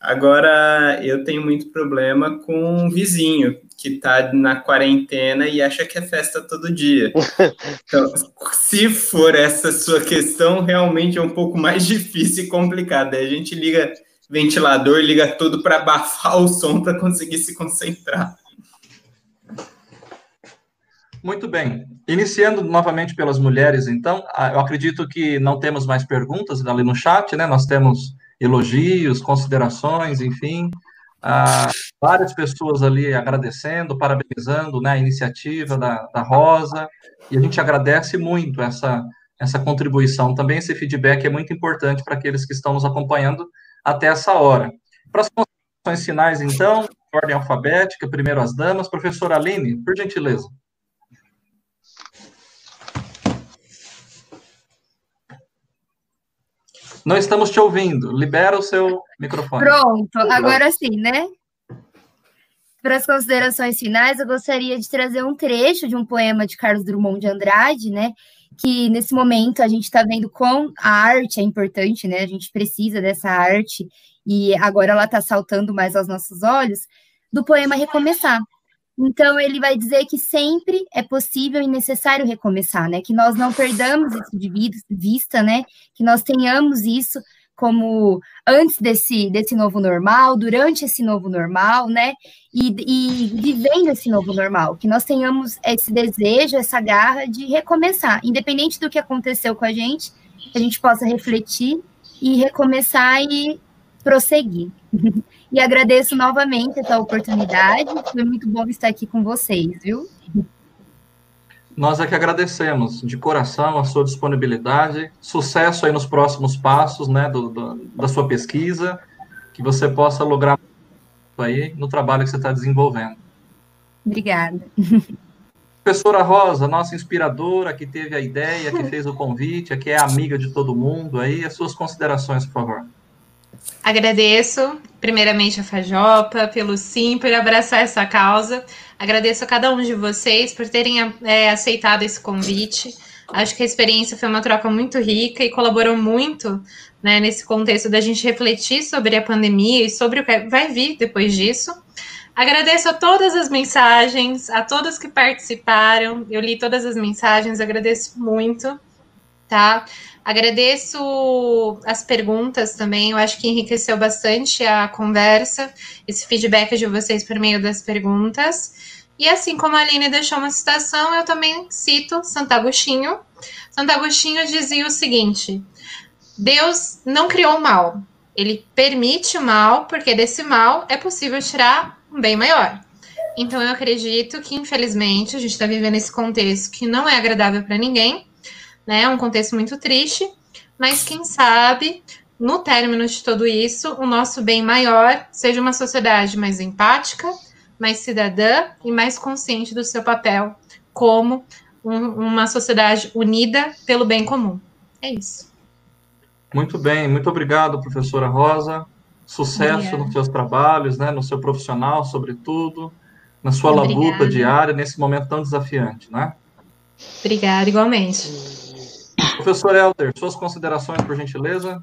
Agora eu tenho muito problema com um vizinho que está na quarentena e acha que é festa todo dia. Então, se for essa sua questão, realmente é um pouco mais difícil e complicado. Aí a gente liga ventilador, liga tudo para abafar o som para conseguir se concentrar. Muito bem. Iniciando novamente pelas mulheres, então, ah, eu acredito que não temos mais perguntas ali no chat, né? Nós temos elogios, considerações, enfim. Ah, várias pessoas ali agradecendo, parabenizando né, a iniciativa da, da Rosa, e a gente agradece muito essa, essa contribuição. Também esse feedback é muito importante para aqueles que estão nos acompanhando até essa hora. Para as considerações finais, então, ordem alfabética, primeiro as damas. Professora Aline, por gentileza. Não estamos te ouvindo. Libera o seu microfone. Pronto, agora sim, né? Para as considerações finais, eu gostaria de trazer um trecho de um poema de Carlos Drummond de Andrade, né? Que nesse momento a gente está vendo quão a arte é importante, né? A gente precisa dessa arte e agora ela está saltando mais aos nossos olhos, do poema Recomeçar. Então, ele vai dizer que sempre é possível e necessário recomeçar, né? Que nós não perdamos isso de vista, né? Que nós tenhamos isso como antes desse, desse novo normal, durante esse novo normal, né? E, e vivendo esse novo normal, que nós tenhamos esse desejo, essa garra de recomeçar, independente do que aconteceu com a gente, que a gente possa refletir e recomeçar e prosseguir. E agradeço novamente essa oportunidade. Foi muito bom estar aqui com vocês, viu? Nós é que agradecemos de coração a sua disponibilidade. Sucesso aí nos próximos passos, né, do, do, da sua pesquisa, que você possa lograr aí no trabalho que você está desenvolvendo. Obrigada. Professora Rosa, nossa inspiradora, que teve a ideia, que fez o convite, que é amiga de todo mundo aí, as suas considerações, por favor. Agradeço, primeiramente, a Fajopa pelo sim, por abraçar essa causa. Agradeço a cada um de vocês por terem é, aceitado esse convite. Acho que a experiência foi uma troca muito rica e colaborou muito né, nesse contexto da gente refletir sobre a pandemia e sobre o que vai vir depois disso. Agradeço a todas as mensagens, a todos que participaram. Eu li todas as mensagens, agradeço muito, tá? Agradeço as perguntas também, eu acho que enriqueceu bastante a conversa, esse feedback de vocês por meio das perguntas. E assim como a Aline deixou uma citação, eu também cito Santo Agostinho. Santo Agostinho dizia o seguinte: Deus não criou o mal, ele permite o mal, porque desse mal é possível tirar um bem maior. Então eu acredito que, infelizmente, a gente está vivendo esse contexto que não é agradável para ninguém né? É um contexto muito triste, mas quem sabe, no término de tudo isso, o nosso bem maior seja uma sociedade mais empática, mais cidadã e mais consciente do seu papel como um, uma sociedade unida pelo bem comum. É isso. Muito bem, muito obrigado, professora Rosa. Sucesso Obrigada. nos seus trabalhos, né, no seu profissional, sobretudo, na sua Obrigada. labuta diária, nesse momento tão desafiante, né? Obrigada, igualmente. Professor Helder, suas considerações, por gentileza.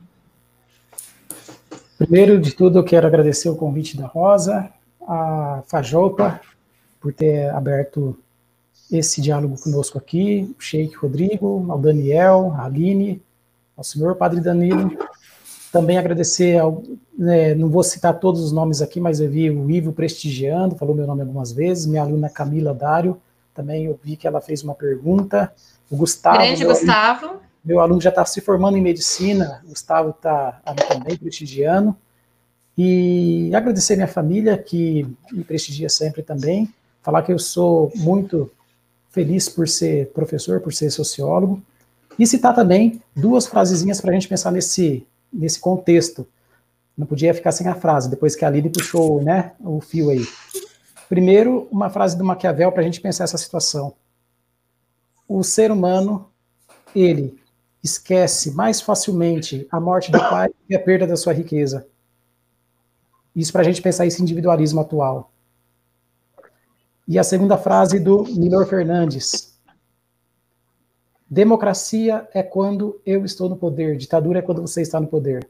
Primeiro de tudo, eu quero agradecer o convite da Rosa, a Fajopa, por ter aberto esse diálogo conosco aqui, o Sheik Rodrigo, ao Daniel, a Aline, ao senhor Padre Danilo. Também agradecer, ao, né, não vou citar todos os nomes aqui, mas eu vi o Ivo prestigiando, falou meu nome algumas vezes, minha aluna Camila Dário, também eu vi que ela fez uma pergunta, o Gustavo. Grande Gustavo. Meu aluno já está se formando em medicina, Gustavo está também prestigiando. E agradecer minha família, que me prestigia sempre também. Falar que eu sou muito feliz por ser professor, por ser sociólogo. E citar também duas frasezinhas para a gente pensar nesse, nesse contexto. Não podia ficar sem a frase, depois que a Lili puxou né, o fio aí. Primeiro, uma frase do Maquiavel para a gente pensar essa situação. O ser humano, ele esquece mais facilmente a morte do pai e a perda da sua riqueza. Isso para a gente pensar esse individualismo atual. E a segunda frase do Milor Fernandes. Democracia é quando eu estou no poder, ditadura é quando você está no poder.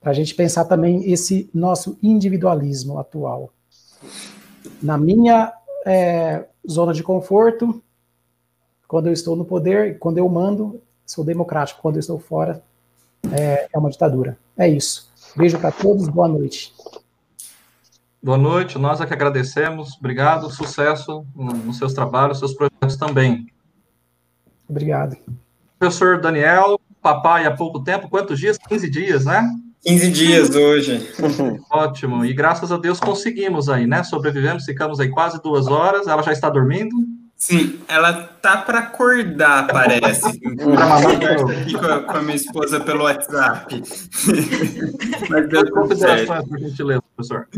Para a gente pensar também esse nosso individualismo atual. Na minha é, zona de conforto, quando eu estou no poder, quando eu mando, sou democrático. Quando eu estou fora, é, é uma ditadura. É isso. Beijo para todos, boa noite. Boa noite, nós é que agradecemos. Obrigado, sucesso nos seus trabalhos, seus projetos também. Obrigado. Professor Daniel, papai há pouco tempo, quantos dias? 15 dias, né? 15 dias hoje. Ótimo, e graças a Deus conseguimos aí, né? Sobrevivemos, ficamos aí quase duas horas, ela já está dormindo? Sim, ela tá para acordar, parece. aqui com a, com a minha esposa pelo WhatsApp. Mas deu tudo certo. por gentileza, professor.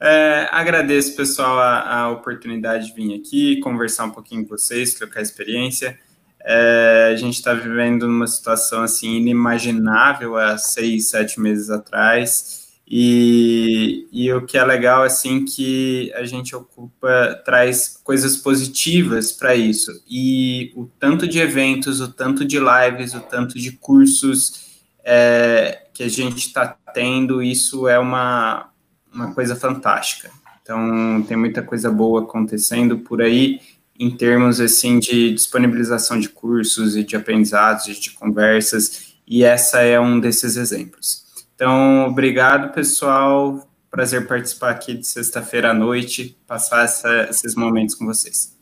É, agradeço, pessoal, a, a, oportunidade de vir aqui, conversar um pouquinho com vocês, trocar experiência. É, a gente está vivendo numa situação assim inimaginável há seis, sete meses atrás. E, e o que é legal, assim, que a gente ocupa, traz coisas positivas para isso. E o tanto de eventos, o tanto de lives, o tanto de cursos é, que a gente está tendo, isso é uma, uma coisa fantástica. Então, tem muita coisa boa acontecendo por aí, em termos, assim, de disponibilização de cursos e de aprendizados, de conversas, e essa é um desses exemplos. Então, obrigado, pessoal. Prazer participar aqui de sexta-feira à noite, passar essa, esses momentos com vocês.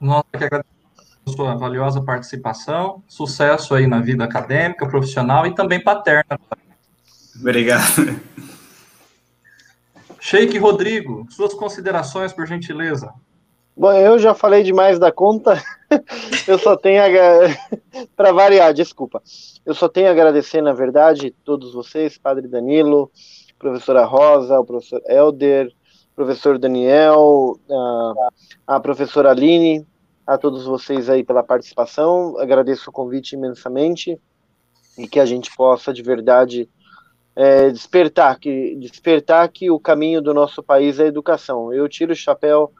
Nós que agradecemos a sua valiosa participação, sucesso aí na vida acadêmica, profissional e também paterna. Obrigado. Sheik Rodrigo, suas considerações, por gentileza. Bom, eu já falei demais da conta. eu só tenho a... para variar, desculpa. Eu só tenho a agradecer, na verdade, todos vocês, Padre Danilo, professora Rosa, o professor Elder, professor Daniel, a, a professora Aline, a todos vocês aí pela participação. Agradeço o convite imensamente e que a gente possa de verdade é, despertar que despertar que o caminho do nosso país é a educação. Eu tiro o chapéu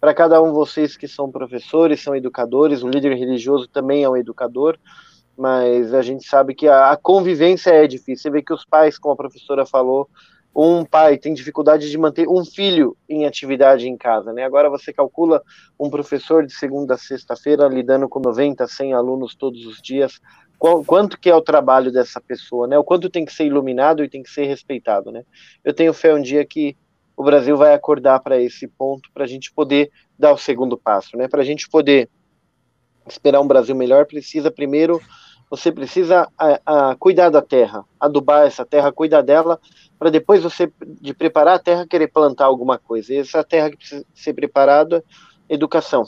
para cada um de vocês que são professores, são educadores, o líder religioso também é um educador, mas a gente sabe que a, a convivência é difícil. Você vê que os pais, como a professora falou, um pai tem dificuldade de manter um filho em atividade em casa, né? Agora você calcula um professor de segunda a sexta-feira lidando com 90, 100 alunos todos os dias, qual, quanto que é o trabalho dessa pessoa, né? O quanto tem que ser iluminado e tem que ser respeitado, né? Eu tenho fé um dia que o Brasil vai acordar para esse ponto, para a gente poder dar o segundo passo, né? Para a gente poder esperar um Brasil melhor, precisa primeiro você precisa a, a, cuidar da terra, adubar essa terra, cuidar dela, para depois você, de preparar a terra, querer plantar alguma coisa. E essa terra que precisa ser preparada, educação,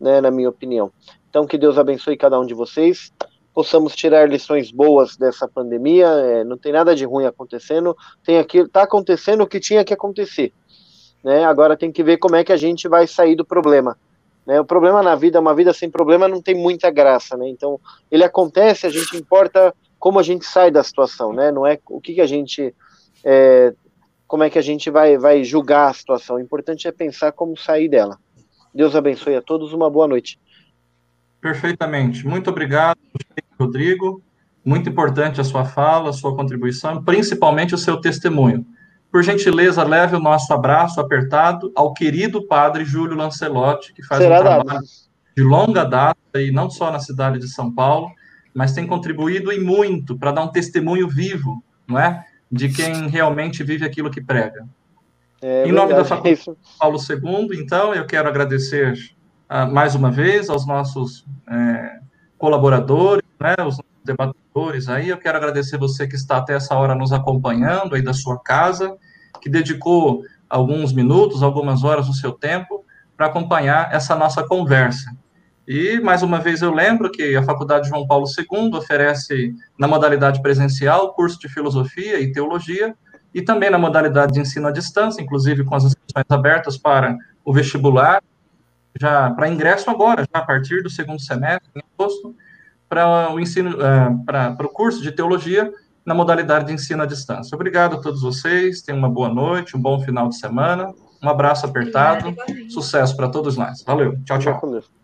né, na minha opinião. Então, que Deus abençoe cada um de vocês, possamos tirar lições boas dessa pandemia, é, não tem nada de ruim acontecendo, tem aqui, está acontecendo o que tinha que acontecer. Né? Agora tem que ver como é que a gente vai sair do problema. Né? O problema na vida, uma vida sem problema não tem muita graça, né? Então, ele acontece, a gente importa como a gente sai da situação, né? Não é o que, que a gente, é, como é que a gente vai, vai julgar a situação. O importante é pensar como sair dela. Deus abençoe a todos, uma boa noite. Perfeitamente. Muito obrigado, Rodrigo. Muito importante a sua fala, a sua contribuição, principalmente o seu testemunho. Por gentileza, leve o nosso abraço apertado ao querido padre Júlio Lancelotti, que faz Será um trabalho dado. de longa data, e não só na cidade de São Paulo, mas tem contribuído e muito para dar um testemunho vivo, não é? De quem realmente vive aquilo que prega. É, em nome da Faculdade Paulo II, então, eu quero agradecer uh, mais uma vez aos nossos é, colaboradores, né, os debatedores aí. Eu quero agradecer você que está até essa hora nos acompanhando aí da sua casa, que dedicou alguns minutos, algumas horas do seu tempo para acompanhar essa nossa conversa. E, mais uma vez, eu lembro que a Faculdade João Paulo II oferece, na modalidade presencial, curso de filosofia e teologia, e também na modalidade de ensino à distância, inclusive com as inscrições abertas para o vestibular, já para ingresso agora, já a partir do segundo semestre, em agosto, para o ensino, uh, para o curso de teologia na modalidade de ensino à distância. Obrigado a todos vocês, tenham uma boa noite, um bom final de semana, um abraço apertado, sucesso para todos nós. Valeu, tchau, tchau.